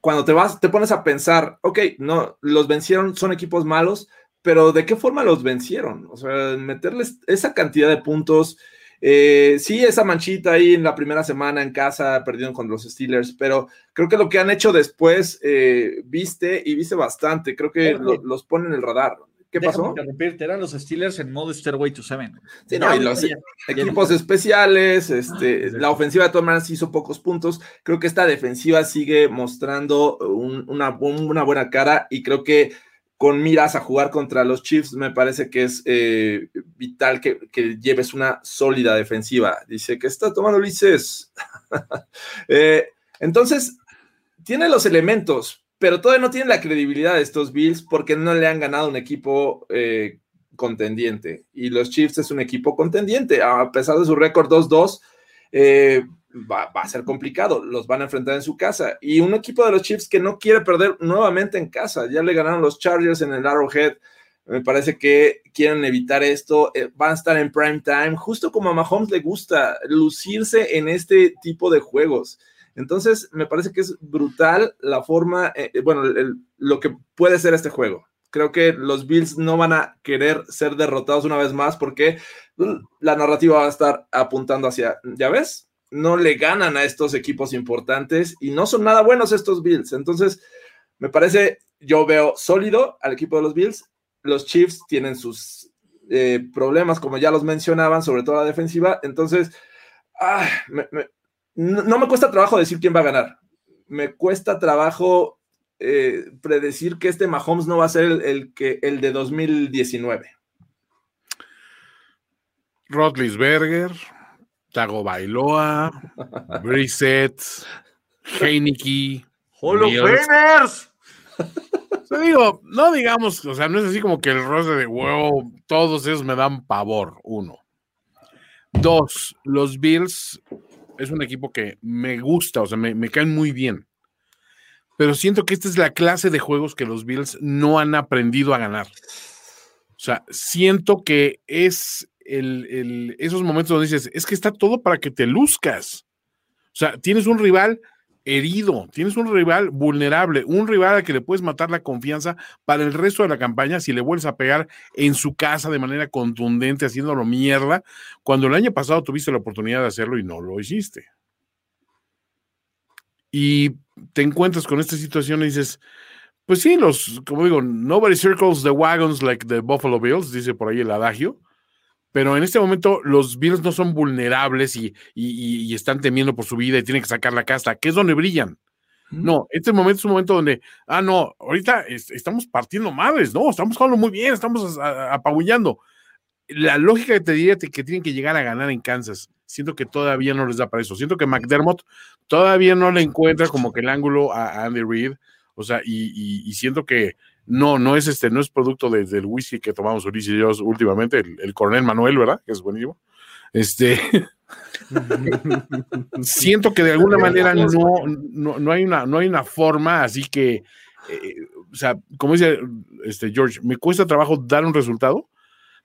cuando te vas, te pones a pensar, ok, no, los vencieron, son equipos malos, pero ¿de qué forma los vencieron? O sea, meterles esa cantidad de puntos. Eh, sí, esa manchita ahí en la primera semana en casa, perdieron con los Steelers, pero creo que lo que han hecho después, eh, viste y viste bastante, creo que los ponen en el radar. ¿Qué pasó? eran los Steelers en modo Stairway to Seven. Sí, no, y los equipos especiales, este, la ofensiva de todas maneras hizo pocos puntos. Creo que esta defensiva sigue mostrando una, buena cara y creo que con miras a jugar contra los Chiefs, me parece que es eh, vital que, lleves una sólida defensiva. Dice que está tomando Ulises. (laughs) Eh, entonces, tiene los elementos, pero todavía no tienen la credibilidad de estos Bills porque no le han ganado un equipo eh, contendiente. Y los Chiefs es un equipo contendiente. A pesar de su récord 2-2, eh, va, a ser complicado. Los van a enfrentar en su casa. Y un equipo de los Chiefs que no quiere perder nuevamente en casa. Ya le ganaron los Chargers en el Arrowhead. Me parece que quieren evitar esto. Eh, van a estar en prime time, justo como a Mahomes le gusta lucirse en este tipo de juegos. Entonces, me parece que es brutal la forma, eh, eh, bueno, lo que puede ser este juego. Creo que los Bills no van a querer ser derrotados una vez más porque mm, la narrativa va a estar apuntando hacia, ya ves, no le ganan a estos equipos importantes y no son nada buenos estos Bills. Entonces, me parece, yo veo sólido al equipo de los Bills. Los Chiefs tienen sus eh, problemas, como ya los mencionaban, sobre todo la defensiva. Entonces, ah, me, no, me cuesta trabajo decir quién va a ganar. Me cuesta trabajo eh, predecir que este Mahomes no va a ser el, que, el de 2019. Rotlisberger, Tago Bailoa, (laughs) Brissett, Heineke. ¡Holo Te digo, no digamos, o sea, no es así como que el rostro de wow, todos esos me dan pavor, uno. Dos, los Bills es un equipo que me gusta, o sea, me, caen muy bien. Pero siento que esta es la clase de juegos que los Bills no han aprendido a ganar. O sea, siento que es el, esos momentos donde dices, es que está todo para que te luzcas. O sea, tienes un rival herido, tienes un rival vulnerable, un rival al que le puedes matar la confianza para el resto de la campaña si le vuelves a pegar en su casa de manera contundente, haciéndolo mierda, cuando el año pasado tuviste la oportunidad de hacerlo y no lo hiciste. Y te encuentras con esta situación y dices, pues sí, los, como digo, nobody circles the wagons like the Buffalo Bills, dice por ahí el adagio pero en este momento los Bills no son vulnerables y, están temiendo por su vida y tienen que sacar la casta, que es donde brillan. No, este momento es un momento donde, ah, no, ahorita estamos partiendo madres, no, estamos jugando muy bien, estamos apabullando. la lógica que te diría que tienen que llegar a ganar en Kansas. Siento que todavía no les da para eso. Siento que McDermott todavía no le encuentra como que el ángulo a Andy Reid. O sea, y, siento que no, no es este, no es producto del whisky que tomamos Ulises y yo últimamente, el, coronel Manuel, ¿verdad? Que es buenísimo. Este. (laughs) siento que de alguna manera no, no, hay una, no hay una forma, así que, eh, o sea, como dice este George, me cuesta trabajo dar un resultado,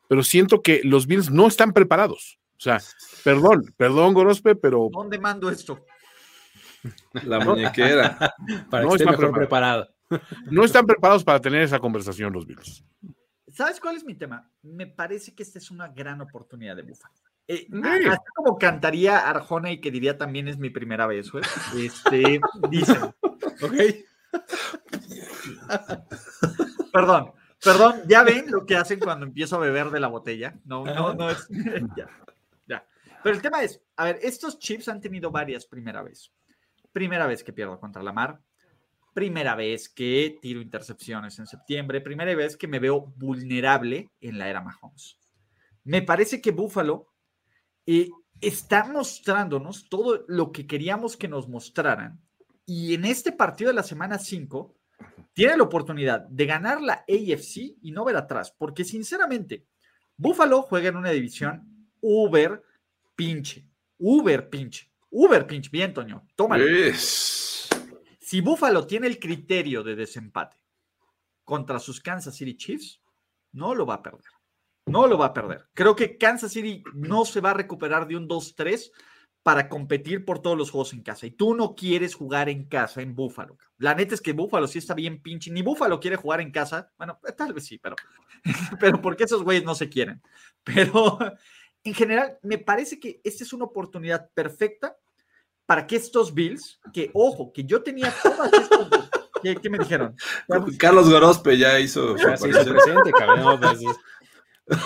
pero siento que los Bills no están preparados. O sea, perdón, perdón, Gorospe, pero. ¿Dónde mando esto? La muñequera. (laughs) para no están preparados. No están preparados para tener esa conversación los Bills. ¿Sabes cuál es mi tema? Me parece que esta es una gran oportunidad de Buffalo. Eh, así como cantaría Arjona y que diría también es mi primera vez, güey. Este, (laughs) dice. ok. Perdón, Perdón, ya ven lo que hacen cuando empiezo a beber de la botella. No, no, no es. (laughs) ya, ya. Pero el tema es, a ver, estos chips han tenido varias primera vez. Primera vez que pierdo contra la mar. Primera vez que tiro intercepciones en septiembre. Primera vez que me veo vulnerable en la era Mahomes. Me parece que Buffalo eh, está mostrándonos todo lo que queríamos que nos mostraran. Y en este partido de la semana 5 tiene la oportunidad de ganar la AFC y no ver atrás, porque sinceramente, Buffalo juega en una división Uber pinche, Uber pinche, Uber pinche. Bien, Toño, tómalo. Si Buffalo tiene el criterio de desempate contra sus Kansas City Chiefs, no lo va a perder. No lo va a perder. Creo que Kansas City no se va a recuperar de un 2-3 para competir por todos los juegos en casa. Y tú no quieres jugar en casa en Búfalo. La neta es que Búfalo sí está bien pinche. Ni Búfalo quiere jugar en casa. Bueno, tal vez sí, pero, (laughs) pero porque esos güeyes no se quieren. Pero (laughs) en general, me parece que esta es una oportunidad perfecta para que estos Bills, que ojo, que yo tenía todas estas. ¿Qué, me dijeron? Carlos Gorospe ya hizo. Ya se hizo presente, cabrón.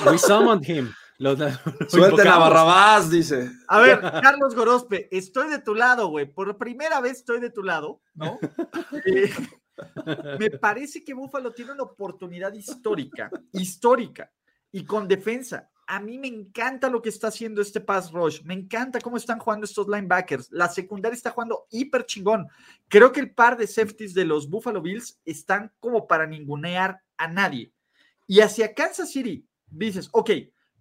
We summoned him. (laughs) Suelten a Barrabás, dice. A ver, Carlos Gorospe, estoy de tu lado, güey. Por primera vez estoy de tu lado, ¿no? (laughs) Eh, me parece que Búfalo tiene una oportunidad histórica, histórica, y con defensa. A mí me encanta lo que está haciendo este pass rush. Me encanta cómo están jugando estos linebackers. La secundaria está jugando hiper chingón. Creo que el par de safeties de los Buffalo Bills están como para ningunear a nadie. Y hacia Kansas City, dices, ok,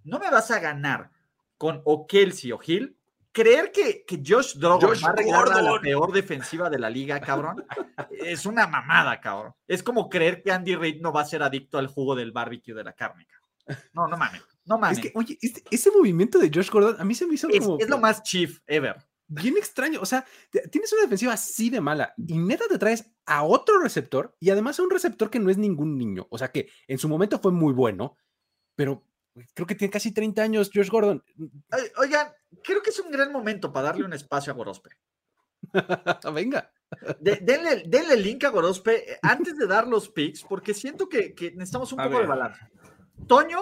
no me vas a ganar con o Kelsey o Hill. Creer que, que Josh Drogon va a arreglar la peor defensiva de la liga, cabrón, (laughs) es una mamada, cabrón. Es como creer que Andy Reid no va a ser adicto al jugo del barbecue de la carne. No, no mames, no mames. Es que, oye, este, ese movimiento de Josh Gordon a mí se me hizo es, como. Es lo más chief ever. Bien extraño. O sea, tienes una defensiva así de mala y neta te traes a otro receptor y además a un receptor que no es ningún niño. O sea, que en su momento fue muy bueno, pero Creo que tiene casi 30 años Josh Gordon. Oigan, creo que es un gran momento para darle un espacio a Gorospe. (laughs) Venga. denle, el link a Gorospe eh, antes de dar los picks, porque siento que, necesitamos un poco de balance. Toño,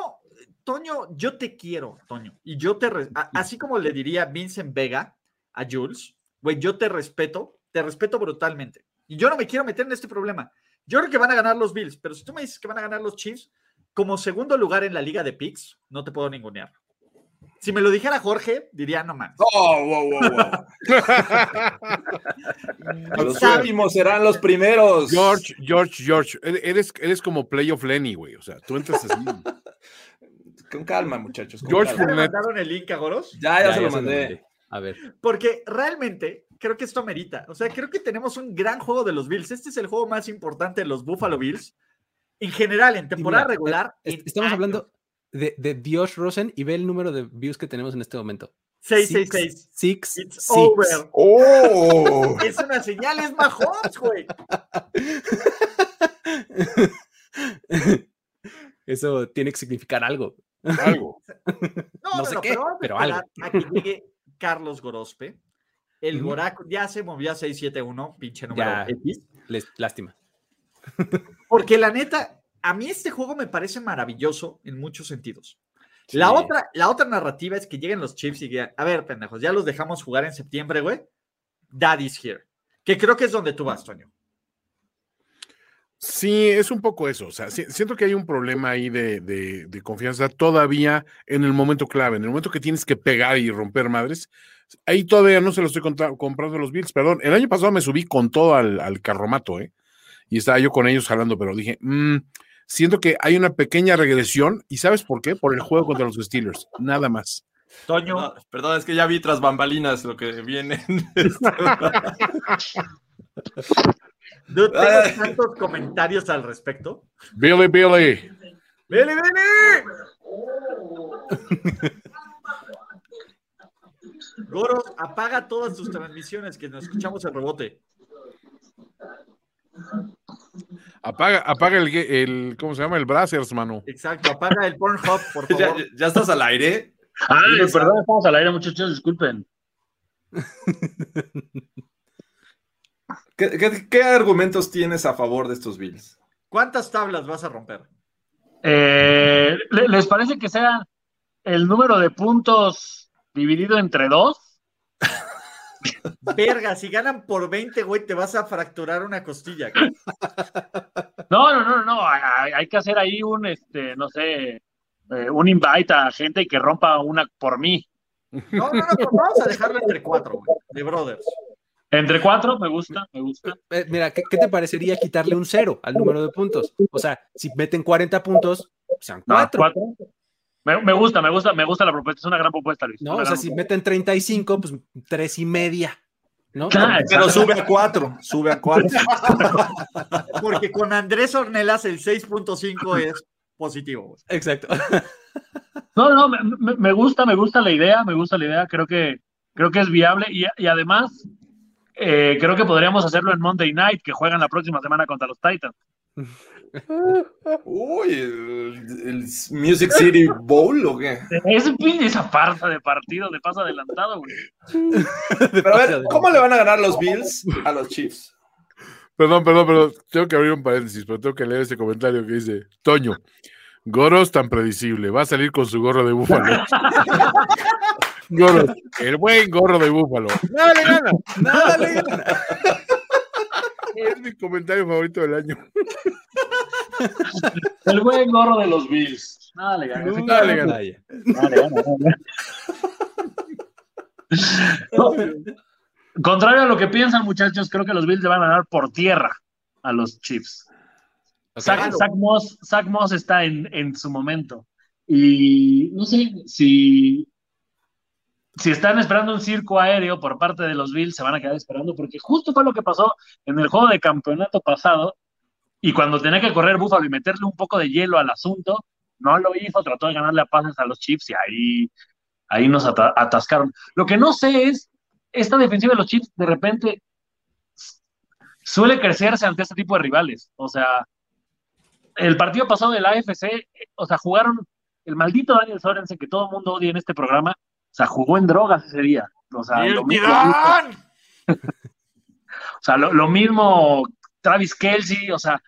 Toño, yo te quiero, Toño. Y yo te, así como le diría Vincent Vega a Jules, güey, yo te respeto, te respeto brutalmente. Y yo no me quiero meter en este problema. Yo creo que van a ganar los Bills, pero si tú me dices que van a ganar los Chiefs, como segundo lugar en la liga de picks, no te puedo ningunear. Si me lo dijera Jorge, diría no más. Oh, wow, wow, wow. (laughs) los últimos serán los primeros. George, George, George, eres, eres como Playoff Lenny, güey. O sea, tú entras así. (laughs) Con calma, muchachos. George ¿Ya mandaron el link a Goros? Ya, ya, se, lo mandé. A ver. Porque realmente creo que esto merita. O sea, creo que tenemos un gran juego de los Bills. Este es el juego más importante de los Buffalo Bills en general, en temporada regular. estamos hablando de, de Dios Rosen y ve el número de views que tenemos en este momento. 666. Six, It's over. Oh. (laughs) Es una señal, es Mahomes, güey. (laughs) Eso tiene que significar algo. Algo. (laughs) No, sé qué, pero, algo. A que llegue Carlos Gorospe. El Goraco ya se movió a 671, pinche número X. lástima. (laughs) Porque la neta, a mí este juego me parece maravilloso en muchos sentidos. La, otra, la otra narrativa es que lleguen los Chiefs y digan, a ver, pendejos, ya los dejamos jugar en septiembre, güey. Daddy's here. Que creo que es donde tú vas, Toño. Sí, es un poco eso. O sea, si- siento que hay un problema ahí de, de- de confianza todavía en el momento clave, en el momento que tienes que pegar y romper madres. Ahí todavía no se lo estoy comprando los Bills, perdón. El año pasado me subí con todo al, al carromato, ¿eh? Y estaba yo con ellos jalando, pero dije, "Mm, siento que hay una pequeña regresión. ¿Y sabes por qué? Por el juego contra los Steelers, nada más. Toño, No, perdón, es que ya vi tras bambalinas lo que viene. (laughs) (laughs) no tengo Ay. tantos comentarios al respecto. Billy, Billy. ¡Vele, vele! Goros, apaga todas tus transmisiones que nos escuchamos el rebote. Apaga, apaga el, el, ¿cómo se llama? El Brazzers, mano. Exacto, apaga el Pornhub, por (laughs) ¿Ya, favor. ya estás al aire? Ay, perdón, estamos al aire, muchachos, disculpen. (laughs) ¿Qué, qué- qué argumentos tienes a favor de estos Bills? ¿Cuántas tablas vas a romper? Eh, ¿le- ¿Les parece que sea el número de puntos dividido entre dos? Verga, si ganan por 20, güey, te vas a fracturar una costilla. güey. No, no, no, no, hay, hay que hacer ahí un, este, no sé, eh, un invite a gente y que rompa una por mí. No, no, no, pues vamos a dejarlo entre cuatro, güey, de brothers. Entre cuatro, me gusta, me gusta. Eh, mira, ¿qué, qué te parecería quitarle un cero al número de puntos? O sea, si meten 40 puntos, sean No, cuatro. Me, me gusta, me gusta, me gusta la propuesta, es una gran propuesta, Luis. ¿no? O sea, si meten 35, pues tres y media. ¿no? Pero exacto. sube a cuatro, sube a cuatro. (laughs) Porque con Andrés Ornelas el 6.5 es positivo. Exacto. (laughs) No, no, me, me- me gusta, me gusta la idea, me gusta la idea, creo que, creo que es viable y, y además eh, creo que podríamos hacerlo en Monday Night, que juegan la próxima semana contra los Titans. Uy, el, el Music City Bowl o qué? Es esa farsa de partido de paso adelantado, güey. (laughs) Pero a ver, ¿cómo le van a ganar los Bills a los Chiefs? Perdón, perdón, perdón. Tengo que abrir un paréntesis, pero tengo que leer este comentario que dice: Toño, Goros tan predecible, va a salir con su gorro de búfalo. (laughs) (laughs) El buen gorro de búfalo. Nada le gana. Nada le gana. (laughs) Es mi comentario favorito del año. El buen gorro de los Bills. Nada le gana. Nada le gana. Nada le gana, nada le gana. No, Contrario a lo que piensan, muchachos, creo que los Bills le van a dar por tierra a los Chiefs. Zach Moss, Zach Moss está en, en su momento. Y no sé si, si están esperando un circo aéreo por parte de los Bills, se van a quedar esperando, porque justo fue lo que pasó en el juego de campeonato pasado. Y cuando tenía que correr Búfalo y meterle un poco de hielo al asunto, no lo hizo, trató de ganarle a pases a los Chiefs y ahí, ahí nos ata- atascaron. Lo que no sé es, esta defensiva de los Chiefs de repente suele crecerse ante este tipo de rivales. O sea, el partido pasado de la AFC, eh, o sea, jugaron el maldito Daniel Sorensen que todo el mundo odia en este programa, o sea, jugó en drogas ese día. O sea, lo mismo, o sea, lo, lo mismo Travis Kelsey, o sea,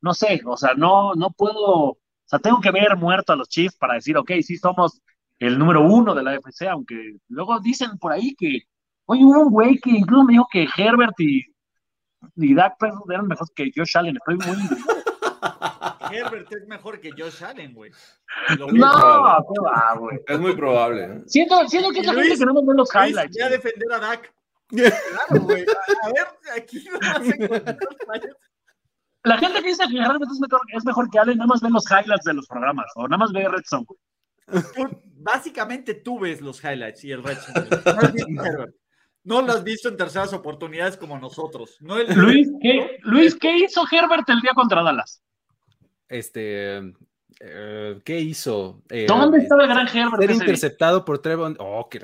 no sé, o sea, no, no puedo, o sea, tengo que ver muerto a los Chiefs para decir, ok, sí somos el número uno de la AFC, aunque luego dicen por ahí que, oye, hubo un güey que incluso me dijo que Herbert y, y Dak Prescott eran mejores que Josh Allen, estoy muy... Herbert es mejor que Josh Allen, güey. No, mismo. qué va, güey. Es muy probable. ¿eh? Siento, siento que es la Luis, gente que no nos ve los Luis, highlights. Voy a defender a Dak. (laughs) Claro, güey. A, a ver, aquí no vas a encontrar fallas. La gente que dice que Herbert es mejor, es mejor que Allen, nada más ve los highlights de los programas, o nada más ve Red Zone. güey. Tú- Básicamente tú ves los highlights y el red zone. No. No lo has visto en terceras oportunidades como nosotros. No el- Luis, (laughs) ¿qué, Luis, ¿qué hizo Herbert el día contra Dallas? Este, eh, ¿qué hizo? Eh, ¿Dónde estaba el gran Herbert? Ser interceptado por Trevon. Oh, qué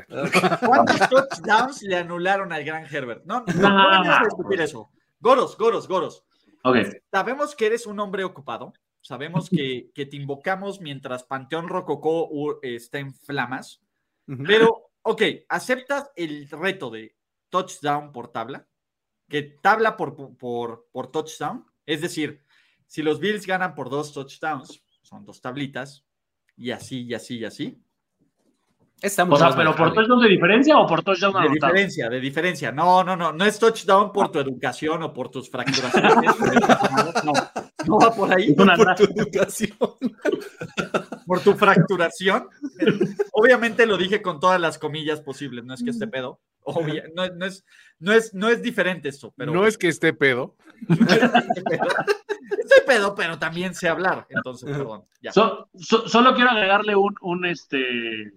¿Cuántos (laughs) touchdowns le anularon al gran Herbert? No, no, No. no discutir eso. Goros, Goros, Goros. Ok. Sabemos que eres un hombre ocupado. Sabemos que, (laughs) que te invocamos mientras Panteón Rococó uh, está en flamas. Pero, ok, ¿aceptas el reto de touchdown por tabla? Que tabla por, por, por touchdown. Es decir, si los Bills ganan por dos touchdowns, son dos tablitas, y así, y así, y así. Está O mucho sea, más pero por manejable. touchdown de diferencia o por touchdown De anotado? diferencia, de diferencia. No, no, no. No es touchdown por tu educación o por tus fracturaciones. no. No va por ahí. Es una Por tu educación. por tu fracturación. Obviamente lo dije con todas las comillas posibles, no es que esté pedo. Obvia- no, no es, no, es, no es diferente esto, pero No es que esté pedo. estoy pedo, pero también sé hablar. Entonces, perdón. Ya. So- so- solo quiero agregarle un, un, este,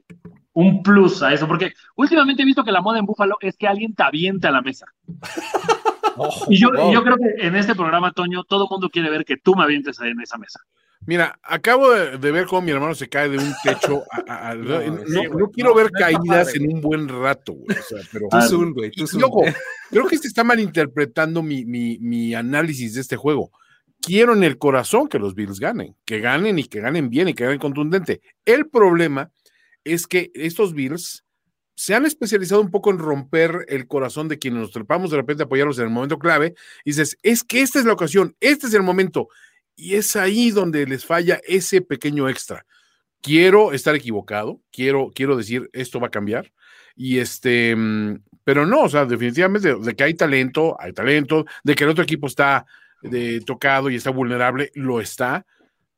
un plus a eso, porque últimamente he visto que la moda en Búfalo es que alguien te avienta a la mesa. (laughs) y, yo, y yo creo que en este programa, Toño, todo el mundo quiere ver que tú me avientes ahí en esa mesa. Mira, acabo de, de ver cómo mi hermano se cae de un techo. a- a- a- (laughs) no, sí, no- güey, no quiero ver caídas en un buen rato, güey. O sea, pero. Tú zoom, güey, tú zoom. ojo, creo que se está malinterpretando mi, mi, mi análisis de este juego. Quiero en el corazón que los Bills ganen, que ganen y que ganen bien y que ganen contundente. El problema es que estos Bills se han especializado un poco en romper el corazón de quienes nos trepamos de repente a apoyarlos en el momento clave. Y dices, es que esta es la ocasión, este es el momento. Y es ahí donde les falla ese pequeño extra. Quiero estar equivocado, quiero, quiero decir, esto va a cambiar. Y este, mm, pero no, o sea, definitivamente de que hay talento, hay talento, de que el otro equipo está de, tocado y está vulnerable, lo está.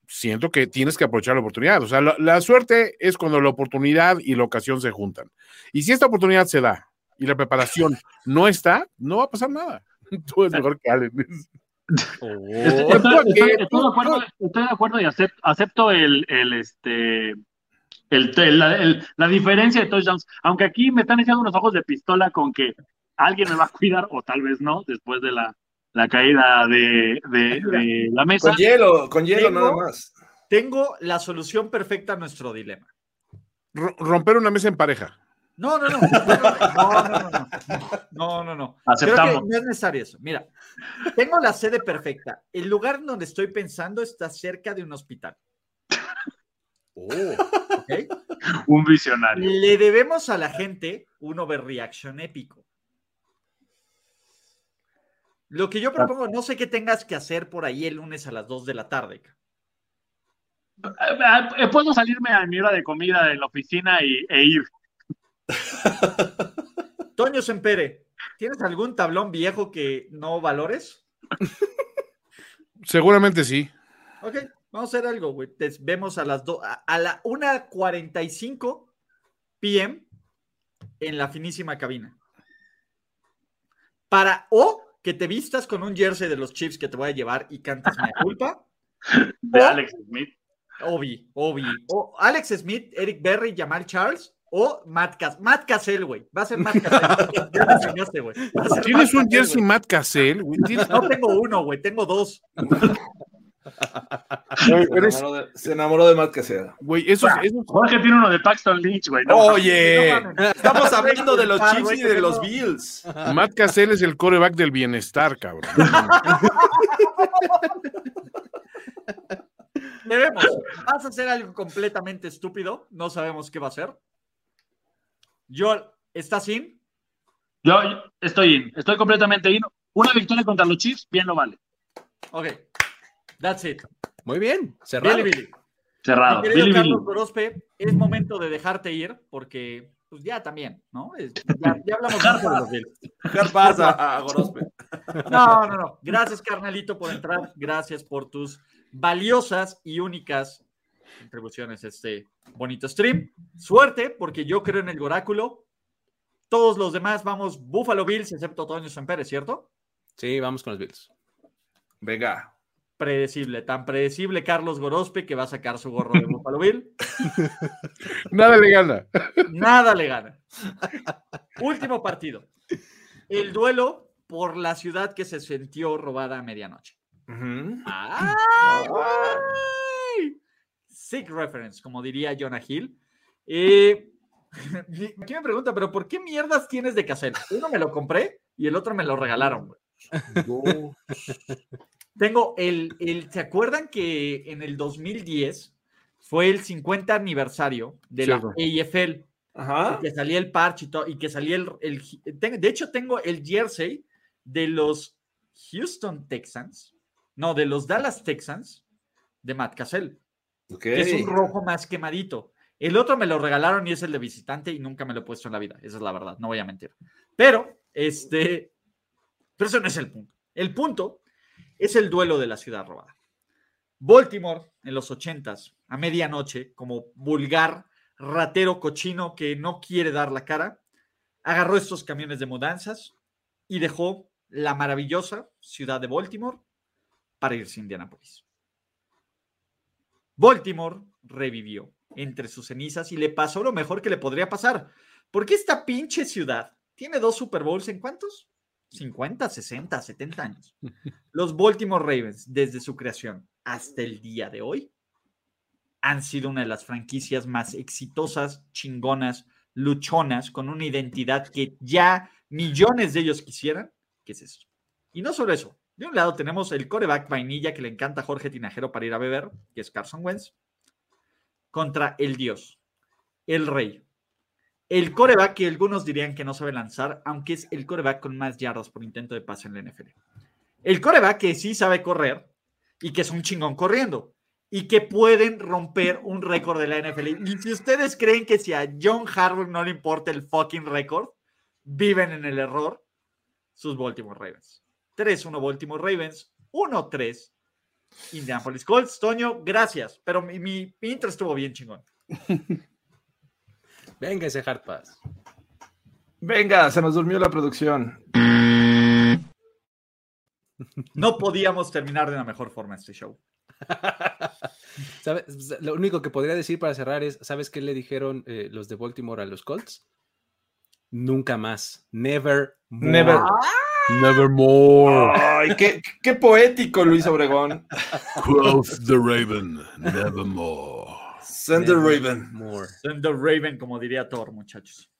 Siento que tienes que aprovechar la oportunidad. O sea, la, la suerte es cuando la oportunidad y la ocasión se juntan. Y si esta oportunidad se da y la preparación no está, no va a pasar nada. (laughs) Tú eres mejor que Allen. (laughs) Estoy, Oh. estoy- estoy- estoy de acuerdo, estoy de acuerdo y acep- acepto el, el, este, el, el- la, el- la diferencia de touchdowns, aunque aquí me están echando unos ojos de pistola con que alguien me va a cuidar o tal vez no, después de la, la caída de, de- de la mesa. Con hielo, con hielo Tengo- nada más. Tengo la solución perfecta a nuestro dilema. Ro- Romper una mesa en pareja. No, no, no. No, no, no. No, no, no. Creo Aceptamos. que no es necesario eso. Mira, tengo la sede perfecta. El lugar donde estoy pensando está cerca de un hospital. ¿ok? Un visionario. Le debemos a la gente un overreaction épico. Lo que yo propongo, no sé qué tengas que hacer por ahí el lunes a las 2 de la tarde. Eh, eh, Puedo salirme a mi hora de comida en la oficina y, e ir. (laughs) Toño Sempere, ¿tienes algún tablón viejo que no valores? Seguramente sí. Ok, vamos a hacer algo, güey. Te vemos a las 2, a, a la 1.45 p.m. en la finísima cabina. Para, o que te vistas con un jersey de los Chiefs que te voy a llevar y cantes mi culpa. (laughs) De O- Alex Smith. Obi, Obi. O Alex Smith, Eric Berry, Jamal Charles o Matt Cassell. Matt Cassell, güey. Va a ser Matt Cassell. (laughs) Ya me enseñaste, güey. ¿Tienes Matt un Cassell, jersey güey. Matt Cassell? No tengo uno, güey. Tengo dos. (laughs) Se enamoró de, se enamoró de Matt Caseda. güey, Jorge tiene uno de Paxton Lynch, güey. ¿no? Oye, No estamos hablando de los Chiefs y de los Bills. Matt Cassell es el coreback del bienestar, cabrón. (laughs) Debemos. ¿Vas a hacer algo completamente estúpido? No sabemos qué va a ser. Yo, ¿estás in? Yo, yo estoy in, estoy completamente in. Una victoria contra los Chiefs, bien lo vale. Ok. That's it. Muy bien, cerrado. Billy Billy. Cerrado. Mi querido Billy. Carlos Gorospe, es momento de dejarte ir porque, pues ya también, ¿no? Es- ya, ya hablamos mucho de los Bills. Dejar paz a, a Gorospe. No, no, no. Gracias, carnalito, por entrar. Gracias por tus valiosas y únicas contribuciones a este bonito stream. Suerte, porque yo creo en el oráculo. Todos los demás vamos Buffalo Bills, excepto Toño Pérez, ¿cierto? Sí, vamos con los Bills. Venga. Predecible, tan predecible Carlos Gorospe que va a sacar su gorro de Buffalo Bill. (laughs) Nada le gana. Nada le gana. Último partido. El duelo por la ciudad que se sintió robada a medianoche. Ujú. ¡Ay, güey! Sick reference, como diría Jonah Hill. Eh, (laughs) aquí me pregunta, ¿pero por qué mierdas tienes de cassette? Uno me lo compré y el otro me lo regalaron, güey. Tengo el, el, ¿se acuerdan que en el 2010 fue el 50 aniversario de la AFL? Ajá. que salía el parche y, todo, y que salía el, el- De hecho, tengo el jersey de los Houston Texans, no, de los Dallas Texans, de Matt Cassell, que es un rojo más quemadito. El otro me lo regalaron y es el de visitante y nunca me lo he puesto en la vida. Esa es la verdad, no voy a mentir. Pero, este, pero eso no es el punto. El punto es el duelo de la ciudad robada. Baltimore en los ochentas, a medianoche, como vulgar ratero cochino que no quiere dar la cara, agarró estos camiones de mudanzas y dejó la maravillosa ciudad de Baltimore para irse a Indianápolis. Baltimore revivió entre sus cenizas y le pasó lo mejor que le podría pasar, porque esta pinche ciudad tiene dos Super Bowls en cuántos? 50, 60, 70 años. (laughs) Los Baltimore Ravens, desde su creación hasta el día de hoy, han sido una de las franquicias más exitosas, chingonas, luchonas, con una identidad que ya millones de ellos quisieran. ¿Qué es eso? Y no solo eso. De un lado tenemos el coreback vainilla que le encanta a Jorge Tinajero para ir a beber, que es Carson Wentz, contra el dios, el rey, el coreback que algunos dirían que no sabe lanzar, aunque es el coreback con más yardas por intento de pase en la NFL. El coreback que sí sabe correr y que es un chingón corriendo y que pueden romper un récord de la NFL. Y si ustedes creen que si a John Harbaugh no le importa el fucking récord, viven en el error sus Baltimore Ravens. 3-1 Baltimore Ravens, 1-3 Indianapolis Colts. Toño, gracias, pero mi, mi, mi intro estuvo bien chingón. (laughs) Venga ese Hard Pass. Venga, se nos durmió la producción. No podíamos terminar de una mejor forma este show. (laughs) ¿Sabes? Lo único que podría decir para cerrar es, ¿sabes qué le dijeron eh, los de Baltimore a los Colts? Nunca más. Never more. Never. Nevermore. Ay, qué, qué poético, Luis Obregón. (laughs) Quoth the Raven. Nevermore. Send the Raven. More. Send the Raven, como diría Thor, muchachos.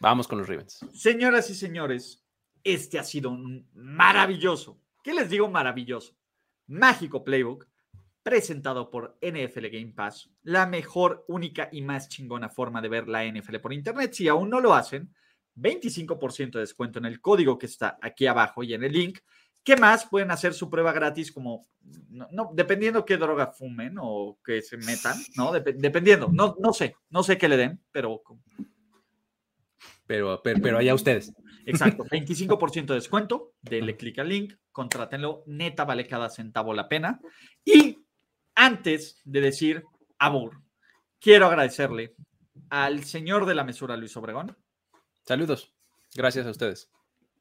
Vamos con los Ravens. Señoras y señores, este ha sido un maravilloso, ¿qué les digo maravilloso? Mágico playbook presentado por NFL Game Pass, la mejor, única y más chingona forma de ver la NFL por internet. Si aún no lo hacen, 25% de descuento en el código que está aquí abajo y en el link. ¿Qué más? Pueden hacer su prueba gratis como, no, no, dependiendo qué droga fumen o que se metan, ¿no? Dep dependiendo, no, no sé, no sé qué le den, pero... Pero, pero, pero allá ustedes. Exacto, (laughs) 25% de descuento, denle clic al link, contrátenlo, neta vale cada centavo la pena. Y antes de decir abur, quiero agradecerle al señor de la mesura, Luis Obregón. Saludos. Gracias a ustedes.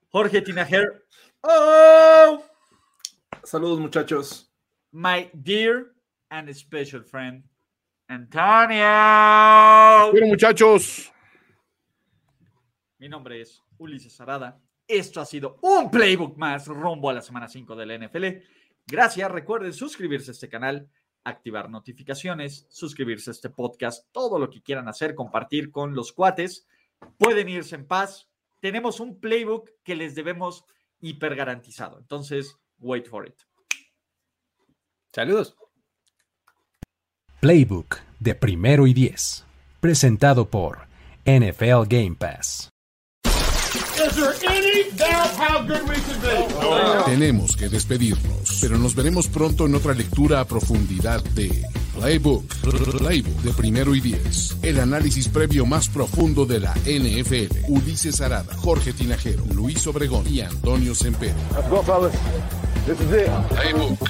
Jorge Tinajer. Oh, Saludos, muchachos. my dear and special friend, Antonio. Bueno, muchachos. Mi nombre es Ulises Arada. Esto ha sido un playbook más rumbo a la semana 5 de la NFL. Gracias. Recuerden suscribirse a este canal, activar notificaciones, suscribirse a este podcast, todo lo que quieran hacer, compartir con los cuates. Pueden irse en paz. Tenemos un playbook que les debemos hiper garantizado. Entonces, wait for it. Saludos. Playbook de primero y diez. Presentado por NFL Game Pass. Tenemos que despedirnos, pero nos veremos pronto en otra lectura a profundidad de Playbook, Playbook de primero y diez. El análisis previo más profundo de la NFL. Ulises Arada, Jorge Tinajero, Luis Obregón y Antonio Sempere. Playbook.